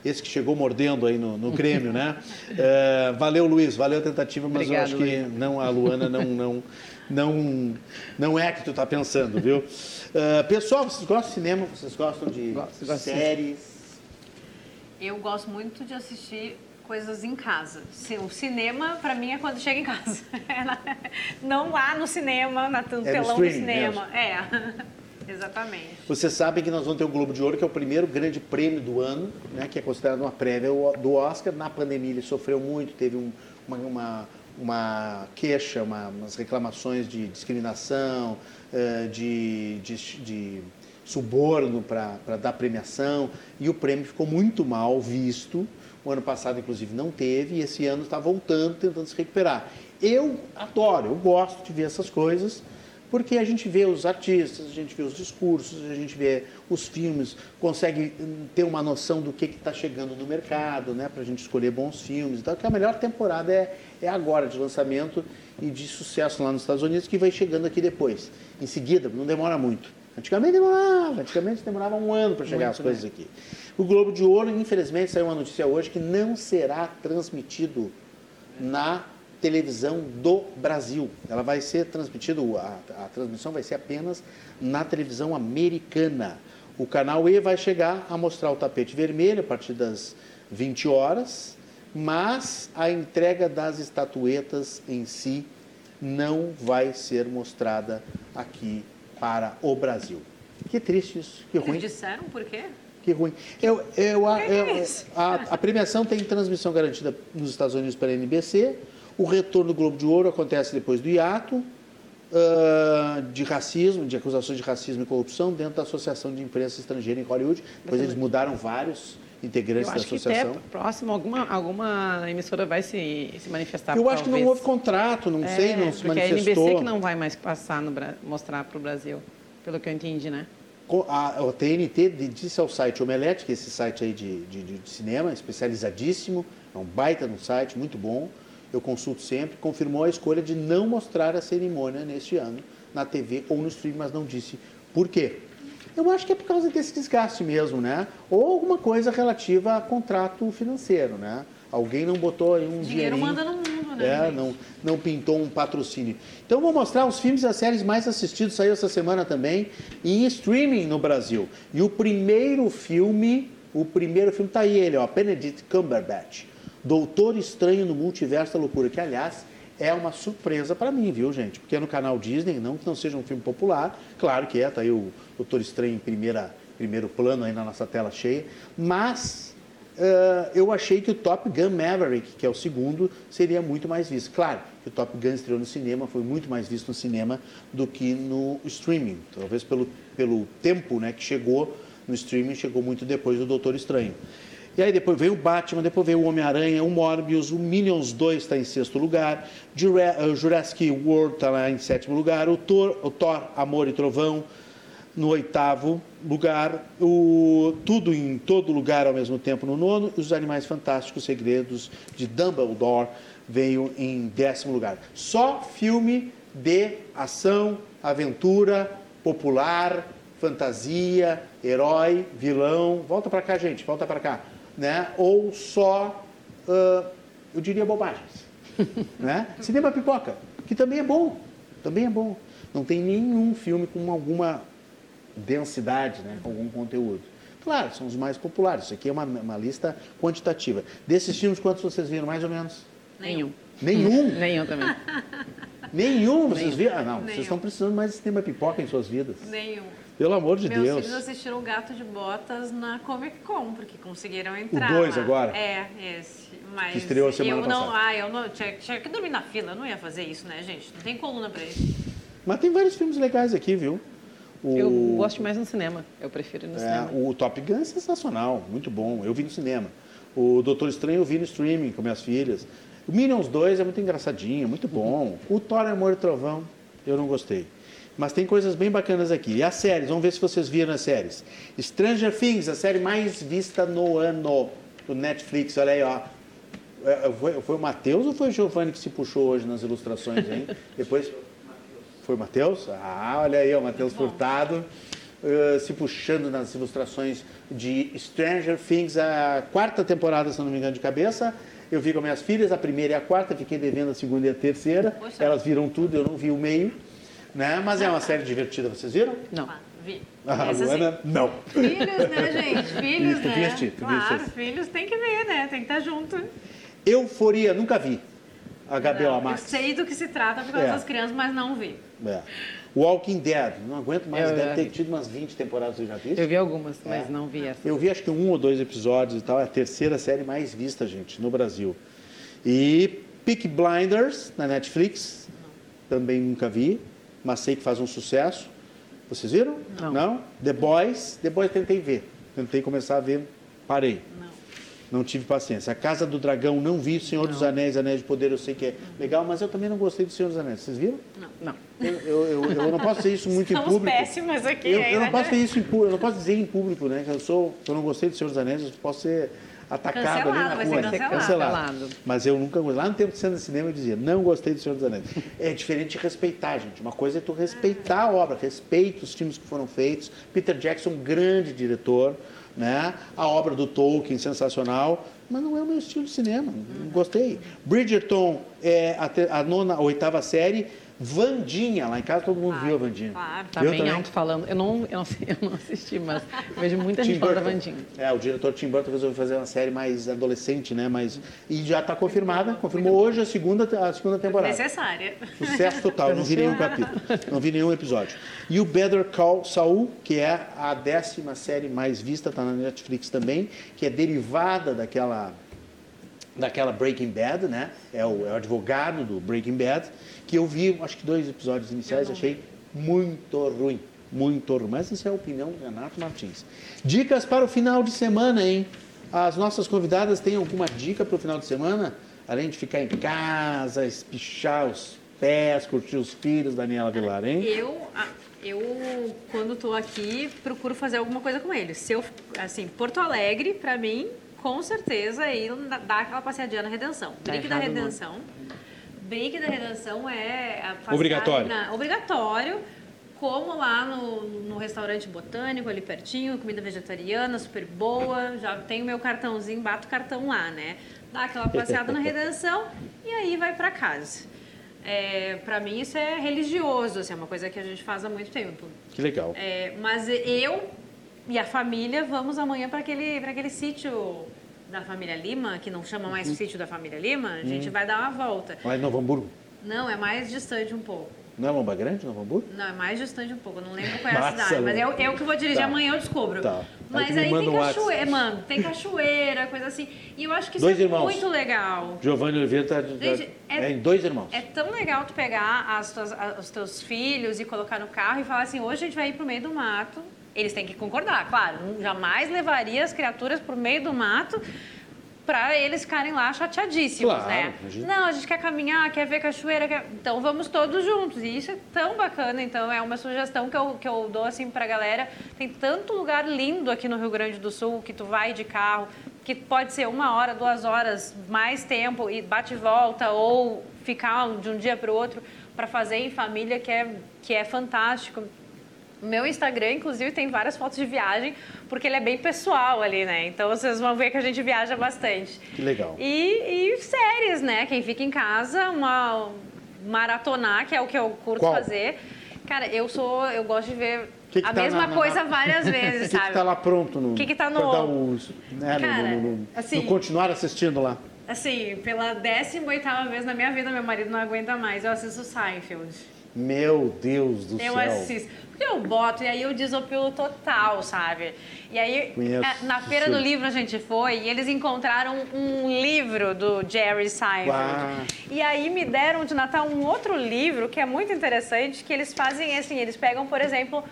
C: Esse que chegou mordendo aí no, no Grêmio, né? É, valeu, Luiz, valeu a tentativa, mas
E: Obrigado,
C: eu acho que
E: Luiz.
C: não, a Luana não, não, não, não é que tu tá pensando, viu? É, pessoal, vocês gostam de cinema? Vocês gostam de
E: Gosto,
C: séries?
D: Eu gosto muito de assistir coisas em casa. O cinema, pra mim, é quando chega em casa. É Não lá no cinema, na, no telão do
C: É streaming
D: cinema. É, exatamente.
C: Vocês sabem que nós vamos ter o Globo de Ouro, que é o primeiro grande prêmio do ano, né, que é considerado uma prévia do Oscar. Na pandemia ele sofreu muito, teve um- uma, uma, uma queixa, uma, umas reclamações de discriminação, eh, de, de, de suborno para dar premiação, e o prêmio ficou muito mal visto. O ano passado, inclusive, não teve, e esse ano está voltando, tentando se recuperar. Eu adoro, eu gosto de ver essas coisas, porque a gente vê os artistas, a gente vê os discursos, a gente vê os filmes, consegue hum, ter uma noção do que está chegando no mercado, né, para a gente escolher bons filmes. Então, que a melhor temporada é, é agora de lançamento e de sucesso lá nos Estados Unidos, que vai chegando aqui depois. Em seguida, não demora muito. Antigamente demorava, antigamente demorava um ano para chegar
E: Muito,
C: as coisas aqui. O Globo de Ouro, infelizmente, saiu uma notícia hoje que não será transmitido na televisão do Brasil. Ela vai ser transmitida, a, a transmissão vai ser apenas na televisão americana. O canal E vai chegar a mostrar o tapete vermelho a partir das 20 horas, mas a entrega das estatuetas em si não vai ser mostrada aqui para o Brasil. Que triste isso, que ruim.
D: Eles disseram por quê?
C: Que ruim. Eu, eu, a,
D: que é
C: eu-
D: isso?
C: a, a premiação tem transmissão garantida nos Estados Unidos pela NBC. O retorno do Globo de Ouro acontece depois do hiato ah, de racismo, de acusações de racismo e corrupção dentro da Associação de Imprensa Estrangeira em Hollywood. Depois eles mudaram vários integrantes da
E: acho que até
C: associação.
E: próximo alguma, alguma emissora vai se, se manifestar.
C: Eu acho que não
E: talvez.
C: houve contrato, não sei,
E: É,
C: não se
E: porque a
C: manifestou.
E: NBC que não vai mais passar no, mostrar para o Brasil, pelo que eu entendi, né?
C: A, a TNT disse ao site Omelete, que é esse site aí de, de- de cinema, especializadíssimo, é um baita no site, muito bom, eu consulto sempre, confirmou a escolha de não mostrar a cerimônia neste ano na TV ou no stream, mas não disse por quê. Eu acho que é por causa desse desgaste mesmo, né? Ou alguma coisa relativa a contrato financeiro, né? Alguém não botou aí um
D: Dinheiro
C: dinheirinho.
D: manda no mundo, né?
C: É, não, não pintou um patrocínio. Então vou mostrar os filmes e as séries mais assistidos, saiu essa semana também, em streaming no Brasil. E o primeiro filme, o primeiro filme tá aí ele, ó, Benedict Cumberbatch, Doutor Estranho no Multiverso da Loucura, que aliás é uma surpresa para mim, viu, gente? Porque é no canal Disney, não que não seja um filme popular, claro que é, tá aí o Doutor Estranho em primeira, primeiro plano aí na nossa tela cheia, mas eh, eu achei que o Top Gun Maverick, que é o segundo, seria muito mais visto. Claro que o Top Gun estreou no cinema, foi muito mais visto no cinema do que no streaming. Talvez pelo, pelo tempo né, que chegou no streaming, chegou muito depois do Doutor Estranho. E aí depois veio o Batman, depois veio o Homem-Aranha, o Morbius, o Minions 2 está em sexto lugar, Jura- eh, Jurassic World está lá em sétimo lugar, o Thor, o Thor Amor e Trovão no oitavo lugar, o Tudo em Todo Lugar ao mesmo tempo no nono, e Os Animais Fantásticos Segredos de Dumbledore veio em décimo lugar. Só filme de ação, aventura, popular, fantasia, herói, vilão. Volta para cá, gente, volta para cá. Né? Ou só, ah, eu diria, bobagens. né? Cinema pipoca, que também é bom, também é bom. Não tem nenhum filme com alguma densidade, né, com algum conteúdo. Claro, são os mais populares. Isso aqui é uma, uma lista quantitativa. Desses filmes, quantos vocês viram, mais ou menos?
E: Nenhum.
C: Nenhum?
E: Nenhum também.
C: Nenhum vocês viram? Ah, não,
D: Nenhum.
C: vocês estão precisando mais de cinema pipoca em suas vidas.
D: Nenhum.
C: Pelo amor de
D: Meus
C: Deus.
D: filhos assistiram o Gato de Botas na Comic Con, porque conseguiram entrar.
C: dois
D: lá.
C: agora?
D: É, esse. Mas
C: Que estreou a semana
D: eu não,
C: passada.
D: ah, eu não tinha, tinha que dormir na fila, eu não ia fazer isso, né, gente? Não tem coluna pra isso.
C: Mas tem vários filmes legais aqui, viu? O,
E: Eu gosto mais no cinema. Eu prefiro ir no
C: é,
E: cinema.
C: o Top Gun é sensacional, muito bom. Eu vi no cinema. O Doutor Estranho eu vi no streaming com minhas filhas. O Minions 2 é muito engraçadinho, muito bom. O Thor Amor e Trovão, eu não gostei. Mas tem coisas bem bacanas aqui. E as séries, vamos ver se vocês viram as séries. Stranger Things, a série mais vista no ano do Netflix. Olha aí, ó. É, Foi, foi o Matheus ou foi o Giovanni que se puxou hoje nas ilustrações, hein? Depois. Foi o Matheus? Ah, olha aí, o Matheus Furtado. eh, se puxando nas ilustrações de Stranger Things, a quarta temporada, se não me engano, de cabeça. Eu vi com minhas filhas, a primeira e a quarta, fiquei devendo a segunda e a terceira.
D: Poxa.
C: Elas viram tudo, eu não vi o meio. Né? Mas é uma série divertida, vocês viram?
E: Não.
D: Ah, vi.
C: A
D: Essa sim.
C: Luana, não.
D: Filhos, né, gente? Filhos,
C: Isso, tu
D: né?
C: viste, tu
D: claro,
C: viste.
D: filhos tem que ver, né? Tem que estar junto.
C: Euforia, nunca vi. HBO
D: Não, eu
C: Max.
D: sei do que se trata por causa
C: É.
D: das crianças, mas não vi.
C: É. Walking Dead, não aguento mais,
E: Eu
C: deve ter
E: vi.
C: tido umas 20 temporadas, você já viu?
E: Eu vi algumas, mas
C: É.
E: não vi essa.
C: Eu vi acho que um ou dois episódios e tal, é a terceira série mais vista, gente, no Brasil. E Peak Blinders, na Netflix, também nunca vi, mas sei que faz um sucesso. Vocês viram?
E: Não.
C: The Boys, The Boys tentei ver. Tentei começar a ver, parei.
D: Não.
C: Não tive paciência. A Casa do Dragão não vi, Senhor dos Anéis, Anéis de Poder, eu sei que é legal, mas eu também não gostei do Senhor dos Anéis. Vocês viram?
E: Não.
C: Eu, eu, eu, eu não posso dizer isso muito em
D: Estamos
C: público.
D: péssimas aqui
C: Eu, eu
D: ainda.
C: não posso dizer isso em público, eu não posso dizer em público, né? Que eu sou, que eu não gostei do Senhor dos Anéis, eu posso ser atacado
D: Cancelado,
C: ali na
D: vai ser
C: rua.
D: cancelado.
E: Cancelado.
C: Mas eu nunca gostei. Lá no tempo de cena de cinema eu dizia, não gostei do Senhor dos Anéis. É diferente de respeitar, gente. Uma coisa é tu respeitar a obra, respeita os filmes que foram feitos. Peter Jackson, grande diretor, né? A obra do Tolkien, sensacional. Mas não é o meu estilo de cinema, não gostei. Bridgerton é a, a nona, a oitava série. Vandinha, lá em casa todo mundo viu a Vandinha.
D: Claro.
E: Tá
C: Eu
E: bem
C: também.
E: alto falando. Eu não, eu, não, eu não assisti, mas vejo muita gente falando da. Vandinha.
C: É, o diretor Tim Burton resolveu fazer uma série mais adolescente, né? Mas, e já está confirmada, confirmou hoje a segunda, a segunda temporada.
D: Necessária.
C: Sucesso total, eu não vi nenhum capítulo, não vi nenhum episódio. E o Better Call Saul, que é a décima série mais vista, está na Netflix também, que é derivada daquela daquela Breaking Bad, né? É o, é o advogado do Breaking Bad, que eu vi, acho que dois episódios iniciais, achei muito ruim. Muito ruim. Mas isso é a opinião do Renato Martins. Dicas para o final de semana, hein? As nossas convidadas têm alguma dica para o final de semana? Além de ficar em casa, espichar os pés, curtir os filhos, Daniela Vilar, hein?
D: Eu, ah, eu quando tô aqui, procuro fazer alguma coisa com eles. Se eu, assim, Porto Alegre, pra mim, com certeza, ir dar aquela passeadinha na Redenção.
E: Tá
D: Brick da
E: errado, não.
D: Brick da Redenção é... passear
C: Obrigatório.
D: na- obrigatório. Como lá no, no restaurante botânico, ali pertinho, comida vegetariana, super boa. Já tenho meu cartãozinho, bato o cartão lá, né? Dá aquela passeada na Redenção e aí vai pra casa. É, para mim isso é religioso, assim, é uma coisa que a gente faz há muito tempo.
C: Que legal.
D: É, mas eu e a família vamos amanhã para aquele, pra aquele sítio da família Lima, que não chama
C: Uhum.
D: mais sítio da família Lima, a gente vai dar uma volta.
C: Lá em Novo Hamburgo.
D: Não, é mais distante um pouco.
C: Não é Lomba Grande, Novo Hamburgo?
D: Não, é mais distante um pouco. Eu não lembro qual é a cidade, mas
C: Lu.
D: eu, eu que vou dirigir
C: Tá.
D: amanhã, eu descubro.
C: Tá. Aí
D: Mas aí
C: manda
D: tem
C: um
D: cachoeira, mano, tem cachoeira, coisa assim. E eu acho que isso
C: Dois
D: é
C: irmãos.
D: muito legal.
C: Giovanni Oliveira está
D: Gente, é-
C: é em dois irmãos.
D: É tão legal tu pegar as tuas- os teus filhos e colocar no carro e falar assim, hoje a gente vai ir pro meio do mato. Eles têm que concordar, claro. Jamais levaria as criaturas pro meio do mato para eles ficarem lá chateadíssimos,
C: Claro,
D: né?
C: a gente-
D: Não, a gente quer caminhar, quer ver cachoeira, quer... então vamos todos juntos. E isso é tão bacana, então é uma sugestão que eu, que eu dou assim pra galera. Tem tanto lugar lindo aqui no Rio Grande do Sul que tu vai de carro, que pode ser uma hora, duas horas, mais tempo e bate e volta ou ficar de um dia para o outro para fazer em família que é que é fantástico. O meu Instagram, inclusive, tem várias fotos de viagem, porque ele é bem pessoal ali, né? Então vocês vão ver que a gente viaja bastante.
C: Que legal.
D: E, e séries, né? Quem fica em casa, uma maratonar, que é o que eu curto
C: Qual?
D: fazer. Cara, eu sou, eu gosto de ver
C: Que que
D: a
C: tá
D: mesma
C: na- na-
D: coisa várias
C: O
D: vezes,
C: que
D: sabe?
C: está lá pronto no.
D: Que que tá
C: pra
D: no-
C: dar os- né, no-
D: Cara,
C: no, no-
D: assim-
C: no continuar assistindo lá.
D: Assim, pela 18ª vez na minha vida, meu marido não aguenta mais. Eu assisto Seinfeld.
C: Meu Deus do
D: Eu
C: céu.
D: assisto. Eu boto e aí eu desopilo total, sabe? E aí,
C: Conheço.
D: é, na Feira do. Livro a gente foi e eles encontraram um livro do Jerry Seinfeld.
C: Uau.
D: E aí me deram de Natal um outro livro que é muito interessante, que eles fazem assim, eles pegam, por exemplo,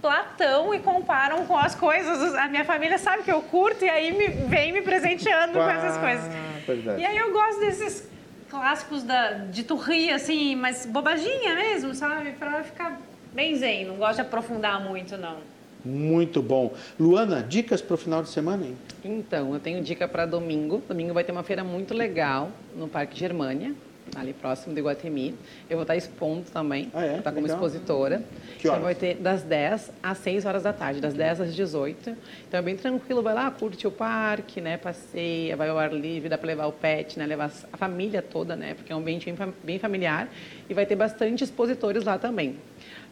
D: Platão e comparam com as coisas. A minha família sabe que eu curto e aí me, vem me presenteando com essas coisas.
C: verdade.
D: E aí eu gosto desses clássicos da, de tu rir, assim, mas bobaginha mesmo, sabe? Pra ficar bem zen. Não gosto de aprofundar muito, não.
C: Muito bom. Luana, dicas para o final de semana, hein?
E: Então, eu tenho dica para domingo. Domingo vai ter uma feira muito legal no Parque Germânia, ali próximo do Iguatemi. Eu vou estar expondo também,
C: Ah, é?
E: vou estar como
C: Legal.
E: expositora.
C: Que
E: então
C: horas?
E: vai ter das 10 às 6 horas da tarde, das 10 às 18. Então é bem tranquilo, vai lá, curte o parque, né, passeia, vai ao ar livre, dá para levar o pet, né, levar a família toda, né, porque é um ambiente bem familiar e vai ter bastante expositores lá também.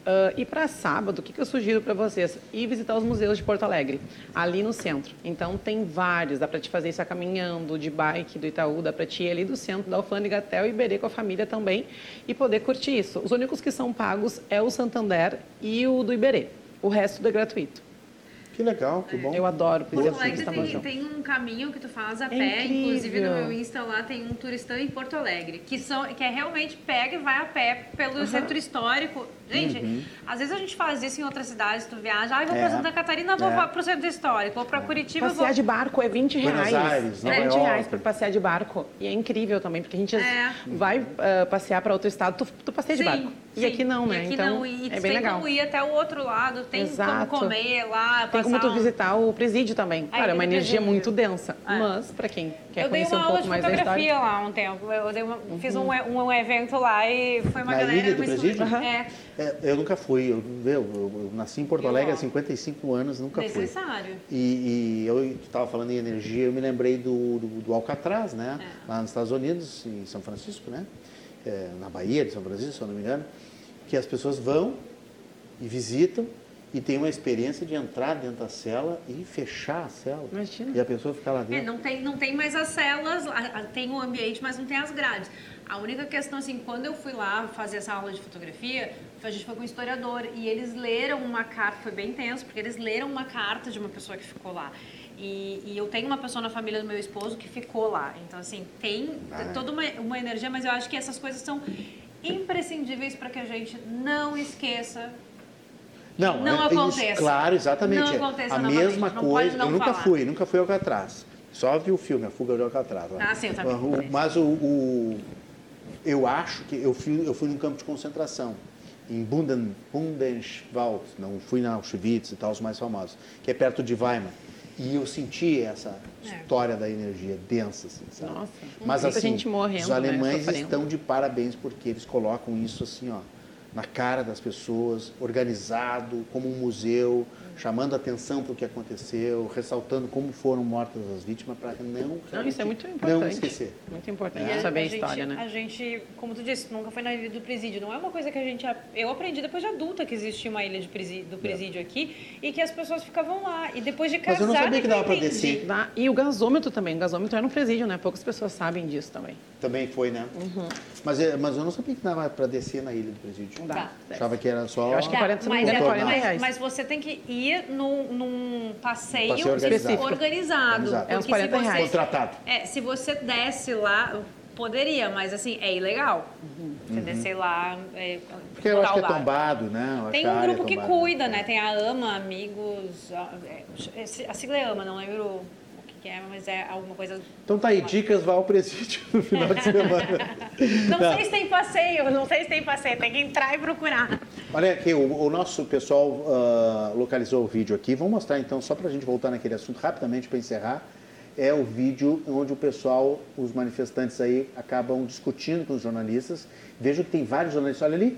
E: Ah, e para sábado, o que, que eu sugiro para vocês? Ir visitar os museus de Porto Alegre, ali no centro. Então, tem vários, dá para te fazer isso caminhando, de bike do Itaú, dá para te ir ali do centro da Alfândega até o Iberê com a família também e poder curtir isso. Os únicos que são pagos é o Santander e o do Iberê. O resto é gratuito.
C: Que legal, que bom.
E: Eu adoro
D: Porto
E: fazer
D: Alegre tem, tem um caminho que tu faz a
E: É
D: pé, inclusive no
E: incrível.
D: meu Insta lá tem um turistão em Porto Alegre, que, são, que é realmente pega e vai a pé pelo centro histórico. Gente, às vezes a gente faz isso em outras cidades, tu viaja, ah, eu vou
C: Uhum. É.
D: pra Santa Catarina, vou
C: É.
D: pro centro histórico, vou pra Curitiba, vou...
E: Passear de barco é 20
C: Buenos
E: reais.
C: Aires,
E: é
C: Nova
E: 20
C: York.
E: reais para passear de barco. E é incrível também, porque a gente
D: É.
E: vai ah, passear para outro estado, tu, tu passeia de
D: Sim,
E: barco. E
D: Sim,
E: aqui não, né?
D: E aqui
E: então
D: não, e
E: é
D: tem
E: bem legal.
D: como ir até o outro lado, tem
E: Exato.
D: como comer lá,
E: Tem como
D: passar
E: tu visitar o presídio também. Claro, é uma
D: tem
E: energia
D: presídio.
E: muito densa,
D: É.
E: mas para quem quer
D: eu dei
E: conhecer
D: uma
E: um
D: aula
E: pouco
D: de
E: mais da
D: fotografia
E: história.
D: lá um tempo. Eu dei uma- fiz um, um evento lá e foi uma
C: Na
D: galera.
C: ilha do
D: uma
C: presídio? Aham.
D: É,
C: É, eu nunca fui, eu, eu, eu- eu nasci em Porto
D: Eu
C: Alegre há
D: gosto.
C: 55 anos, nunca fui.
D: necessário.
C: E, e eu estava falando em energia, eu me lembrei do, do, do Alcatraz, né?
D: É.
C: Lá nos Estados Unidos, em São Francisco, né? É, na Bahia de São Francisco, se eu não me engano, que as pessoas vão e visitam e tem uma experiência de entrar dentro da cela e fechar a cela.
E: Imagina.
C: E a pessoa ficar lá
D: É,
C: dentro.
D: não tem, não tem mais as celas, tem o ambiente, mas não tem as grades. A única questão, assim, quando eu fui lá fazer essa aula de fotografia, a gente foi com um historiador e eles leram uma carta, foi bem tenso, porque eles leram uma carta de uma pessoa que ficou lá. E, e eu tenho uma pessoa na família do meu esposo que ficou lá. Então, assim, tem
C: Ah, é.
D: toda uma, uma energia, mas eu acho que essas coisas são imprescindíveis para que a gente não esqueça
C: Não,
D: Não
C: é- é isso,
D: acontece.
C: claro, exatamente.
D: Não aconteça
C: a mesma coisa.
D: não
C: eu nunca
D: falar.
C: fui, nunca fui ao Alcatraz. Só vi o filme, A Fuga do Alcatraz.
D: Ah, sim, eu também.
C: O- Mas o, o- eu acho que eu fui, eu fui num campo de concentração em Bunden, Bundeswald, não fui na Auschwitz e tal, os mais famosos, que é perto de Weimar. E eu senti essa. História da energia densa, assim, sabe?
E: Nossa,
C: Mas
E: muita
C: assim,
E: gente morrendo,
C: os
E: né,
C: alemães
E: sofrendo.
C: estão de parabéns porque eles colocam isso assim, ó, na cara das pessoas, organizado, como um museu, chamando atenção para o que aconteceu, ressaltando como foram mortas as vítimas para não
E: Não, isso é muito
C: não
E: importante.
C: esquecer.
E: Muito importante
D: E
E: saber a,
D: gente-
E: história, né?
D: A gente, como tu disse, nunca foi na ilha do presídio. Não é uma coisa que a gente. Eu aprendi depois de adulta que existia uma ilha de presídio, do presídio aqui e que as pessoas ficavam lá. E depois de casar.
C: Mas eu não sabia que dava pra
D: entendi.
C: descer.
E: Dá- E o gasômetro também. O gasômetro é no presídio, né? Poucas pessoas sabem disso também.
C: Também foi, né?
E: Uhum.
C: Mas, é- mas eu não sabia que dava para descer na ilha do presídio.
E: Não dá.
D: Tá.
C: Achava que era só.
E: Eu acho que
D: Dá,
E: 40, se não me
D: mas, é-
E: 40
D: mas-
E: reais.
D: mas você tem que ir num, num passeio,
C: Passeio organizado.
D: organizado.
C: Organizado.
E: É uns
D: porque
E: 40
D: se você,
E: reais.
C: Contratado.
D: É, se você desce lá, poderia, mas assim, é ilegal. Você descer lá. É,
C: Uhum. Porque eu acho que é tombado, né?
D: Tem um
C: é
D: grupo que cuida, né? Tem a AMA, Amigos. A, é, a sigla é AMA, não lembro que, é, mas é alguma coisa.
C: Então tá aí, dicas, vá ao presídio no final de semana.
D: Não
C: Tá.
D: sei se tem passeio, não sei se tem passeio, tem que entrar e procurar.
C: Olha aqui, o, o nosso pessoal ah, localizou o vídeo aqui. Vamos mostrar então, só para a gente voltar naquele assunto rapidamente para encerrar. É o vídeo onde o pessoal, os manifestantes aí, acabam discutindo com os jornalistas. Vejo que tem vários jornalistas. Olha ali,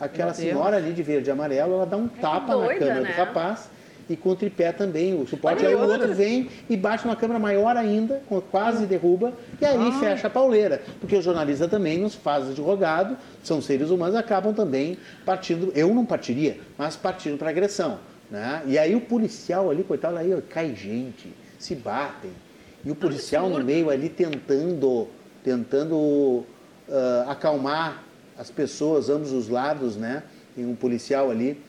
C: aquela senhora ali de verde e amarelo, ela dá um tapa na
D: doida,
C: câmera
D: né?
C: do rapaz e com o tripé também. O suporte
E: Olha
C: aí, o outro vem e bate numa câmera maior ainda, quase derruba, e aí fecha a pauleira. Porque o jornalista também nos faz advogado, são seres humanos, acabam também partindo, eu não partiria, mas partindo para agressão. Né? E aí o policial ali, coitado, aí ó, cai gente, se batem. E o policial no meio ali tentando, tentando ah, acalmar as pessoas, ambos os lados, né? Tem um policial ali.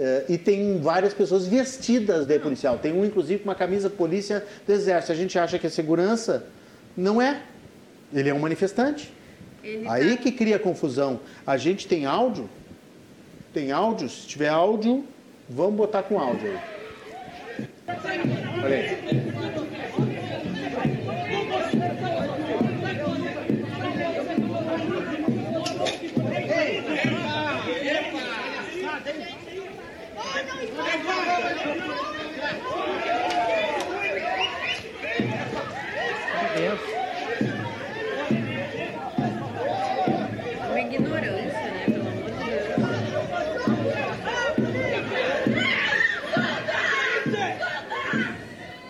C: Eh, e tem várias pessoas vestidas de policial. Tem um, inclusive, com uma camisa polícia do exército. A gente acha que é segurança. Não é. Ele é um manifestante.
D: Ele
C: Aí
D: tá-
C: que cria confusão. A gente tem áudio? Tem áudio? Se tiver áudio, vamos botar com áudio aí. Olha aí.
E: Meu Deus.
D: Uma ignorância, né? Pelo amor de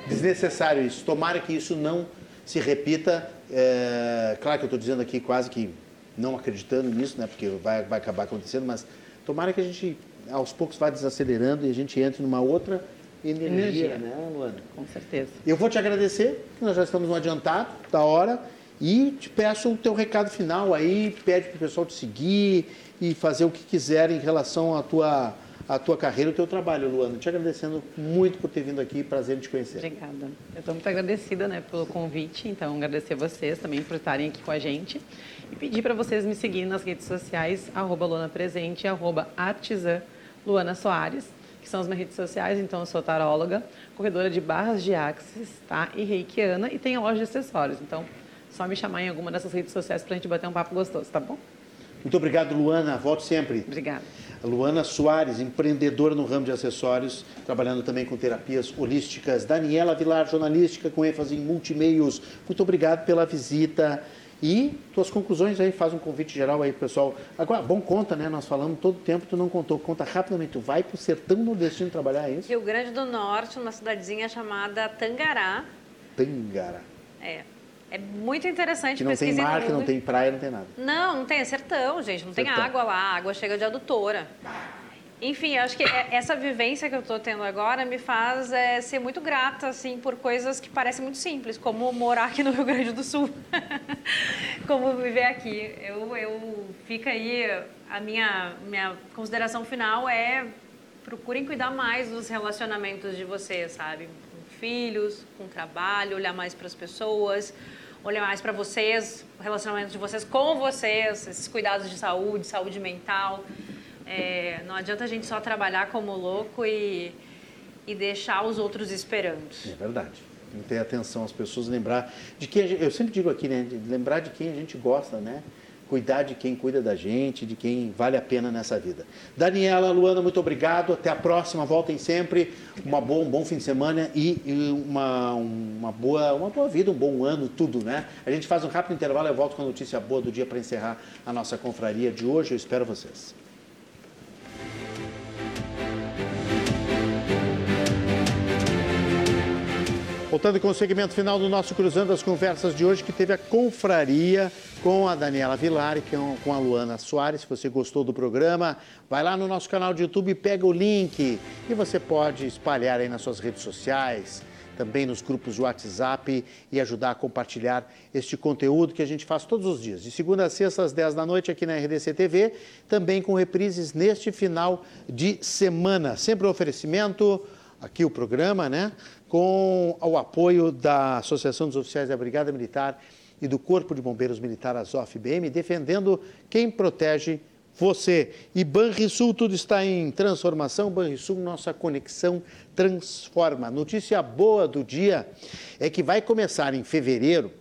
D: Deus.
C: Desnecessário isso. Tomara que isso não se repita. É, claro que eu estou dizendo aqui quase que não acreditando nisso, né? Porque vai, vai acabar acontecendo, mas tomara que a gente aos poucos vá desacelerando e a gente entre numa outra energia,
E: Energia.
C: né, Luana?
E: Com certeza.
C: Eu vou te agradecer, nós já estamos no adiantado da hora, e te peço o teu recado final aí, pede para o pessoal te seguir e fazer o que quiser em relação à tua, à tua carreira, ao teu trabalho, Luana. Te agradecendo muito por ter vindo aqui, prazer em te conhecer.
E: Obrigada. Eu estou muito agradecida né, pelo convite, então agradecer a vocês também por estarem aqui com a gente e pedir para vocês me seguirem nas redes sociais, arroba Luana Presente, arroba artesã Luana Soares, que são as minhas redes sociais, então eu sou taróloga, corredora de barras de axis, tá? E reikiana e tenho a loja de acessórios, então só me chamar em alguma dessas redes sociais para a gente bater um papo gostoso, tá bom?
C: Muito obrigado, Luana. Volte sempre.
E: Obrigada.
C: Luana Soares, empreendedora no ramo de acessórios, trabalhando também com terapias holísticas. Daniela Vilar, jornalística com ênfase em multimeios. Muito obrigado pela visita. E tuas conclusões aí, faz um convite geral aí, pessoal. Agora, bom, conta, né? Nós falamos todo tempo, tu não contou. Conta rapidamente, tu vai pro sertão nordestino trabalhar, é isso?
D: Rio Grande do Norte, numa cidadezinha chamada Tangará.
C: Tangara.
D: É. É muito interessante
C: Que não tem mar, que não tem praia, não tem nada.
D: Não, não tem, é sertão, gente. Não tem
C: Sertão.
D: água lá, a água chega de adutora. Enfim, eu acho que é- essa vivência que eu estou tendo agora me faz é, ser muito grata, assim, por coisas que parecem muito simples, como morar aqui no Rio Grande do Sul. como viver aqui. Eu, eu fica aí, a minha, minha consideração final é procurem cuidar mais dos relacionamentos de vocês, sabe? Com filhos, com trabalho, olhar mais para as pessoas, olhar mais para vocês, o relacionamento de vocês com vocês, esses cuidados de saúde, saúde mental. É, não adianta a gente só trabalhar como louco e, e deixar os outros esperando.
C: É verdade. Tem que ter atenção às pessoas, lembrar de quem gente, eu sempre digo aqui, né? de lembrar de quem a gente gosta, né? Cuidar de quem cuida da gente, de quem vale a pena nessa vida. Daniela, Luana, muito obrigado. Até a próxima. Voltem sempre. Uma boa, um bom fim de semana e, uma, uma, boa, uma boa vida, um bom ano, tudo, né? A gente faz um rápido intervalo. Eu volto com a notícia boa do dia para encerrar a nossa confraria de hoje. Eu espero vocês. Voltando com o segmento final do nosso Cruzando as Conversas de hoje, que teve a confraria com a Daniela Vilar e com a Luana Soares. Se você gostou do programa, vai lá no nosso canal de YouTube, pega o link e você pode espalhar aí nas suas redes sociais, também nos grupos de WhatsApp e ajudar a compartilhar este conteúdo que a gente faz todos os dias, de segunda a sexta às 10 da noite aqui na RDC TV, também com reprises neste final de semana. Sempre um oferecimento aqui o programa, né? Com o apoio da Associação dos Oficiais da Brigada Militar e do Corpo de Bombeiros Militar Azof BM, defendendo quem protege você. E Banrisul, tudo está em transformação. Banrisul, nossa conexão transforma. Notícia boa do dia é que vai começar em fevereiro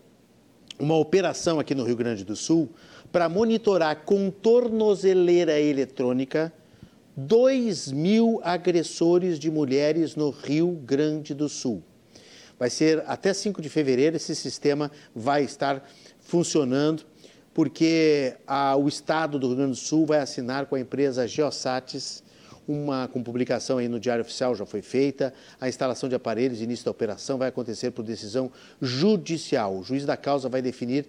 C: uma operação aqui no Rio Grande do Sul para monitorar com tornozeleira eletrônica 2 mil agressores de mulheres no Rio Grande do Sul. Vai ser até 5 de fevereiro, esse sistema vai estar funcionando, porque a- o Estado do Rio Grande do Sul vai assinar com a empresa Geosatis, uma com publicação aí no Diário Oficial já foi feita. A instalação de aparelhos início da operação vai acontecer por decisão judicial. O juiz da causa vai definir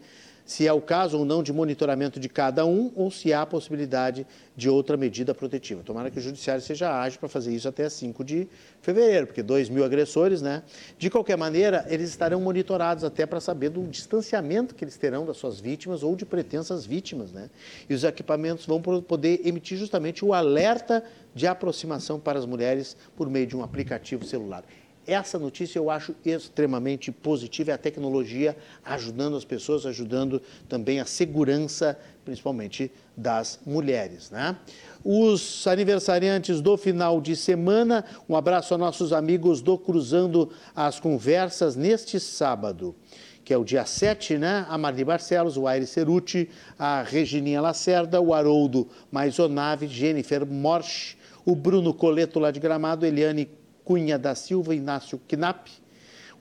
C: se é o caso ou não de monitoramento de cada um ou se há a possibilidade de outra medida protetiva. Tomara que o judiciário seja ágil para fazer isso até 5 de fevereiro, porque 2 mil agressores, né? De qualquer maneira, eles estarão monitorados até para saber do distanciamento que eles terão das suas vítimas ou de pretensas vítimas, né? E os equipamentos vão poder emitir justamente o alerta de aproximação para as mulheres por meio de um aplicativo celular. Essa notícia eu acho extremamente positiva, é a tecnologia ajudando as pessoas, ajudando também a segurança, principalmente das mulheres. Né? Os aniversariantes do final de semana, um abraço a nossos amigos do Cruzando as Conversas neste sábado que é o dia 7, né? A Marli Barcelos, o Aire Ceruti, a Regininha Lacerda, o Haroldo Maisonave, Jennifer Morsch, o Bruno Coleto lá de Gramado, Eliane Cunha da Silva, Inácio Knapp,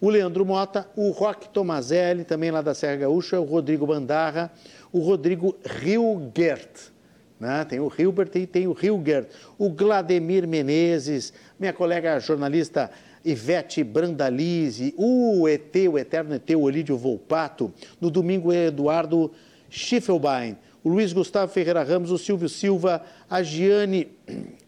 C: o Leandro Mota, o Roque Tomazelli, também lá da Serra Gaúcha, o Rodrigo Bandarra, o Rodrigo Hilgert, né? Tem o Hilbert e tem o Hilgert, o Glademir Menezes, minha colega jornalista Ivete Brandalize, o ET, o eterno ET, o Olídio Volpato, no domingo Eduardo Schiffelbein, o Luiz Gustavo Ferreira Ramos, o Silvio Silva, a Giane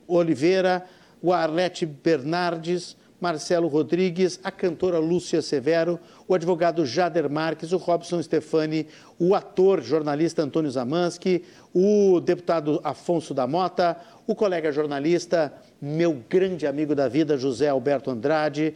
C: Oliveira, o Arlete Bernardes, Marcelo Rodrigues, a cantora Lúcia Severo, o advogado Jader Marques, o Robson Stefani, o ator jornalista Antônio Zamansky, o deputado Afonso da Mota, o colega jornalista, meu grande amigo da vida, José Alberto Andrade.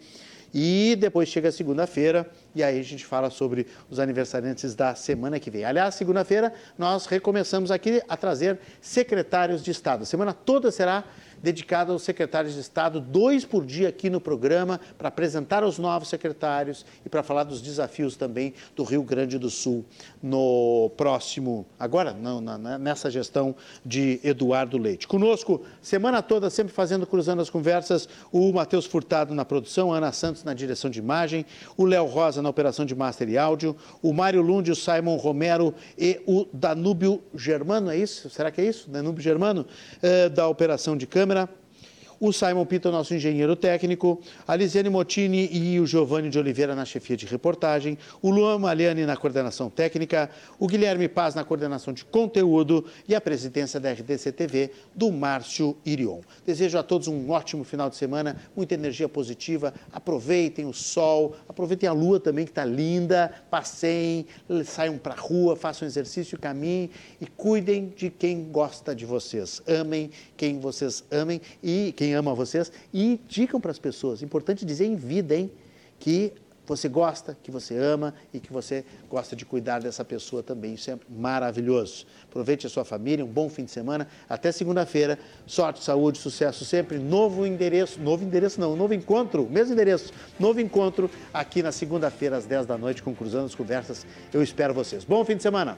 C: E depois chega segunda-feira e aí a gente fala sobre os aniversariantes da semana que vem. Aliás, segunda-feira nós recomeçamos aqui a trazer secretários de Estado. A semana toda será dedicado aos secretários de Estado, dois por dia aqui no programa, para apresentar os novos secretários e para falar dos desafios também do Rio Grande do Sul no próximo, agora, não, na, nessa gestão de Eduardo Leite. Conosco, semana toda, sempre fazendo, cruzando as conversas, o Matheus Furtado na produção, a Ana Santos na direção de imagem, o Léo Rosa na operação de master e áudio, o Mário Lund, o Simon Romero e o Danúbio Germano, é isso? Será que é isso? Danúbio Germano, eh, da operação de câmera câmera o Simon Pito, nosso engenheiro técnico, a Lisiane Motini e o Giovanni de Oliveira na chefia de reportagem, o Luan Maliani na coordenação técnica, o Guilherme Paz na coordenação de conteúdo e a presidência da RDC TV do Márcio Irion. Desejo a todos um ótimo final de semana, muita energia positiva, aproveitem o sol, aproveitem a lua também que está linda, passeiem, saiam para a rua, façam exercício, caminhem e cuidem de quem gosta de vocês. Amem quem vocês amem e quem ama vocês e indicam para as pessoas. Importante dizer em vida, hein? Que você gosta, que você ama e que você gosta de cuidar dessa pessoa também. Isso é maravilhoso. Aproveite a sua família, um bom fim de semana. Até segunda-feira. Sorte, saúde, sucesso sempre. Novo endereço, novo endereço não, novo encontro, mesmo endereço, novo encontro aqui na segunda-feira às 10 da noite com Cruzando as Conversas. Eu espero vocês. Bom fim de semana.